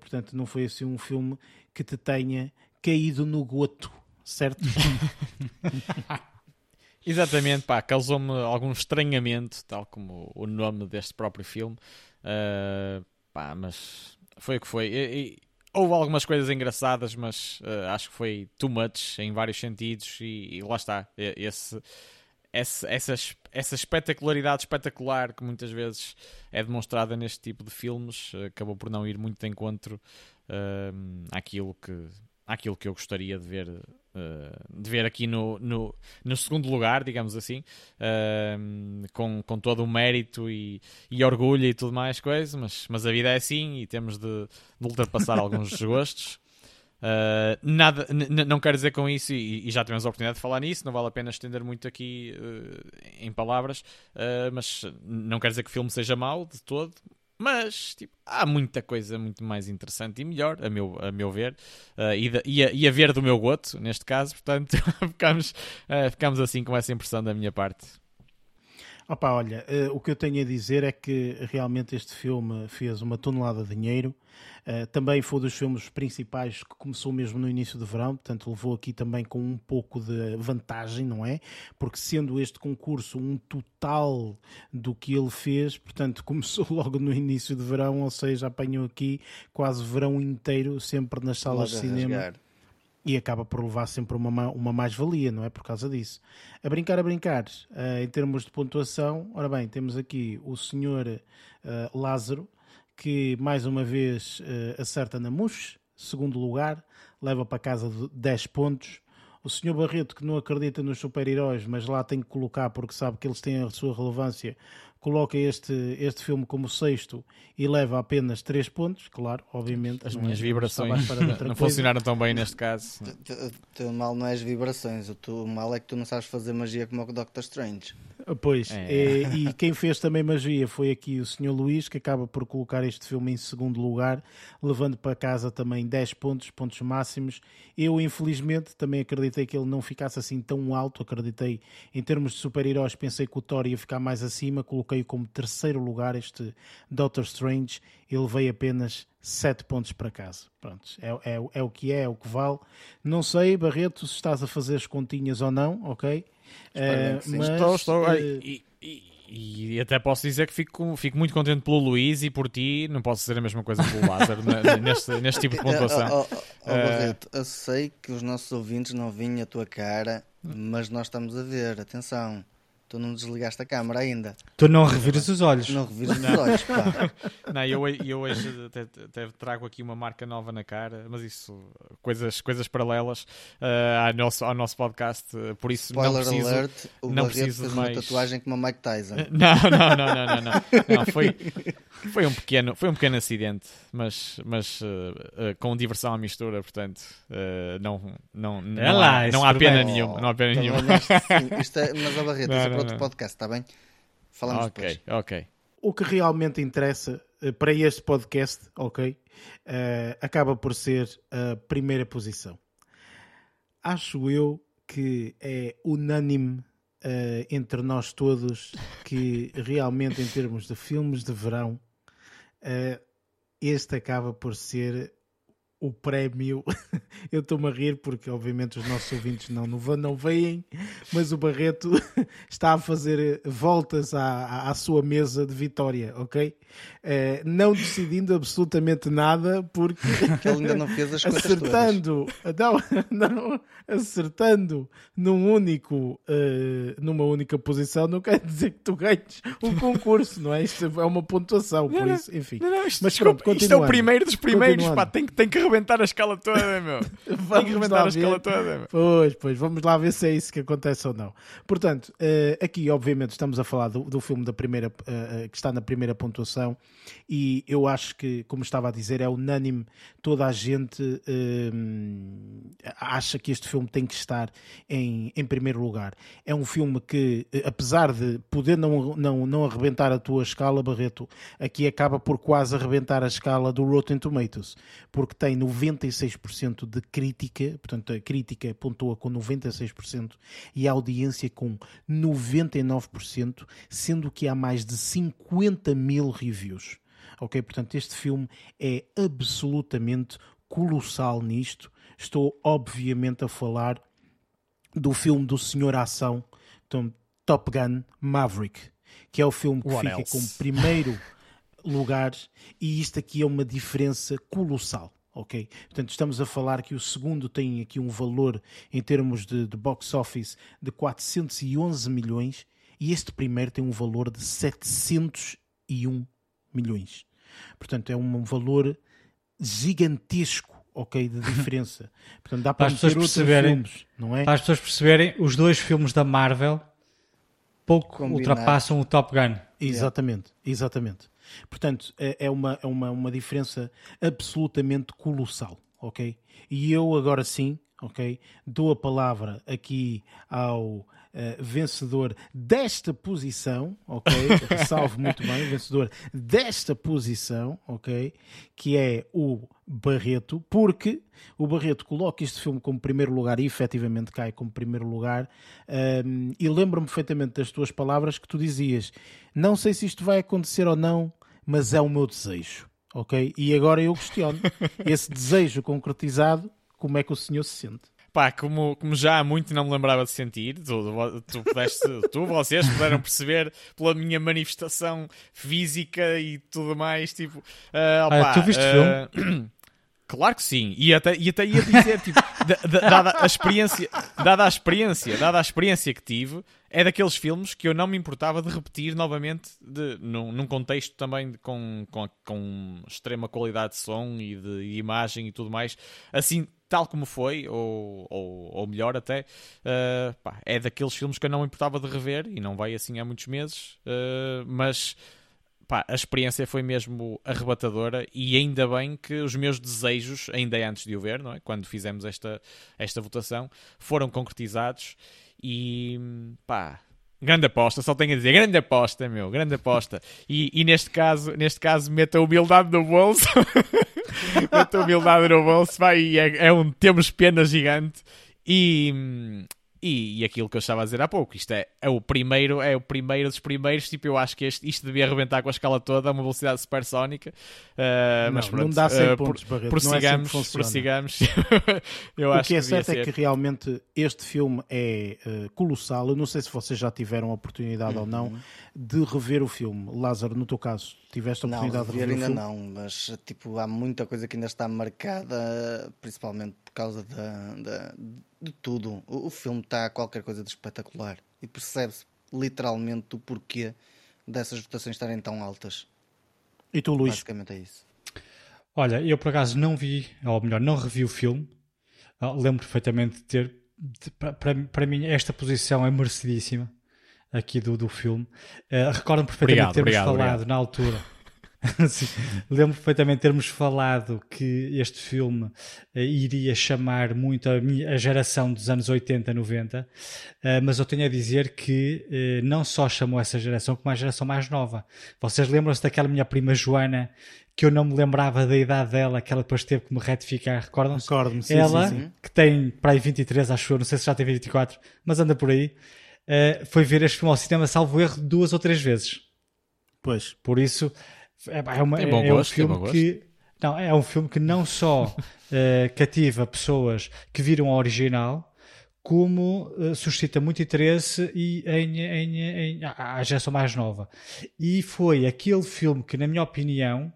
portanto, não foi assim um filme que te tenha caído no goto, certo? (laughs) Exatamente, pá, causou-me algum estranhamento, tal como o nome deste próprio filme. Uh, pá, mas foi o que foi. E, e, houve algumas coisas engraçadas, mas uh, acho que foi too much em vários sentidos. E, e lá está. Esse, esse, essa, essa espetacularidade espetacular que muitas vezes é demonstrada neste tipo de filmes acabou por não ir muito de encontro uh, àquilo, que, àquilo que eu gostaria de ver eh, de ver aqui no, no, no, segundo lugar, digamos assim, uh, com, com todo o mérito e, e, orgulho e tudo mais coisas, mas, mas a vida é assim e temos de, de ultrapassar alguns (laughs) gostos. Uh, nada, não quero dizer com isso, e, e, já tivemos a oportunidade de falar nisso, não vale a pena estender muito aqui uh, em palavras, uh, mas não quero dizer que o filme seja mau de todo, mas tipo, há muita coisa muito mais interessante e melhor, a meu, a meu ver, uh, e, de, e, a, e, a, ver do meu goto, neste caso, portanto, (laughs) ficamos, uh, ficamos assim com essa impressão da minha parte. Opa, olha, uh, o que eu tenho a dizer é que realmente este filme fez uma tonelada de dinheiro. Uh, também foi um dos filmes principais que começou mesmo no início do verão, portanto levou aqui também com um pouco de vantagem, não é? Porque sendo este concurso um total do que ele fez, portanto (laughs) começou logo no início do verão, ou seja, apanhou aqui quase verão inteiro sempre nas salas de cinema. Rasgar e acaba por levar sempre uma, uma mais-valia, não é? Por causa disso. A brincar, a brincar, uh, em termos de pontuação, ora bem, temos aqui o senhor uh, Lázaro, que mais uma vez uh, acerta na MUS, segundo lugar, leva para casa 10 pontos. O senhor Barreto, que não acredita nos super-heróis, mas lá tem que colocar porque sabe que eles têm a sua relevância, coloca este, este filme como sexto e leva apenas 3 pontos, claro, obviamente. As minhas vibrações (laughs) não funcionaram tão bem neste caso. O teu mal não é as vibrações, o teu mal é que tu não sabes fazer magia como o Doctor Strange. Pois, é. e, é, e quem fez também magia foi aqui o Sr. Luís, que acaba por colocar este filme em segundo lugar, levando para casa também 10 pontos, pontos máximos. Eu, infelizmente, também acreditei que ele não ficasse assim tão alto, acreditei em termos de super-heróis, pensei que o Thor ia ficar mais acima, coloquei como terceiro lugar este Doctor Strange, ele veio apenas 7 pontos para casa. Pronto, é, é, é o que é, é o que vale. Não sei, Barreto, se estás a fazer as continhas ou não, ok? Uh, mas, estou, estou. Uh, e, e, e, até posso dizer que fico, fico muito contente pelo Luís e por ti. Não posso dizer a mesma coisa pelo Lázaro (laughs) neste, neste tipo de pontuação. Oh, oh, oh, Barreto, eu sei que os nossos ouvintes não vinham a tua cara, mas nós estamos a ver. Atenção. Tu não desligaste a câmera ainda. Tu não reviras os olhos. Não reviras os olhos, pá. (laughs) não, eu, eu hoje até, até, trago aqui uma marca nova na cara, mas isso, coisas, coisas paralelas uh, ao, nosso, ao nosso podcast, uh, por isso Spoiler não preciso, alert, o não preciso fez mais... uma tatuagem como a Mike Tyson. (laughs) Não, não, não, não, não, não. não foi, foi, um pequeno, foi um pequeno acidente, mas, mas uh, com diversão à mistura, portanto, não, não, não, lá, há, não há pena nenhuma. Não há pena nenhuma. (laughs) Isto é, mas a Barreto, para outro não. podcast, está bem? Falamos okay, depois. Ok, O que realmente interessa uh, para este podcast, ok, uh, acaba por ser a primeira posição. Acho eu que é unânime uh, entre nós todos que (laughs) realmente, em termos de filmes de verão, este acaba por ser o prémio. (laughs) Eu estou-me a rir porque, obviamente, os nossos ouvintes não, não, não veem, mas o Barreto (laughs) está a fazer voltas à, à sua mesa de vitória, ok? Uh, não decidindo absolutamente nada porque. (laughs) ele ainda não fez as coisas acertando, não, não, acertando num único, uh, numa única posição, não quer dizer que tu ganhes um concurso, não é? Isto é uma pontuação, por isso, enfim. Não, não, isto, mas pronto, isto é o primeiro dos primeiros, pá, tem, tem que rebentar a escala toda, meu. (laughs) Tem que rebentar a escala toda, meu. Pois, pois, vamos lá ver se é isso que acontece ou não. Portanto, uh, aqui, obviamente, estamos a falar do, do filme da primeira, uh, que está na primeira pontuação e eu acho que, como estava a dizer, é unânime, toda a gente uh, acha que este filme tem que estar em, em primeiro lugar. É um filme que, apesar de poder não, não, não arrebentar a tua escala, Barreto, aqui acaba por quase arrebentar a escala do Rotten Tomatoes, porque tem 96% de crítica, portanto a crítica pontua com 96% e a audiência com 99%, sendo que há mais de 50 mil reviews. Ok? Portanto, este filme é absolutamente colossal nisto. Estou, obviamente, a falar do filme do Senhor Ação, então, Top Gun Maverick, que é o filme que What fica else? como primeiro lugar, e isto aqui é uma diferença colossal ok? Portanto, estamos a falar que o segundo tem aqui um valor em termos de, de box office de 411 milhões e este primeiro tem um valor de 701 milhões. Portanto, é um valor gigantesco, ok, de diferença. (laughs) Portanto, dá para, para as pessoas perceberem, filmes, não é? Para as pessoas perceberem, os dois filmes da Marvel pouco Combinar. ultrapassam o Top Gun. Exatamente, exatamente. Portanto, é, é uma, é uma, uma diferença absolutamente colossal, ok? E eu agora sim, ok, dou a palavra aqui ao Uh, vencedor desta posição, ok? (laughs) Salvo muito bem, vencedor desta posição, ok? Que é o Barreto, porque o Barreto coloca este filme como primeiro lugar e efetivamente cai como primeiro lugar. Um, e lembro-me perfeitamente das tuas palavras que tu dizias: Não sei se isto vai acontecer ou não, mas é o meu desejo. Ok? E agora eu questiono: (laughs) esse desejo concretizado, como é que o senhor se sente? Pá, como, como já há muito não me lembrava de sentir, tu, tu, pudeste, tu, vocês puderam perceber pela minha manifestação física e tudo mais, tipo... Uh, opa, ah, tu viste uh, filme? (clears throat) Claro que sim, e até, e até ia dizer, tipo, dada a experiência, dada a experiência, dada a experiência que tive, é daqueles filmes que eu não me importava de repetir novamente de, num, num contexto também de, com, com, com extrema qualidade de som e de, de imagem e tudo mais, assim tal como foi, ou, ou, ou melhor até, uh, pá, é daqueles filmes que eu não me importava de rever, e não vai assim há muitos meses, uh, mas pá, a experiência foi mesmo arrebatadora e ainda bem que os meus desejos, ainda antes de o ver, não é? quando fizemos esta, esta votação, foram concretizados e pá, Grande aposta, só tenho a dizer, grande aposta, meu, grande aposta. E, e neste caso, neste caso, meta a humildade no bolso. (laughs) meta a humildade no bolso, vai, é, é um temos pena gigante. E, e, e, aquilo que eu estava a dizer há pouco, isto é, é, o primeiro, é o primeiro dos primeiros, tipo, eu acho que este, isto devia arrebentar com a escala toda, a uma velocidade supersónica. Uh, não, mas pronto, não dá 100 uh, pontos, Barreto. Prossigamos, não é assim prossigamos. (laughs) eu o acho que é que certo ser. é que realmente este filme é uh, colossal. Eu não sei se vocês já tiveram a oportunidade uhum. ou não uhum. De rever o filme. Lázaro, no teu caso, tiveste a oportunidade não, de rever ainda o filme? não, mas tipo, há muita coisa que ainda está marcada, principalmente por causa da, da de tudo. O, o filme está qualquer coisa de espetacular e percebe-se literalmente o porquê dessas votações estarem tão altas. E tu, Luís? Basicamente é isso. Olha, eu por acaso não vi, ou melhor, não revi o filme. Ah, lembro perfeitamente de ter. para, para mim, esta posição é merecidíssima aqui do, do filme. Uh, Recordo-me perfeitamente obrigado, termos obrigado, falado obrigado. na altura (laughs) Lembro perfeitamente termos falado que este filme uh, iria chamar muito a, minha, a, geração dos anos 80, 90, uh, mas eu tenho a dizer que uh, não só chamou essa geração, como a geração mais nova. Vocês lembram-se daquela minha prima Joana, que eu não me lembrava da idade dela, que ela depois teve que me retificar, recordam-se? Recordo-me, sim, Ela, sim, sim. que tem para aí 23, acho eu, não sei se já tem 24, mas anda por aí, foi ver este filme ao cinema, salvo erro, duas ou três vezes. Pois. Por isso, é, é, uma, é, é um filme que não, é um filme que não só uh, (laughs) cativa pessoas que viram a original, como uh, suscita muito interesse e em, em, em, à geração mais nova. E foi aquele filme que, na minha opinião,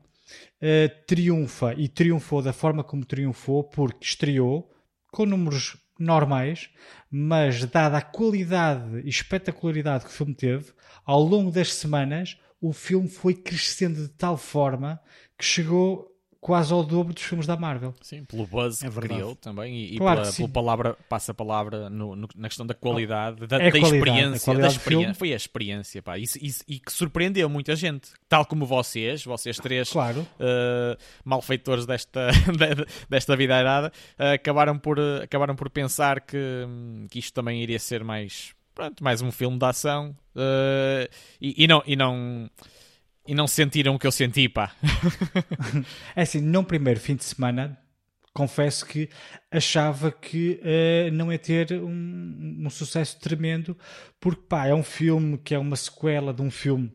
uh, triunfa e triunfou da forma como triunfou, porque estreou com números normais, mas dada a qualidade e espetacularidade que o filme teve, ao longo das semanas, o filme foi crescendo de tal forma que chegou quase ao dobro dos filmes da Marvel. Sim, pelo buzz é que criou também e, claro pela, pela, palavra, passa a palavra no, no, na questão da qualidade, da, é da qualidade, experiência, da experiência foi a experiência, pá, e, e, e, que surpreendeu muita gente, tal como vocês, vocês três claro. uh, malfeitores desta, (laughs) desta vida errada, uh, acabaram, por, uh, acabaram por pensar que, que isto também iria ser mais pronto, mais um filme de ação e, e, não, e não e não sentiram o que eu senti, pá. (laughs) é assim, num primeiro fim de semana, confesso que achava que uh, não ia ter um, um, sucesso tremendo, porque pá, é um filme que é uma sequela de um filme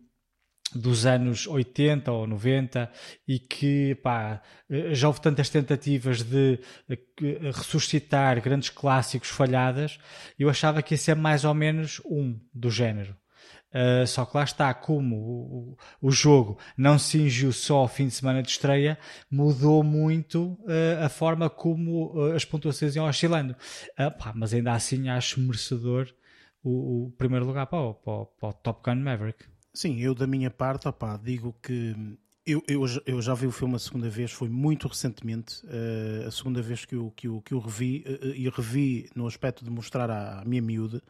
dos anos 80 ou 90 e que pá, já houve tantas tentativas de ressuscitar grandes clássicos falhadas, eu achava que esse é mais ou menos um do género. Uh, só que lá está, como o, o, jogo não se cingiu só ao fim de semana de estreia, mudou muito uh, a forma como uh, as pontuações iam oscilando. Pá, mas ainda assim acho merecedor o, o primeiro lugar para o, para, para o Top Gun Maverick. Sim, eu da minha parte, opá, digo que eu, eu, eu, já vi o filme a segunda vez, foi muito recentemente, uh, a segunda vez que eu, que eu, que eu revi, uh, e revi no aspecto de mostrar à, minha miúde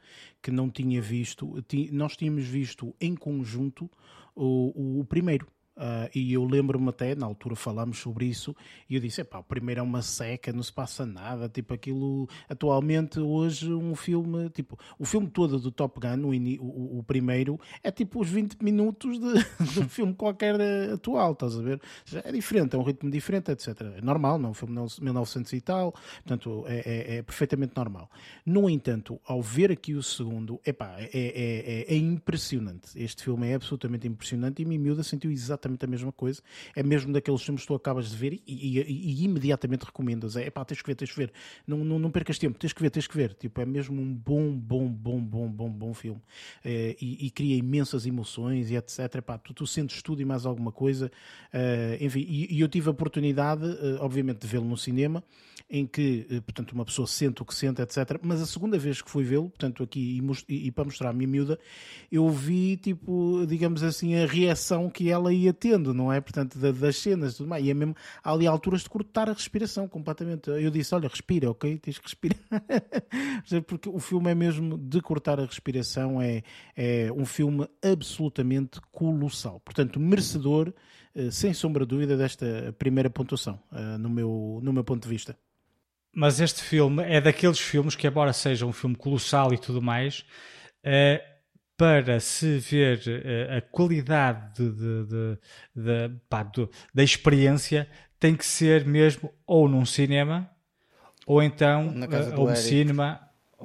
que não tinha visto, nós tínhamos visto em conjunto o, o, o primeiro, Uh, e eu lembro-me até, na altura falámos sobre isso, e eu disse: pá, o primeiro é uma seca, não se passa nada. Tipo, aquilo. Atualmente, hoje, um filme. Tipo, o filme todo do Top Gun, o, o, o primeiro, é tipo os 20 minutos de, (laughs) de um filme qualquer atual, estás a ver? É diferente, é um ritmo diferente, etc. É normal, não é um filme de 1900 e tal, portanto, é, é, é, perfeitamente normal. No entanto, ao ver aqui o segundo, epá, é, é, é, é impressionante. Este filme é absolutamente impressionante e me miúda sentiu exatamente exatamente a mesma coisa. É mesmo daqueles filmes que tu acabas de ver e, e, e, imediatamente recomendas. É pá, tens que ver, tens que ver. Não, não, não percas tempo, tens que ver, tens que ver. Tipo, é mesmo um bom, bom, bom, bom, bom, bom filme. É, e, cria imensas emoções e etc. Pá, tu, tu sentes tudo e mais alguma coisa. É, enfim, e, eu tive a oportunidade, eh, obviamente, de vê-lo no cinema, em que, eh, portanto, uma pessoa sente o que sente, etc. Mas a segunda vez que fui vê-lo, portanto, aqui e, para mostrar a minha miúda, eu vi, tipo, digamos assim, a reação que ela ia tendo, não é? Portanto, das cenas tudo mais. E é mesmo, há ali alturas de cortar a respiração completamente. Eu disse, olha, respira, ok? Tens que respirar. (laughs) Porque o filme é mesmo de cortar a respiração, é, é um filme absolutamente colossal. Portanto, merecedor, eh, sem sombra de dúvida, desta primeira pontuação, eh, no meu, no meu ponto de vista. Mas este filme é daqueles filmes que, embora seja um filme colossal e tudo mais, é, para se ver uh, a qualidade de, de, de, pá, da experiência, tem que ser mesmo ou num cinema, ou então uh, ou um cinema,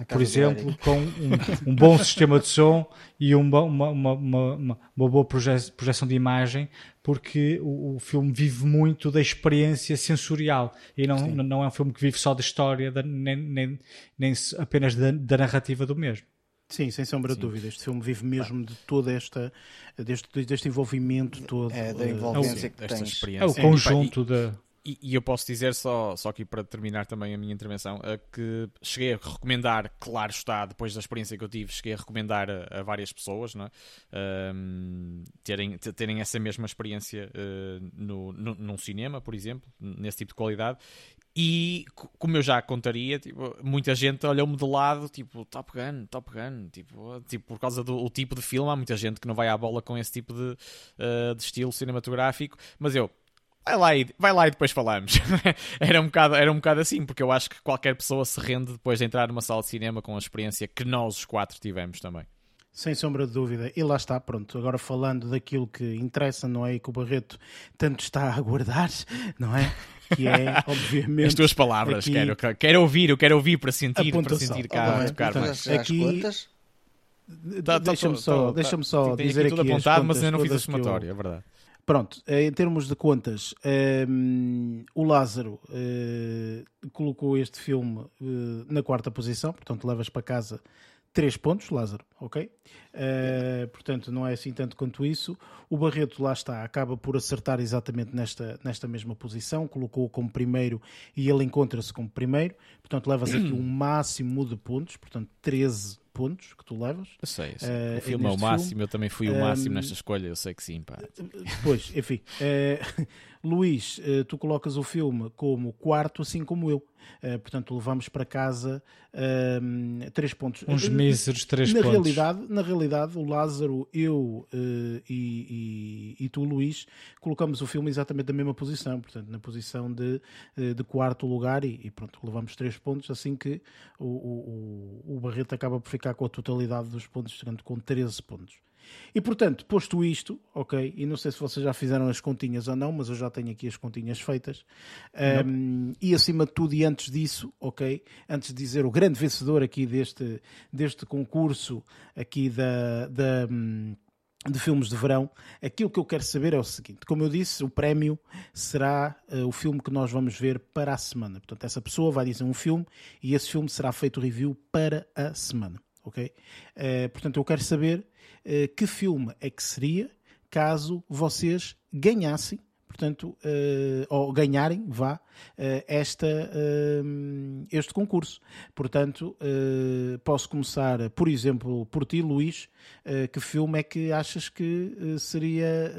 por exemplo, com um, um, bom sistema de som e uma, uma, uma, uma, uma boa projeção de imagem, porque o, o, filme vive muito da experiência sensorial e não, não é um filme que vive só da história, da, nem, nem, nem apenas da, da narrativa do mesmo. Sim, sem sombra de dúvida. Este filme vive mesmo de toda esta deste, deste envolvimento todo. É, da envolvência é, que tens. Experiência. É o conjunto é, da. E, e, eu posso dizer, só, só aqui para terminar também a minha intervenção, uh, que cheguei a recomendar, claro está, depois da experiência que eu tive, cheguei a recomendar a, a várias pessoas não é? uh, terem, terem essa mesma experiência uh, no, no, num cinema, por exemplo, nesse tipo de qualidade. E como eu já contaria, tipo, muita gente olhou-me de lado, tipo, Top Gun, Top Gun, tipo, tipo por causa do tipo de filme, há muita gente que não vai à bola com esse tipo de, uh, de estilo cinematográfico, mas eu, vai lá e, vai lá e depois falamos. (laughs) era, um bocado, era um bocado assim, porque eu acho que qualquer pessoa se rende depois de entrar numa sala de cinema com a experiência que nós os quatro tivemos também. Sem sombra de dúvida. E lá está, pronto. Agora falando daquilo que interessa, não é? E que o Barreto tanto está a aguardar, não é? Que é, (laughs) obviamente. As tuas palavras, aqui... quero, quero ouvir, eu quero ouvir para sentir, para sentir cá, ah, tocar mais. Aqui. Tá, tá deixa-me só, tá, deixa só dizer aqui. tudo apontado, mas ainda não fiz a somatória, eu... é verdade. Pronto, eh, em termos de contas, um, ehm, o Lázaro uh, colocou este filme uh, na quarta posição, portanto levas para casa 3 pontos, Lázaro, ok? Uh, portanto, não é assim tanto quanto isso. O Barreto, lá está, acaba por acertar exatamente nesta, nesta mesma posição, colocou-o como primeiro e ele encontra-se como primeiro. Portanto, levas aqui um máximo de pontos, portanto, 13 pontos que tu levas. Eu sei, eu sei. Uh, o filme é o máximo, filme. eu também fui o máximo um, nesta escolha, eu sei que sim. Pá. Pois, enfim. Uh, Luís, uh, tu colocas o filme como quarto, assim como eu. portanto, levamos para casa três pontos. Uns míseros três na pontos. Realidade, na realidade, o Lázaro, eu e, e, e, tu, Luís, colocamos o filme exatamente na mesma posição. Portanto, na posição de, de quarto lugar e, e pronto, levamos três pontos, assim que o, o, o Barreto acaba por ficar com a totalidade dos pontos, chegando com 13 pontos. E portanto, posto isto, ok, e não sei se vocês já fizeram as continhas ou não, mas eu já tenho aqui as continhas feitas. Um, e acima de tudo, e antes disso, ok, antes de dizer o grande vencedor aqui deste, deste concurso aqui da, da de filmes de verão, aquilo que eu quero saber é o seguinte: como eu disse, o prémio será uh, o filme que nós vamos ver para a semana. Portanto, essa pessoa vai dizer um filme e esse filme será feito review para a semana ok? Uh, portanto, eu quero saber que filme é que seria caso vocês ganhassem, portanto, uh, ou ganharem, vá, esta, este concurso. Portanto, posso começar, por exemplo, por ti, Luís, que filme é que achas que seria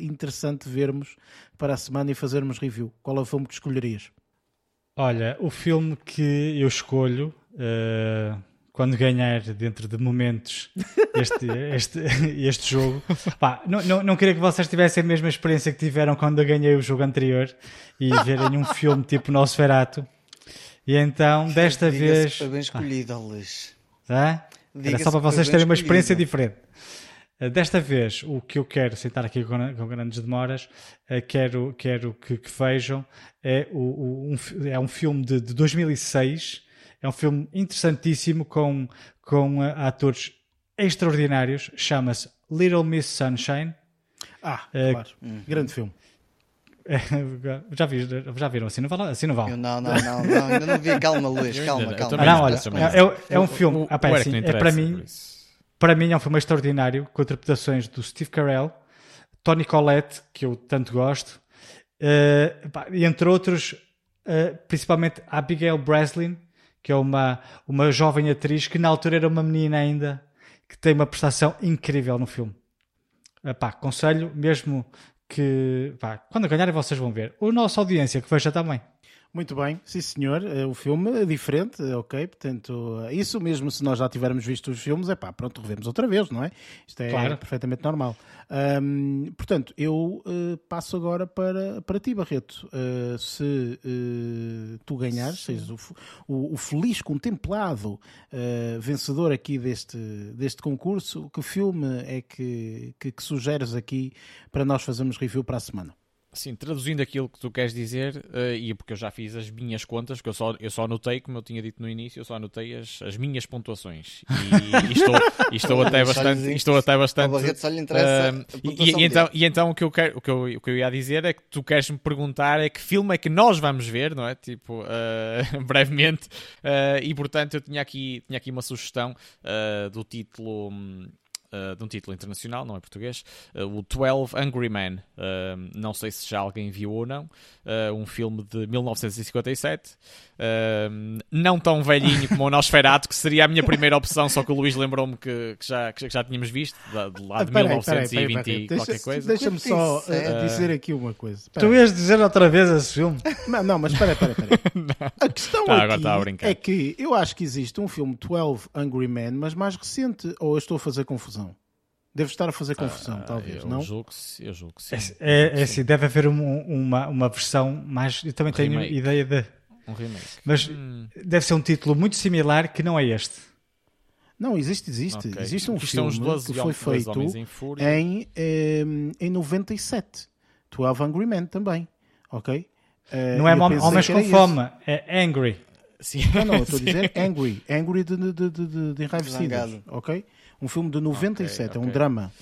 interessante vermos para a semana e fazermos review? Qual é o filme que escolherias? Olha, o filme que eu escolho quando ganhar dentro de momentos este, (laughs) este, este jogo. Pá, não, não, não queria que vocês tivessem a mesma experiência que tiveram quando eu ganhei o jogo anterior e verem um filme tipo Nosferatu. E então, desta vez. Foi bem escolhido, Luís. Tá? Era só para vocês terem uma experiência diferente. Eh, desta vez, o que eu quero sentar aqui com, com grandes demoras, uh, quero, quero que, que, vejam, é, o, o, um, é um filme de, de 2006, é um filme interessantíssimo com, com uh, atores extraordinários, chama-se Little Miss Sunshine. Ah, claro. Hum. Grande filme. (laughs) já, vi, já viram? Assim não vale? Assim não vale. Eu não, não, não, não, ainda não vi. Calma, Luís, calma, calma. Ah, não, olha, é, é, um filme. O, o, ah, assim, é para mim para mim é um filme extraordinário, com interpretações do Steve Carell, Tony Collette, que eu tanto gosto, uh, e entre outros, uh, principalmente Abigail Breslin, que é uma, uma jovem atriz que na altura era uma menina ainda, que tem uma prestação incrível no filme. Uh, pá, aconselho mesmo que pá, quando ganharem vocês vão ver. A nossa audiência que veja também. Muito bem, sim senhor. Eh, o filme é diferente, eh, ok. Portanto, eh, isso mesmo se nós já tivermos visto os filmes, é pá, pronto, revemos outra vez, não é? Isto é claro. perfeitamente normal. Um, portanto, eu uh, passo agora para, para ti, Barreto. Uh, se uh, tu ganhares, sejas o, o, o, feliz contemplado vencedor aqui deste, deste concurso, que filme é que, que, que sugeres aqui para nós fazermos review para a semana? Sim, traduzindo aquilo que tu queres dizer, uh, e porque eu já fiz as minhas contas, porque eu só, eu só anotei, como eu tinha dito no início, eu só anotei as, as minhas pontuações. E, e estou, e estou (laughs) até bastante. estou até bastante uh, e, e, então, e então o que, eu quero, o, que eu, o que eu ia dizer é que tu queres me perguntar é que filme é que nós vamos ver, não é? Tipo, uh, (laughs) brevemente. e portanto eu tinha aqui, tinha aqui uma sugestão do título. Um, uh, de um título internacional, não é português, uh, o 12 Angry Men. Uh, não sei se já alguém viu ou não. um filme de 1957. não tão velhinho como o Nosferatu, que seria a minha primeira opção, só que o Luís lembrou-me que, que, já, que já tínhamos visto, de lá de 1920 e qualquer coisa. Deixa-me só dizer aqui uma coisa. Tu ias dizer outra vez esse filme? Não, não mas espera, espera, espera. (laughs) A questão tá, aqui é que eu acho que existe um filme 12 Angry Men, mas mais recente, ou eu estou a fazer confusão? Deve estar a fazer confusão, ah, talvez, eu não? Julgo eu julgo que sim. É, é, é assim, deve haver um, uma, uma versão mais. Eu também um tenho remake. ideia de. Um remake. Mas hum. deve ser um título muito similar que não é este. Não, existe, existe. Okay. Existe um filme que foi feito em, em, em, em 97. 12 Angry Men também. Ok? Uh, não é Homens com Fome, é Angry. Sim. Não, não, eu estou a (laughs) dizer Angry. Angry de, de, de, de, de enraivecidos. Ok? Um filme de 97, okay, okay. é um drama.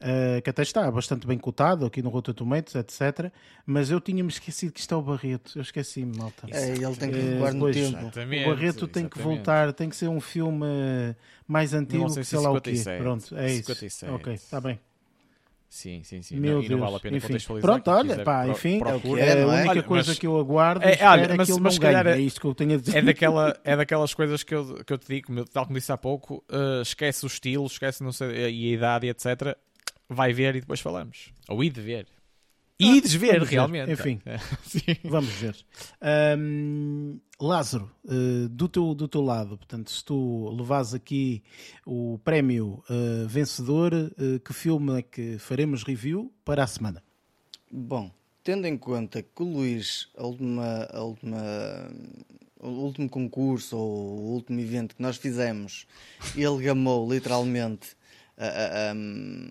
Uh, que até está bastante bem cotado aqui no Rotten Tomatoes, etc. Mas eu tinha-me esquecido que isto é o Barreto. Eu esqueci-me, malta. É, ele tem que voar uh, no tempo. O Barreto tem exatamente. que voltar, tem que ser um filme mais antigo, que sei lá o quê. Pronto, é isso. 57. Ok, está bem. Sim, sim, sim. Meu não, Deus. E não vale a pena enfim. contextualizar. Pronto, olha, pá, enfim, é, é, a única olha, coisa mas, que eu aguardo é, olha, é mas, que ele mas não ganhe. É, é isto que eu tenho a dizer. É, daquela, é daquelas coisas que eu, que eu te digo, tal como disse há pouco, uh, esquece o estilo, esquece não sei, e a idade, etc. Vai ver e depois falamos. Ou ir de ver. E ver, realmente. Enfim, (laughs) vamos ver. Um, Lázaro, uh, do, teu, do teu lado, portanto, se tu levas aqui o prémio uh, vencedor, uh, que filme é que faremos review para a semana? Bom, tendo em conta que o Luís, a última, a última, o último concurso ou o último evento que nós fizemos, ele gamou literalmente, um,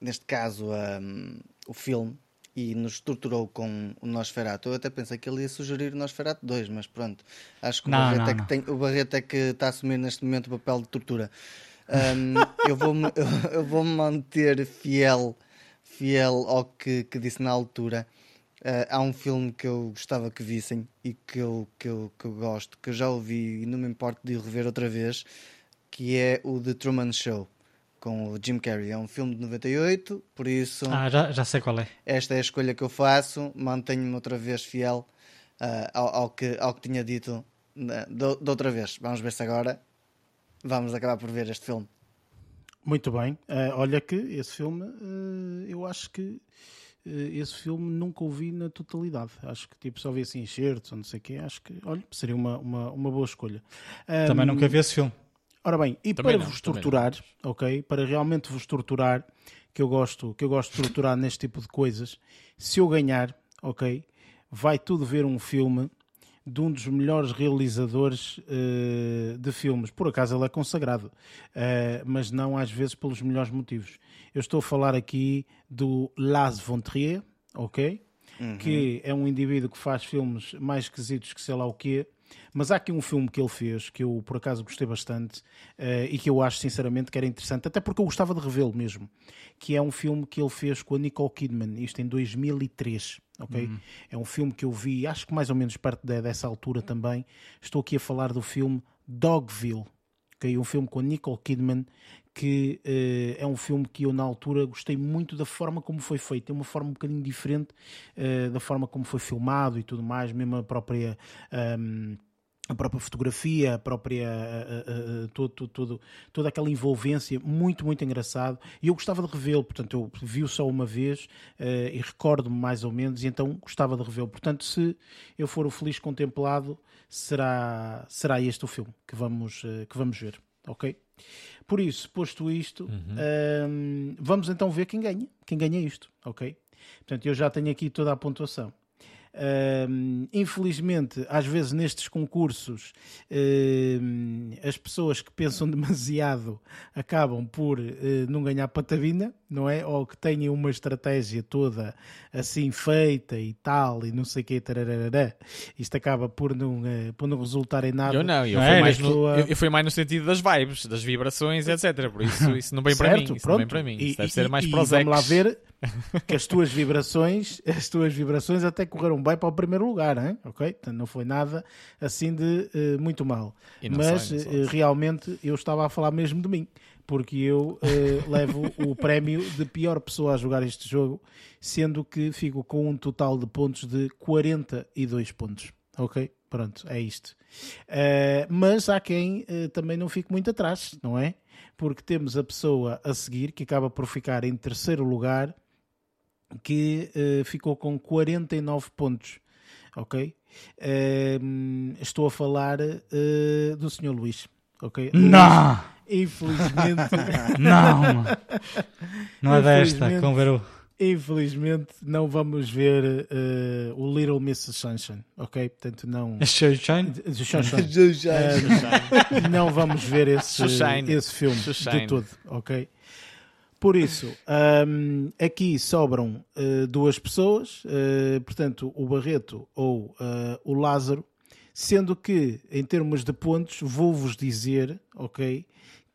neste caso, um, o filme e nos torturou com o Nosferatu. Eu até pensei que ele ia sugerir o Nosferatu 2, mas pronto, acho que o, Barreto, não, é que tem, o Barreto é que está a assumir neste momento o papel de tortura. Um, (laughs) eu vou-me eu, eu vou manter fiel, fiel ao que, que disse na altura. Uh, há um filme que eu gostava que vissem e que eu, que, eu, que eu gosto, que eu já ouvi e não me importo de rever outra vez, que é o The Truman Show com o Jim Carrey. É um filme de 98, por isso. Ah, já, já sei qual é. Esta é a escolha que eu faço. Mantenho-me outra vez fiel uh, ao, ao, que, ao que tinha dito da, outra vez. Vamos ver se agora vamos acabar por ver este filme. Muito bem. Uh, olha que esse filme uh, eu acho que esse filme nunca o vi na totalidade. Acho que tipo, só vi assim enxertos ou não sei o quê. Acho que, olha, seria uma, uma, uma boa escolha. Também Um, nunca vi esse filme. Ora bem, e Também para não, vos torturar, ok? Para realmente vos torturar, que eu gosto, que eu gosto de torturar neste tipo de coisas, se eu ganhar, ok? Vai tudo ver um filme de um dos melhores realizadores eh, de filmes. Por acaso ele é consagrado, eh, mas não às vezes pelos melhores motivos. Eu estou a falar aqui do Lars von Trier, ok? Que é um indivíduo que faz filmes mais esquisitos que sei lá o quê. Mas há aqui um filme que ele fez que eu por acaso gostei bastante eh, e que eu acho sinceramente que era interessante, até porque eu gostava de revê-lo mesmo. Que é um filme que ele fez com a Nicole Kidman, isto em 2003. ok? É um filme que eu vi, acho que mais ou menos perto de- dessa altura também. Estou aqui a falar do filme Dogville, ok? um filme com a Nicole Kidman que eh, é um filme que eu na altura gostei muito da forma como foi feito, tem uma forma um bocadinho diferente eh, da forma como foi filmado e tudo mais, mesmo a própria ahm, a própria fotografia, a própria eh, eh, eh, todo, todo, toda aquela envolvência, muito, muito engraçado. E eu gostava de revê-lo, portanto, eu vi-o só uma vez eh, e recordo-me mais ou menos, e então gostava de revê-lo. Portanto, se eu for o feliz contemplado, será, será este o filme que vamos, eh, que vamos ver, ok? Por isso, posto isto, ahm, vamos então ver quem ganha, quem ganha isto, ok? Portanto, eu já tenho aqui toda a pontuação. Ahm, infelizmente, às vezes nestes concursos, ahm, as pessoas que pensam (laughs) demasiado acabam por eh, não ganhar patavina, não é? Ou que tenham uma estratégia toda assim feita e tal, e não sei o que, tararará. Isto acaba por não, eh, por não resultar em nada. Eu não, eu, Não fui é? mais no, eu, eu fui mais no sentido das vibes, das vibrações, etc. Por isso, (laughs) isso não vem para mim. Isso não vem para mim. E- Isso deve e- ser mais para os vamos lá ver (laughs) que as tuas vibrações, as tuas vibrações até correram bem para o primeiro lugar, hein? ok? Portanto, não foi nada assim de eh, muito mal. Mas sei, eh, sei. realmente eu estava a falar mesmo de mim, porque eu eh, levo o prémio de pior pessoa a jogar este jogo, sendo que fico com um total de pontos de 42 pontos. Ok? Pronto, é isto. Eh, mas há quem eh, também não fique muito atrás, não é? Porque temos a pessoa a seguir que acaba por ficar em terceiro lugar, que ficou com 49 pontos. Ok? Estou a falar do Sr. Luís. Ok? Não! Infelizmente, (laughs) Não! Não é desta, Infelizmente. com ver o. infelizmente não vamos ver eh, o Little Mrs. Sunshine. Ok? Portanto, não. Sunshine? (laughs) Sunshine. Eh, não vamos ver esse, Sunshine. esse filme Sunshine. de todo, ok? Por isso, ahm, aqui sobram eh, duas pessoas, portanto, o Barreto ou o Lázaro, sendo que, em termos de pontos, vou-vos dizer, ok,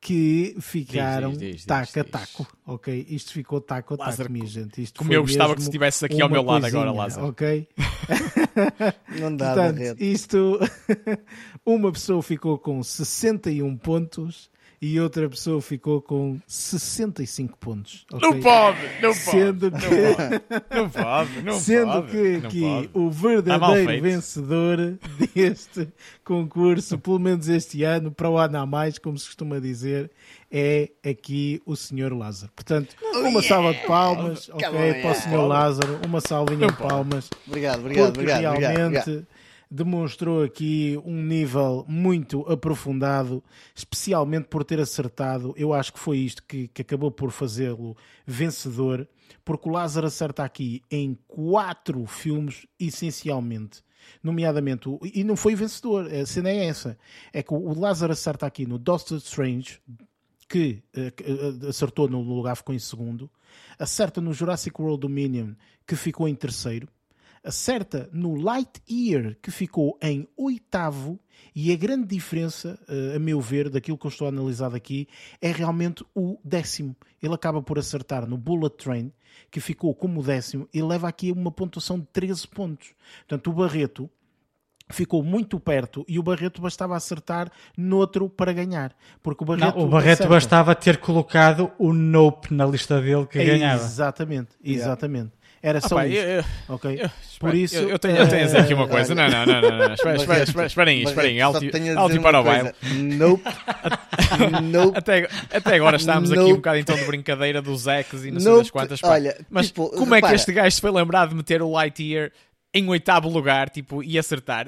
que ficaram Diz, diz, diz, taco a diz. taco, ok? Isto ficou taco a taco, Lázaro, minha gente. Isto Como foi eu gostava que estivesse aqui ao meu lado agora, coisinha, Lázaro. Ok? (laughs) Não dá, Portanto, isto (laughs) uma pessoa ficou com 61 pontos e outra pessoa ficou com 65 pontos. ok? Não pode, não pode. Sendo que, Não pode, não (laughs) sendo pode. que não aqui pode. o verdadeiro vencedor (laughs) deste concurso, pelo menos este ano, para o ano a mais, como se costuma dizer, é aqui o Sr. Lázaro. Portanto, uma salva de palmas, ok, para o Sr. yeah. Lázaro, uma salvinha de palmas Obrigado, obrigado, obrigado, realmente obrigado. Demonstrou aqui um nível muito aprofundado, especialmente por ter acertado. Eu acho que foi isto que, que acabou por fazê-lo vencedor, porque o Lázaro acerta aqui em quatro filmes, essencialmente. Nomeadamente, e não foi vencedor, a cena é essa: é que o Lázaro acerta aqui no Doctor Strange, que eh, eh, acertou no lugar, ficou em segundo, acerta no Jurassic World Dominion, que ficou em terceiro, acerta no Lightyear, que ficou em oitavo, e a grande diferença, eh, a meu ver, daquilo que eu estou a analisar aqui, é realmente o décimo. Ele acaba por acertar no Bullet Train, que ficou como décimo, e leva aqui uma pontuação de 13 pontos. Portanto, o Barreto ficou muito perto e o Barreto bastava acertar noutro para ganhar. Porque o Barreto, Não, o Barreto acerta- bastava ter colocado o Nope na lista dele que ganhava. Exatamente, exatamente. Era só eu- eu- ok? Por isso, eu, tenho, eu tenho a dizer aqui uma coisa. Olha. Não, não, não, não. esperem (laughs) aí, esperem aí. Alto, e para o baile. Nope. (laughs) nope. Até, até agora estávamos aqui um bocado então de brincadeira dos X e não sei das quantas. Olha, Mas tipo, como é que este gajo se foi lembrado de meter o Lightyear em oitavo lugar tipo, e acertar?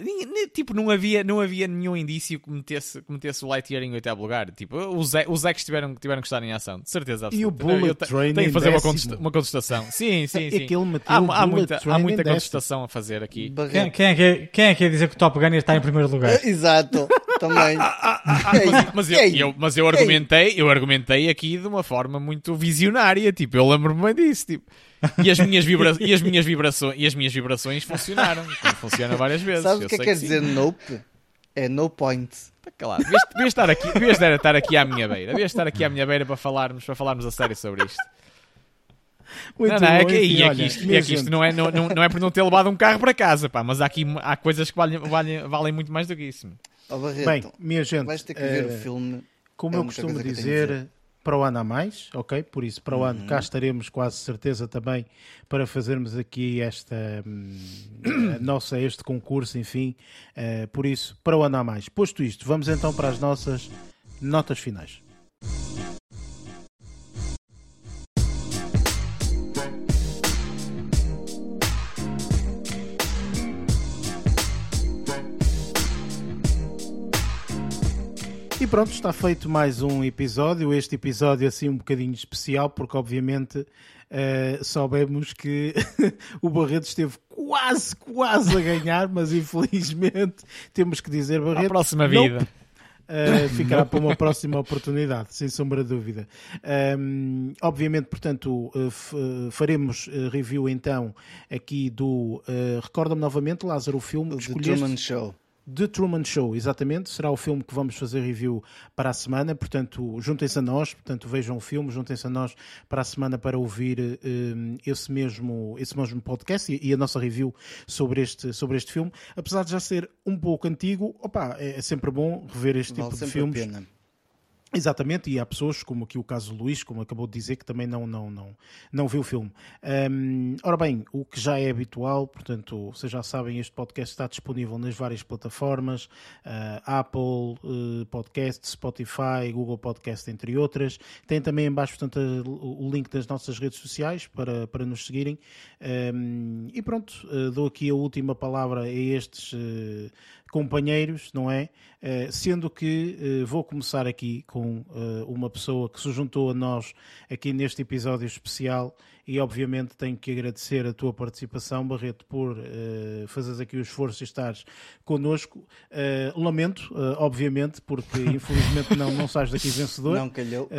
Tipo, não havia, não havia nenhum indício que metesse, que metesse o Lightyear em oitavo lugar. Tipo, os, os X tiveram, tiveram que estar em ação, de certeza E o absoluta. Bullet Eu Train Tenho em que fazer uma, contesta- uma contestação. Sim, sim, sim. É que ele meteu Há, o há muita, há muita décimo. contestação a fazer aqui. Quem, quem é que, quem é que ia dizer que o Top Gun estar em primeiro lugar? (laughs) Exato, também. Ah, Ei, mas, mas eu, eu- mas eu ei. argumentei, eu argumentei aqui de uma forma muito visionária, tipo, eu lembro-me bem disso, tipo. (laughs) E as minhas, vibra e as minhas vibrações e as minhas vibrações funcionaram, como funciona várias vezes. Sabes o que é que quer sim. dizer nope? É no point. Tá calado. Devias, estar aqui, devias estar aqui à minha beira. Devias estar aqui à minha beira para falarmos, para falarmos a sério sobre isto. Muito não, não, é que, enfim, e é que olha, isto, minha é que isto não, é, não, não, não é por não ter levado um carro para casa, pá, mas há aqui há coisas que valem, valem, valem muito mais do que isso. Ó Barreto, Bem, minha gente, vais ter que ver eh, o filme. como É eu costumo dizer, para o ano a mais, ok? Por isso, para o ano Uhum. cá estaremos quase certeza também para fazermos aqui esta hum, nossa, este concurso, enfim. eh, por isso, para o ano a mais. Posto isto, vamos então para as nossas notas finais. E pronto, está feito mais um episódio. Este episódio assim um bocadinho especial, porque obviamente eh, soubemos que (laughs) o Barreto esteve quase, quase a ganhar, mas infelizmente temos que dizer À Barreto. próxima nope. vida. Uh, (laughs) ficará para uma próxima oportunidade, sem sombra de dúvida. Um, obviamente, portanto, uh, uh, faremos uh, review então aqui do. Uh, Recorda-me novamente, Lázaro, o filme The escolheste. Truman Show. The Truman Show, exatamente. Será o filme que vamos fazer review para a semana. Portanto, juntem-se a nós. Portanto, vejam o filme, juntem-se a nós para a semana para ouvir eh, esse, mesmo, esse mesmo podcast e, e a nossa review sobre este, sobre este filme. Apesar de já ser um pouco antigo, opa, é, é sempre bom rever este Vale tipo de filmes. a pena. Exatamente, e há pessoas, como aqui o caso do Luís, como acabou de dizer, que também não, não, não, não viu o filme. Hum, ora bem, o que já é habitual, portanto, vocês já sabem, este podcast está disponível nas várias plataformas, ah, Apple eh, Podcast, Spotify, Google Podcast, entre outras. Tem também em baixo, portanto, o link das nossas redes sociais para, para nos seguirem. Hum, e pronto, eh, dou aqui a última palavra a estes eh, companheiros, não é? Eh, sendo que eh, vou começar aqui com eh, uma pessoa que se juntou a nós aqui neste episódio especial e obviamente tenho que agradecer a tua participação, Barreto, por fazeres aqui o esforço e estares connosco. Lamento, obviamente, porque (laughs) infelizmente não, não sais daqui vencedor. Não calhou.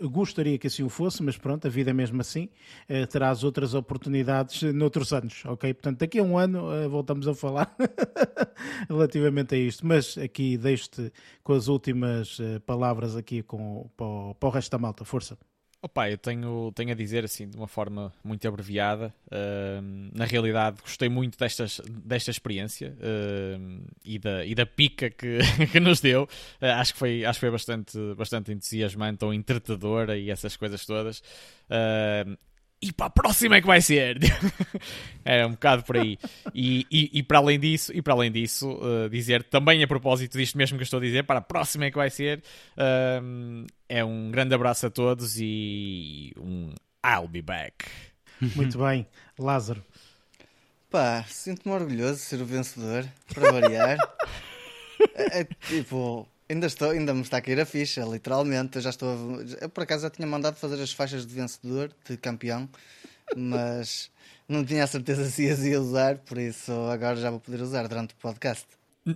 Gostaria que assim o fosse, mas pronto, a vida é mesmo assim. Terás outras oportunidades noutros anos, ok? Portanto, daqui a um ano voltamos a falar (laughs) relativamente a isto. Mas aqui deixo-te com as últimas uh, palavras aqui com, para, o, para o resto da malta. Força. Opa, eu tenho, tenho a dizer assim de uma forma muito abreviada. ahm, na realidade, gostei muito destas, desta experiência ahm, e, da, e da pica que, (laughs) que nos deu. Ah, acho que foi, acho que foi bastante, bastante entusiasmante ou entretadora e essas coisas todas. E para a próxima é que vai ser. (laughs) é um bocado por aí. E, e, e para além disso, e para além disso, uh, dizer também a propósito disto mesmo que eu estou a dizer, para a próxima é que vai ser. um, é um grande abraço a todos e um I'll be back. (laughs) Muito bem. Lázaro. Pá, sinto-me orgulhoso de ser o vencedor, para variar. (laughs) é, é, tipo, ainda, estou, ainda me está a cair a ficha, literalmente. Eu já estou. a- Eu por acaso já tinha mandado fazer as faixas de vencedor, de campeão, mas não tinha a certeza se as ia usar, por isso agora já vou poder usar durante o podcast.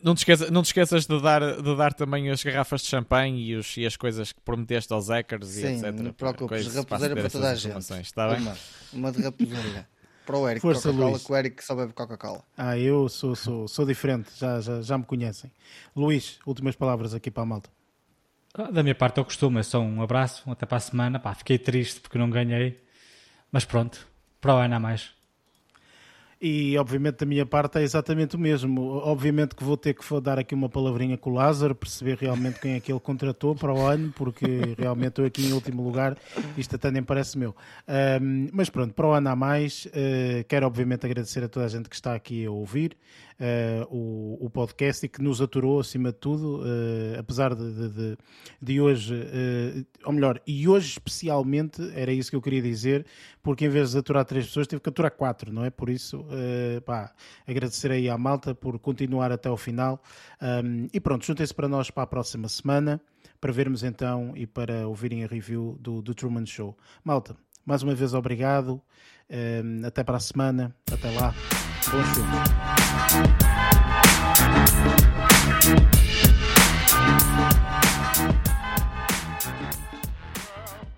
Não te, esqueça, não te esqueças de dar, de dar também as garrafas de champanhe e, os, e as coisas que prometeste aos hackers e Sim, etc. não te preocupes, raposeira para toda a gente. Está bem? Uma, uma de raposeira. Para o Eric, Força, Coca-Cola, Luís. que o Eric só bebe Coca-Cola. Ah, eu sou, sou, sou diferente, já, já, já me conhecem. Luís, últimas palavras aqui para a malta. Ah, Da minha parte, eu costumo. É só um abraço, até para a semana. Pá, fiquei triste porque não ganhei. Mas pronto, para o ano a mais. E obviamente da minha parte é exatamente o mesmo. Obviamente que vou ter que dar aqui uma palavrinha com o Lázaro, perceber realmente quem é que ele contratou para o ano, porque realmente estou aqui em último lugar, isto até nem parece meu. Um, mas pronto, para o ano há mais, uh, quero obviamente agradecer a toda a gente que está aqui a ouvir uh, o, o, podcast e que nos aturou acima de tudo, uh, apesar de, de, de, hoje, uh, ou melhor, e hoje especialmente, era isso que eu queria dizer, porque em vez de aturar três pessoas, tive que aturar quatro, não é? Por isso, pá, agradecer aí à malta por continuar até ao final. Um, e pronto, juntem-se para nós para a próxima semana, para vermos então e para ouvirem a review do, do Truman Show. Malta, mais uma vez obrigado. Um, até para a semana. Até lá. Bom filme.